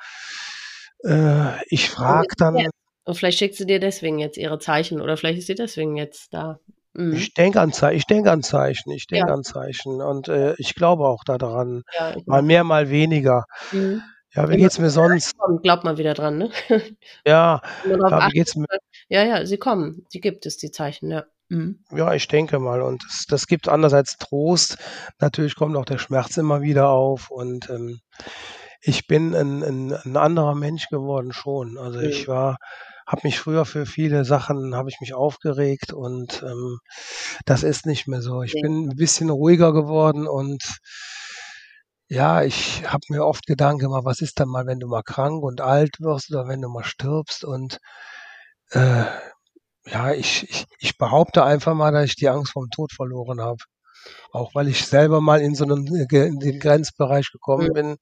[SPEAKER 2] äh, ich frage dann,
[SPEAKER 1] Und vielleicht schickt sie dir deswegen jetzt ihre Zeichen oder vielleicht ist sie deswegen jetzt da. Mhm.
[SPEAKER 2] ich denke an, Ze ich denk an Zeichen, ich denke
[SPEAKER 1] Ja.
[SPEAKER 2] an Zeichen und äh, ich glaube auch daran,
[SPEAKER 1] Ja,
[SPEAKER 2] mal mehr, mal weniger.
[SPEAKER 1] Mhm.
[SPEAKER 2] Ja, wie geht's mir sonst?
[SPEAKER 1] glaubt mal wieder dran, ne?
[SPEAKER 2] Ja, ja, wie geht's mir?
[SPEAKER 1] Ja, ja, sie kommen. Die gibt es, die Zeichen, ja. Mhm.
[SPEAKER 2] Ja, ich denke mal. Und das, das gibt andererseits Trost. Natürlich kommt auch der Schmerz immer wieder auf. Und ähm, ich bin ein, ein, ein anderer Mensch geworden schon. Also
[SPEAKER 1] Mhm.
[SPEAKER 2] ich war, habe mich früher für viele Sachen, habe ich mich aufgeregt und ähm, das ist nicht mehr so. Ich
[SPEAKER 1] Ja.
[SPEAKER 2] bin ein bisschen ruhiger geworden und ja, ich habe mir oft Gedanken gemacht, was ist dann mal, wenn du mal krank und alt wirst oder wenn du mal stirbst und äh, ja, ich, ich, ich behaupte einfach mal, dass ich die Angst vorm Tod verloren habe. Auch weil ich selber mal in so einen Ge- in den Grenzbereich gekommen
[SPEAKER 1] Mhm.
[SPEAKER 2] bin.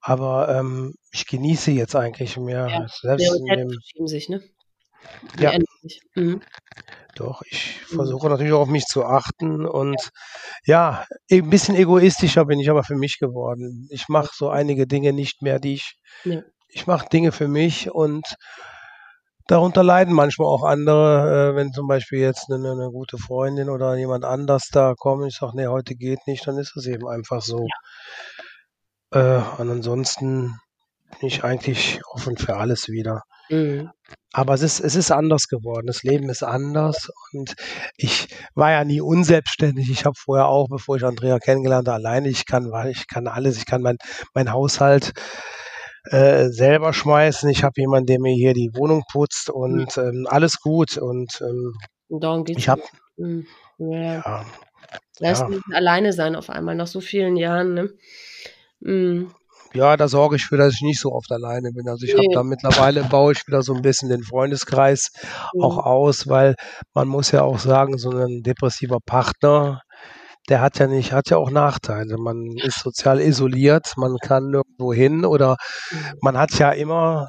[SPEAKER 2] Aber ähm, ich genieße jetzt eigentlich mehr.
[SPEAKER 1] Ja,
[SPEAKER 2] Selbst in
[SPEAKER 1] Prioritäten
[SPEAKER 2] dem,
[SPEAKER 1] verschieben sich, ne?
[SPEAKER 2] Ja.
[SPEAKER 1] Mhm.
[SPEAKER 2] doch, ich
[SPEAKER 1] Mhm.
[SPEAKER 2] versuche natürlich auch auf mich zu achten und ja, ein bisschen egoistischer bin ich aber für mich geworden. Ich mache so einige Dinge nicht mehr, die ich,
[SPEAKER 1] Ja.
[SPEAKER 2] ich mache Dinge für mich und darunter leiden manchmal auch andere, äh, wenn zum Beispiel jetzt eine, eine gute Freundin oder jemand anders da kommt, ich sage, nee, heute geht nicht, dann ist es eben einfach so. Äh, und ansonsten bin ich eigentlich offen für alles wieder.
[SPEAKER 1] Mhm.
[SPEAKER 2] Aber es ist, es ist anders geworden. Das Leben ist anders und ich war ja nie unselbstständig. Ich habe vorher auch, bevor ich Andrea kennengelernt habe, alleine, ich kann, ich kann alles, ich kann mein, mein Haushalt äh, selber schmeißen. Ich habe jemanden, der mir hier die Wohnung putzt und ähm, alles gut. Und ähm, ich habe,
[SPEAKER 1] Mhm. Ja.
[SPEAKER 2] ja,
[SPEAKER 1] Das
[SPEAKER 2] ja,
[SPEAKER 1] alleine sein auf einmal nach so vielen Jahren, ne? Mhm.
[SPEAKER 2] Ja, da sorge ich für, dass ich nicht so oft alleine bin. Also ich habe
[SPEAKER 1] Nee.
[SPEAKER 2] da mittlerweile baue ich wieder so ein bisschen den Freundeskreis auch
[SPEAKER 1] Mhm.
[SPEAKER 2] aus, weil man muss ja auch sagen, so ein depressiver Partner, der hat ja nicht, hat ja auch Nachteile. Man ist sozial isoliert, man kann nirgendwo hin oder
[SPEAKER 1] Mhm.
[SPEAKER 2] man hat ja immer,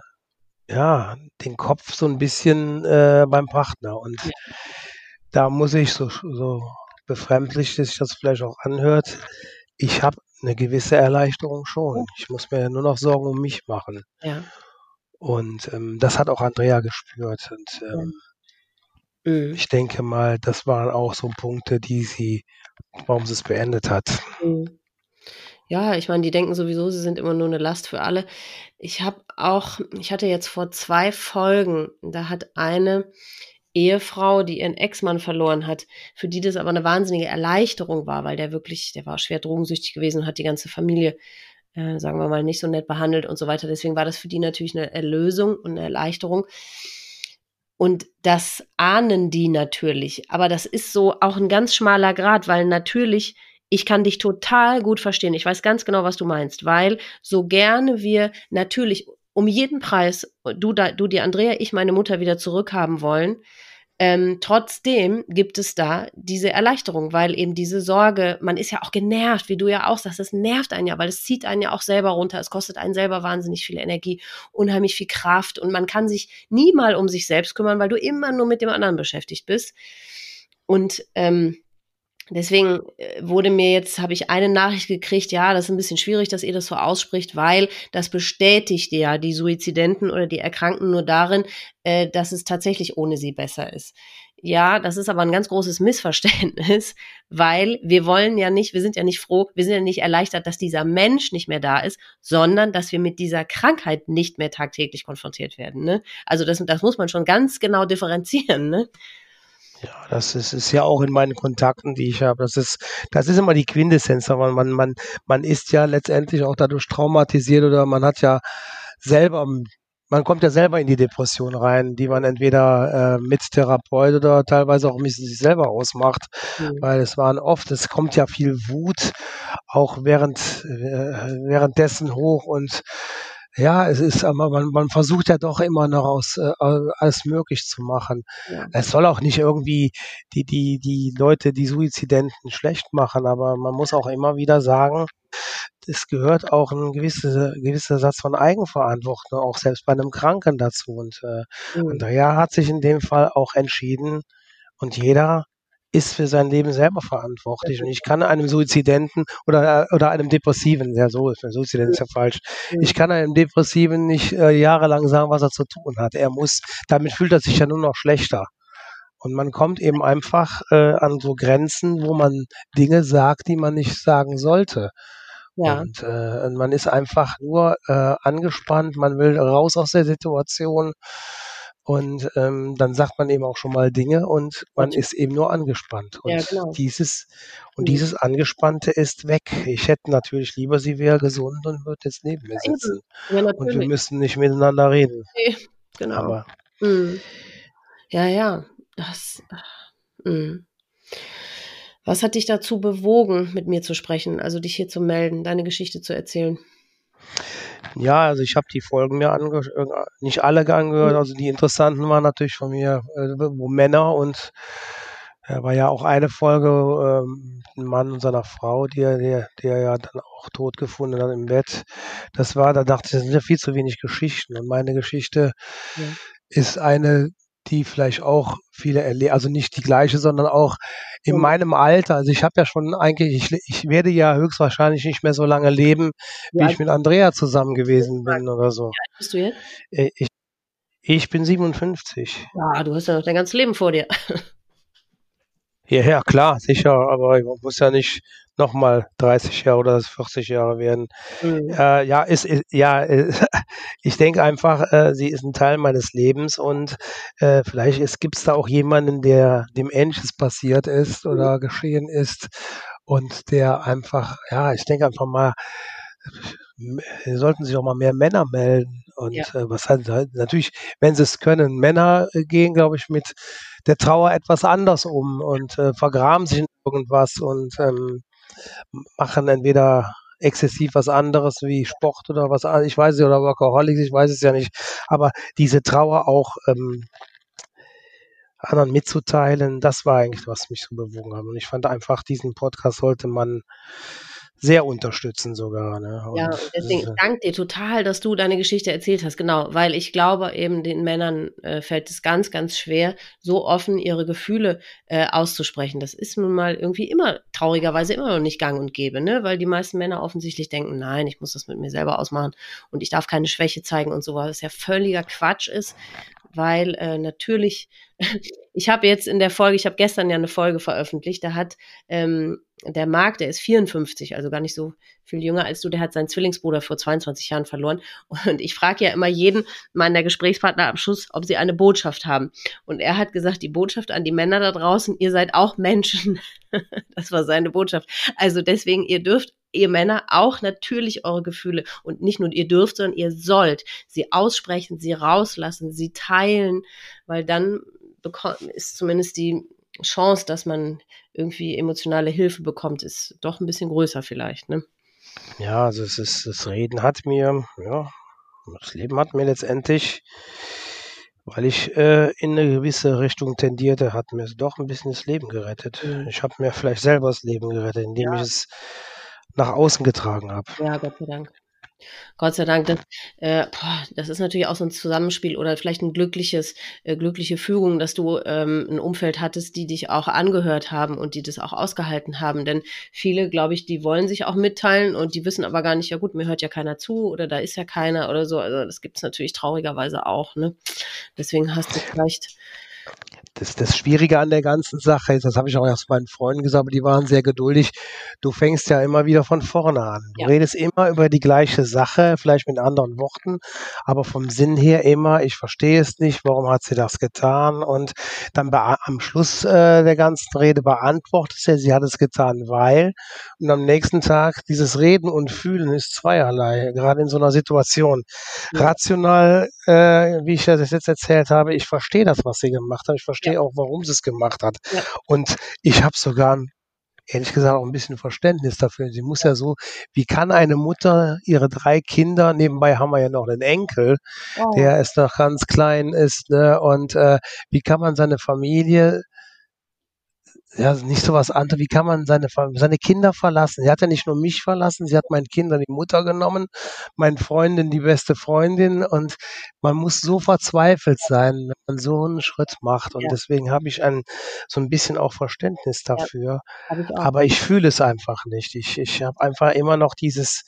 [SPEAKER 2] ja, den Kopf so ein bisschen äh, beim Partner. Und
[SPEAKER 1] Ja.
[SPEAKER 2] da muss ich so, so befremdlich, dass sich das vielleicht auch anhört, ich habe eine gewisse Erleichterung schon. Ich muss mir nur noch Sorgen um mich machen.
[SPEAKER 1] Ja.
[SPEAKER 2] Und ähm, das hat auch Andrea gespürt. Und ähm,
[SPEAKER 1] Mhm.
[SPEAKER 2] ich denke mal, das waren auch so Punkte, die sie, warum sie es beendet hat.
[SPEAKER 1] Mhm. Ja, ich meine, die denken sowieso, sie sind immer nur eine Last für alle. Ich habe auch ich hatte jetzt vor 2 Folgen, da hat eine Ehefrau, die ihren Ex-Mann verloren hat, für die das aber eine wahnsinnige Erleichterung war, weil der wirklich der war schwer drogensüchtig gewesen und hat die ganze Familie, äh, sagen wir mal, nicht so nett behandelt und so weiter. Deswegen war das für die natürlich eine Erlösung und eine Erleichterung. Und das ahnen die natürlich. Aber das ist so auch ein ganz schmaler Grat, weil natürlich ich kann dich total gut verstehen. Ich weiß ganz genau, was du meinst, weil so gerne wir natürlich um jeden Preis, du, du die Andrea, ich meine Mutter wieder zurückhaben wollen, ähm, trotzdem gibt es da diese Erleichterung, weil eben diese Sorge, man ist ja auch genervt, wie du ja auch sagst, das nervt einen ja, weil es zieht einen ja auch selber runter, es kostet einen selber wahnsinnig viel Energie, unheimlich viel Kraft und man kann sich nie mal um sich selbst kümmern, weil du immer nur mit dem anderen beschäftigt bist. Und ähm, Deswegen äh, wurde mir jetzt, habe ich eine Nachricht gekriegt, ja, das ist ein bisschen schwierig, dass ihr das so ausspricht, weil das bestätigt ja die Suizidenten oder die Erkrankten nur darin, äh, dass es tatsächlich ohne sie besser ist. Ja, das ist aber ein ganz großes Missverständnis, weil wir wollen ja nicht, wir sind ja nicht froh, wir sind ja nicht erleichtert, dass dieser Mensch nicht mehr da ist, sondern dass wir mit dieser Krankheit nicht mehr tagtäglich konfrontiert werden. Ne? Also das, das muss man schon ganz genau differenzieren. Ne?
[SPEAKER 2] Ja, das ist, ist ja auch in meinen Kontakten, die ich habe. Das ist, das ist immer die Quintessenz. Aber man, man, man ist ja letztendlich auch dadurch traumatisiert oder man hat ja selber man kommt ja selber in die Depression rein, die man entweder äh, mit Therapeut oder teilweise auch mit sich selber ausmacht, mhm. weil es waren oft, es kommt ja viel Wut auch während äh, währenddessen hoch und ja, es ist, aber man, man versucht ja doch immer noch aus äh, alles möglich zu machen. Ja. Es soll auch nicht irgendwie die, die, die Leute, die Suizidenten schlecht machen, aber man muss auch immer wieder sagen, es gehört auch ein gewisser, gewisser Satz von Eigenverantwortung, auch selbst bei einem Kranken dazu. Und äh, mhm. Andrea hat sich in dem Fall auch entschieden und jeder ist für sein Leben selber verantwortlich. Und ich kann einem Suizidenten oder, oder einem Depressiven, ja so ist, Suizident ist ja falsch, ich kann einem Depressiven nicht äh, jahrelang sagen, was er zu tun hat. Er muss, damit fühlt er sich ja nur noch schlechter. Und man kommt eben einfach äh, an so Grenzen, wo man Dinge sagt, die man nicht sagen sollte. Ja. Und äh, man ist einfach nur äh, angespannt, man will raus aus der Situation und ähm, dann sagt man eben auch schon mal Dinge und man ist eben nur angespannt. Und ja, genau. dieses und mhm. dieses Angespannte ist weg. Ich hätte natürlich lieber, sie wäre gesund und würde jetzt neben mir sitzen. Ja, und wir müssen nicht miteinander reden.
[SPEAKER 1] Nee, genau. Aber, mhm. Ja, ja. Das. Mhm. Was hat dich dazu bewogen, mit mir zu sprechen, also dich hier zu melden, deine Geschichte zu erzählen?
[SPEAKER 2] Ja, also ich habe die Folgen mir angehört, äh, nicht alle angehört, also die interessanten waren natürlich von mir, äh, wo Männer und er war ja auch eine Folge, ähm, ein Mann und seiner Frau, die er, der, der ja dann auch tot gefunden hat im Bett. Das war, da dachte ich, das sind ja viel zu wenig Geschichten. Und meine Geschichte ja. ist eine, die vielleicht auch viele erleben, also nicht die gleiche, sondern auch in ja. meinem Alter. Also ich habe ja schon eigentlich, ich, ich werde ja höchstwahrscheinlich nicht mehr so lange leben, wie ja. ich mit Andrea zusammen gewesen bin oder so. Wie alt bist du jetzt? Äh, ich, ich bin 57.
[SPEAKER 1] Ja, du hast ja noch dein ganzes Leben vor dir.
[SPEAKER 2] Ja, ja, klar, sicher, aber man muss ja nicht nochmal 30 Jahre oder 40 Jahre werden. Mhm. Äh, ja, ist, ist ja, äh, ich denke einfach, äh, sie ist ein Teil meines Lebens und äh, vielleicht gibt es da auch jemanden, der dem Ähnliches passiert ist oder mhm. geschehen ist und der einfach, ja, ich denke einfach mal, sollten sich auch mal mehr Männer melden. Und ja. äh, was halt, natürlich, wenn sie es können, Männer äh, gehen, glaube ich, mit der Trauer etwas anders um und äh, vergraben sich in irgendwas und ähm, machen entweder exzessiv was anderes wie Sport oder was ich weiß nicht, oder Workaholics, ich weiß es ja nicht, aber diese Trauer auch ähm, anderen mitzuteilen, das war eigentlich, was mich so bewogen hat. Und ich fand einfach, diesen Podcast sollte man sehr unterstützen sogar. Ne?
[SPEAKER 1] Und ja, deswegen ich danke dir total, dass du deine Geschichte erzählt hast, genau, weil ich glaube, eben den Männern äh, fällt es ganz, ganz schwer, so offen ihre Gefühle äh, auszusprechen. Das ist nun mal irgendwie immer, traurigerweise immer noch nicht gang und gäbe, ne? weil die meisten Männer offensichtlich denken, nein, ich muss das mit mir selber ausmachen und ich darf keine Schwäche zeigen und so, was ja völliger Quatsch ist, weil äh, natürlich, ich habe jetzt in der Folge, ich habe gestern ja eine Folge veröffentlicht, da hat ähm, der Marc, der ist 54, also gar nicht so viel jünger als du, der hat seinen Zwillingsbruder vor 22 Jahren verloren. Und ich frage ja immer jeden meiner Gesprächspartner am Schluss, ob sie eine Botschaft haben. Und er hat gesagt, die Botschaft an die Männer da draußen, ihr seid auch Menschen. das war seine Botschaft. Also deswegen, ihr dürft ihr Männer auch natürlich eure Gefühle und nicht nur ihr dürft, sondern ihr sollt sie aussprechen, sie rauslassen, sie teilen, weil dann ist zumindest die Chance, dass man irgendwie emotionale Hilfe bekommt, ist doch ein bisschen größer vielleicht, ne?
[SPEAKER 2] Ja, also es ist, das Reden hat mir, ja, das Leben hat mir letztendlich, weil ich äh, in eine gewisse Richtung tendierte, hat mir doch ein bisschen das Leben gerettet. Mhm. Ich habe mir vielleicht selber das Leben gerettet, indem ja. ich es nach außen getragen habe.
[SPEAKER 1] Ja, Gott sei Dank. Gott sei Dank, das, äh, boah, das ist natürlich auch so ein Zusammenspiel oder vielleicht ein glückliches, äh, glückliche Fügung, dass du ähm, ein Umfeld hattest, die dich auch angehört haben und die das auch ausgehalten haben. Denn viele, glaube ich, die wollen sich auch mitteilen und die wissen aber gar nicht, ja gut, mir hört ja keiner zu oder da ist ja keiner oder so. Also das gibt es natürlich traurigerweise auch. Ne? Deswegen hast du vielleicht
[SPEAKER 2] das, das Schwierige an der ganzen Sache ist, das habe ich auch erst meinen Freunden gesagt, aber die waren sehr geduldig. Du fängst ja immer wieder von vorne an. Du ja. redest immer über die gleiche Sache, vielleicht mit anderen Worten, aber vom Sinn her immer, ich verstehe es nicht, warum hat sie das getan? Und dann am Schluss äh, der ganzen Rede beantwortet sie, sie hat es getan, weil. Und am nächsten Tag dieses Reden und Fühlen ist zweierlei, gerade in so einer Situation. Ja. Rational äh, wie ich das jetzt erzählt habe, ich verstehe das, was sie gemacht hat. Ich verstehe ja. auch, warum sie es gemacht hat. Ja. Und ich habe sogar ehrlich gesagt auch ein bisschen Verständnis dafür. Sie muss ja so, wie kann eine Mutter ihre drei Kinder, nebenbei haben wir ja noch einen Enkel, oh. der ist noch ganz klein ist, ne? Und äh, wie kann man seine Familie ja, nicht so was anderes. Wie kann man seine, seine Kinder verlassen? Sie hat ja nicht nur mich verlassen, sie hat meinen Kindern die Mutter genommen, meinen Freundin die beste Freundin und man muss so verzweifelt sein, wenn man so einen Schritt macht. Und ja. deswegen habe ich ein, so ein bisschen auch Verständnis dafür. Ja, ich Aber ich fühle es einfach nicht. Ich, ich habe einfach immer noch dieses,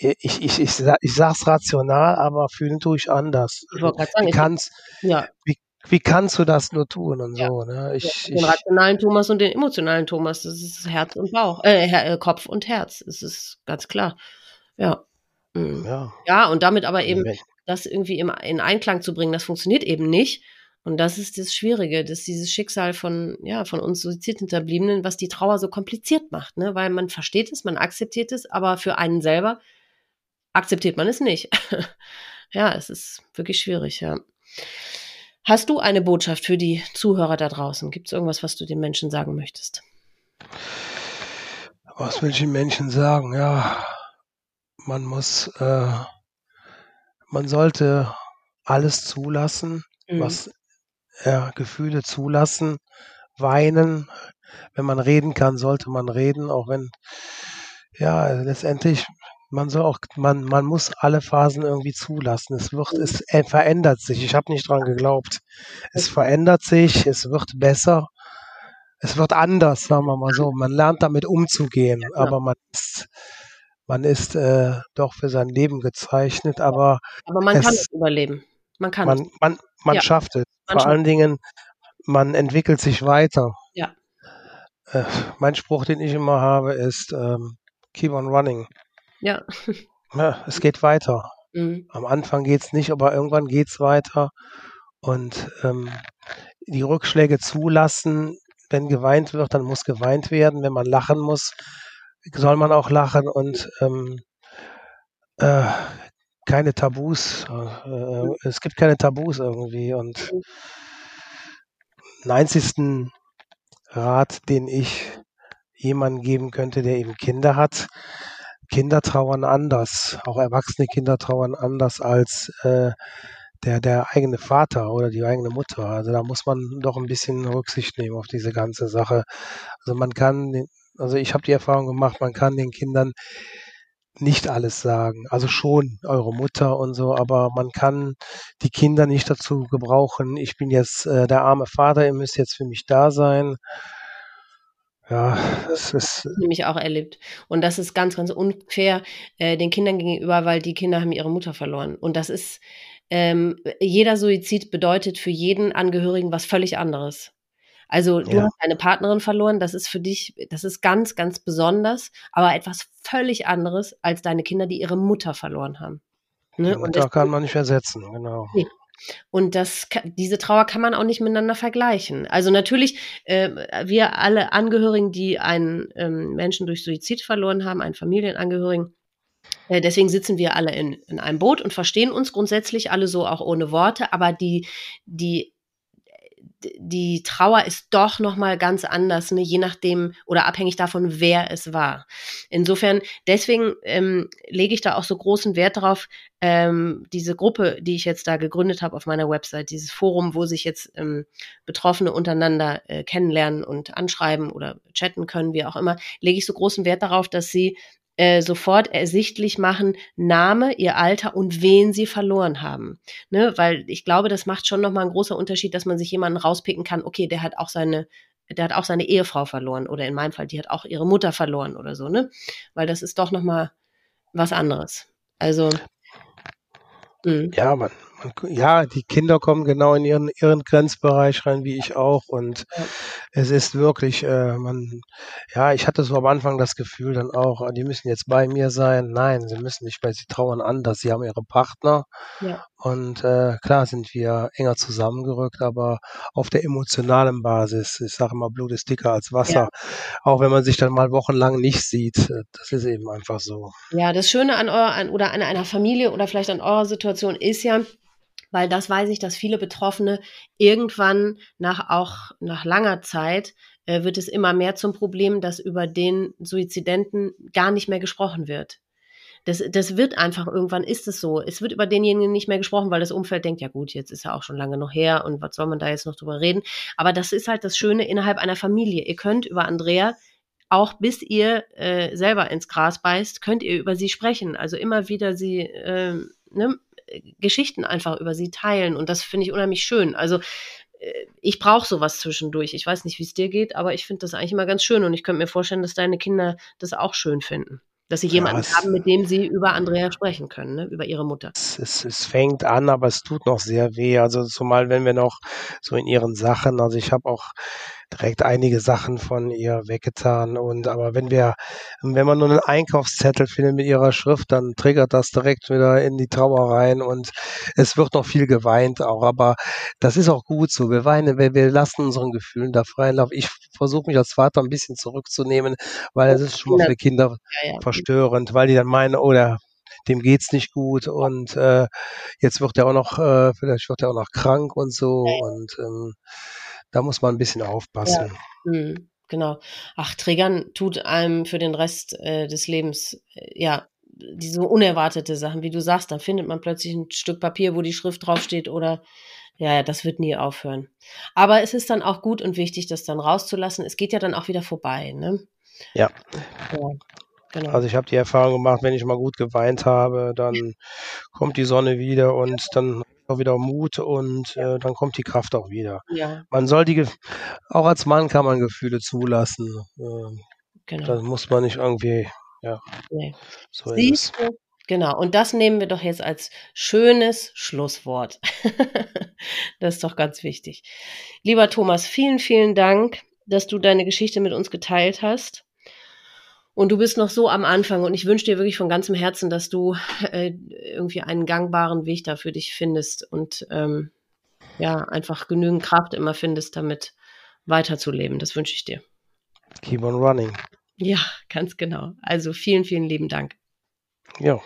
[SPEAKER 2] ich, ich, ich, ich, ich sag's rational, aber fühlen tue ich anders. Ich sagen, wie kann's, ja. wie, wie kannst du das nur tun und ja. so, ne?
[SPEAKER 1] Ich, den rationalen Thomas und den emotionalen Thomas, das ist Herz und Bauch, äh, äh Kopf und Herz, das ist ganz klar. Ja. Mhm. Ja. ja, und damit aber eben das irgendwie im, in Einklang zu bringen, das funktioniert eben nicht. Und das ist das Schwierige, dass dieses Schicksal von, ja, von uns Suizidhinterbliebenen, was die Trauer so kompliziert macht, ne? Weil man versteht es, man akzeptiert es, aber für einen selber akzeptiert man es nicht. ja, es ist wirklich schwierig, ja. Hast du eine Botschaft für die Zuhörer da draußen? Gibt es irgendwas, was du den Menschen sagen möchtest?
[SPEAKER 2] Was will ich den Menschen sagen? Ja, man muss, äh, man sollte alles zulassen, mhm. was ja, Gefühle zulassen, weinen. Wenn man reden kann, sollte man reden, auch wenn ja letztendlich man soll auch, man, man muss alle Phasen irgendwie zulassen. Es wird, es verändert sich. Ich habe nicht dran geglaubt. Es verändert sich, es wird besser, es wird anders, sagen wir mal so. Man lernt damit umzugehen, aber man ist, man ist äh, doch für sein Leben gezeichnet, aber.
[SPEAKER 1] Aber man es, kann es überleben. Man kann
[SPEAKER 2] man, Man, man ja. schafft es. Man Vor schafft allen Dingen, man entwickelt sich weiter.
[SPEAKER 1] Ja.
[SPEAKER 2] Äh, mein Spruch, den ich immer habe, ist ähm, Keep on running.
[SPEAKER 1] Ja.
[SPEAKER 2] ja es geht weiter. Mhm. Am Anfang geht es nicht, aber irgendwann geht es weiter. Und ähm, die Rückschläge zulassen, wenn geweint wird, dann muss geweint werden. Wenn man lachen muss, soll man auch lachen und ähm, äh, keine Tabus. Äh, äh es gibt keine Tabus irgendwie. Und den einzigsten Rat, den ich jemandem geben könnte, der eben Kinder hat, Kinder trauern anders, auch erwachsene Kinder trauern anders als äh, der, der eigene Vater oder die eigene Mutter. Also da muss man doch ein bisschen Rücksicht nehmen auf diese ganze Sache. Also man kann, also ich habe die Erfahrung gemacht, man kann den Kindern nicht alles sagen. Also schon eure Mutter und so, aber man kann die Kinder nicht dazu gebrauchen, ich bin jetzt äh, der arme Vater, ihr müsst jetzt für mich da sein. Ja, das ist.
[SPEAKER 1] Nämlich auch erlebt. Und das ist ganz, ganz unfair äh, den Kindern gegenüber, weil die Kinder haben ihre Mutter verloren. Und das ist, ähm, jeder Suizid bedeutet für jeden Angehörigen was völlig anderes. Also du ja. hast eine Partnerin verloren, das ist für dich, das ist ganz, ganz besonders, aber etwas völlig anderes als deine Kinder, die ihre Mutter verloren haben.
[SPEAKER 2] Ne? Und da kann man nicht ersetzen, genau. Nee.
[SPEAKER 1] Und das, diese Trauer kann man auch nicht miteinander vergleichen. Also natürlich, äh, wir alle Angehörigen, die einen ähm, Menschen durch Suizid verloren haben, einen Familienangehörigen, äh, deswegen sitzen wir alle in, in einem Boot und verstehen uns grundsätzlich alle so auch ohne Worte, aber die, die die Trauer ist doch noch mal ganz anders, ne? je nachdem oder abhängig davon, wer es war. Insofern, deswegen ähm, lege ich da auch so großen Wert darauf, ähm, diese Gruppe, die ich jetzt da gegründet habe auf meiner Website, dieses Forum, wo sich jetzt ähm, Betroffene untereinander äh, kennenlernen und anschreiben oder chatten können, wie auch immer, lege ich so großen Wert darauf, dass sie äh, sofort ersichtlich machen, Name, ihr Alter und wen sie verloren haben. Ne? Weil ich glaube, das macht schon nochmal einen großen Unterschied, dass man sich jemanden rauspicken kann, okay, der hat auch seine, der hat auch seine Ehefrau verloren oder in meinem Fall, die hat auch ihre Mutter verloren oder so, ne? Weil das ist doch nochmal was anderes. Also
[SPEAKER 2] hm. ja, man, ja, die Kinder kommen genau in ihren, ihren Grenzbereich rein, wie ich auch. Und ja. es ist wirklich, äh, man, ja, ich hatte so am Anfang das Gefühl dann auch, die müssen jetzt bei mir sein. Nein, sie müssen nicht, weil sie trauern anders. Sie haben ihre Partner. Ja. Und äh, klar sind wir enger zusammengerückt, aber auf der emotionalen Basis. Ich sage immer, Blut ist dicker als Wasser. Ja. Auch wenn man sich dann mal wochenlang nicht sieht. Äh, das ist eben einfach so.
[SPEAKER 1] Ja, das Schöne an eurer, an, oder an einer Familie oder vielleicht an eurer Situation ist ja, weil das weiß ich, dass viele Betroffene irgendwann nach auch nach langer Zeit äh, wird es immer mehr zum Problem, dass über den Suizidenten gar nicht mehr gesprochen wird. Das, das wird einfach, irgendwann ist es so. Es wird über denjenigen nicht mehr gesprochen, weil das Umfeld denkt, ja gut, jetzt ist er auch schon lange noch her und was soll man da jetzt noch drüber reden. Aber das ist halt das Schöne innerhalb einer Familie. Ihr könnt über Andrea auch bis ihr äh, selber ins Gras beißt, könnt ihr über sie sprechen. Also immer wieder sie äh, ne, Geschichten einfach über sie teilen. Und das finde ich unheimlich schön. Also äh, ich brauche sowas zwischendurch. Ich weiß nicht, wie es dir geht, aber ich finde das eigentlich immer ganz schön. Und ich könnte mir vorstellen, dass deine Kinder das auch schön finden. Dass sie jemanden ja, haben, mit dem sie über Andrea sprechen können, ne? über ihre Mutter.
[SPEAKER 2] Es, es, es, fängt an, aber es tut noch sehr weh. Also zumal wenn wir noch so in ihren Sachen, also ich habe auch direkt einige Sachen von ihr weggetan. Und aber wenn wir, wenn man nur einen Einkaufszettel findet mit ihrer Schrift, dann triggert das direkt wieder in die Trauer rein und es wird noch viel geweint auch. Aber das ist auch gut so. Wir weinen, wir, wir lassen unseren Gefühlen da freien Lauf. Ich versuche mich als Vater ein bisschen zurückzunehmen, weil es ist schon mal für Kinder ja, ja. verstörend, weil die dann meinen, oh, der dem geht's nicht gut und äh, jetzt wird er auch noch, äh, vielleicht wird er auch noch krank und so und ähm, da muss man ein bisschen aufpassen.
[SPEAKER 1] Ja. Mhm, genau. Ach, Triggern tut einem für den Rest äh, des Lebens, äh, ja, diese unerwartete Sachen, wie du sagst, dann findet man plötzlich ein Stück Papier, wo die Schrift draufsteht oder ja, ja, das wird nie aufhören. Aber es ist dann auch gut und wichtig, das dann rauszulassen. Es geht ja dann auch wieder vorbei, ne?
[SPEAKER 2] Ja. ja genau. Also ich habe die Erfahrung gemacht, wenn ich mal gut geweint habe, dann kommt die Sonne wieder und dann auch wieder Mut und äh, dann kommt die Kraft auch wieder. Ja. Man soll die, auch als Mann kann man Gefühle zulassen. Äh, genau. Das muss man nicht irgendwie, ja. Nee.
[SPEAKER 1] So Siehst ist. Genau, und das nehmen wir doch jetzt als schönes Schlusswort. das ist doch ganz wichtig. Lieber Thomas, vielen, vielen Dank, dass du deine Geschichte mit uns geteilt hast. Und du bist noch so am Anfang und ich wünsche dir wirklich von ganzem Herzen, dass du äh, irgendwie einen gangbaren Weg da für dich findest und ähm, ja, einfach genügend Kraft immer findest, damit weiterzuleben. Das wünsche ich dir.
[SPEAKER 2] Keep on running.
[SPEAKER 1] Ja, ganz genau. Also vielen, vielen lieben Dank.
[SPEAKER 2] Ja.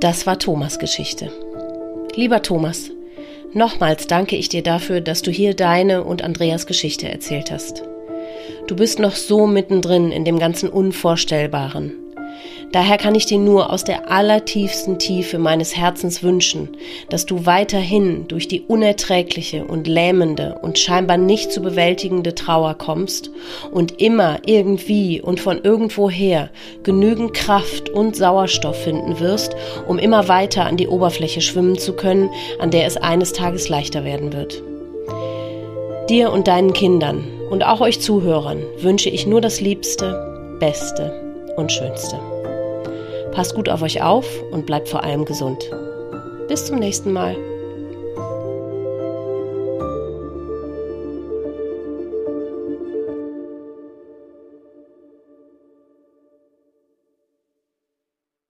[SPEAKER 1] Das war Thomas Geschichte. Lieber Thomas, nochmals danke ich dir dafür, dass du hier deine und Andreas Geschichte erzählt hast. Du bist noch so mittendrin in dem ganzen Unvorstellbaren. Daher kann ich dir nur aus der allertiefsten Tiefe meines Herzens wünschen, dass du weiterhin durch die unerträgliche und lähmende und scheinbar nicht zu bewältigende Trauer kommst und immer irgendwie und von irgendwoher genügend Kraft und Sauerstoff finden wirst, um immer weiter an die Oberfläche schwimmen zu können, an der es eines Tages leichter werden wird. Dir und deinen Kindern und auch euch Zuhörern wünsche ich nur das Liebste, Beste und Schönste. Passt gut auf euch auf und bleibt vor allem gesund. Bis zum nächsten Mal.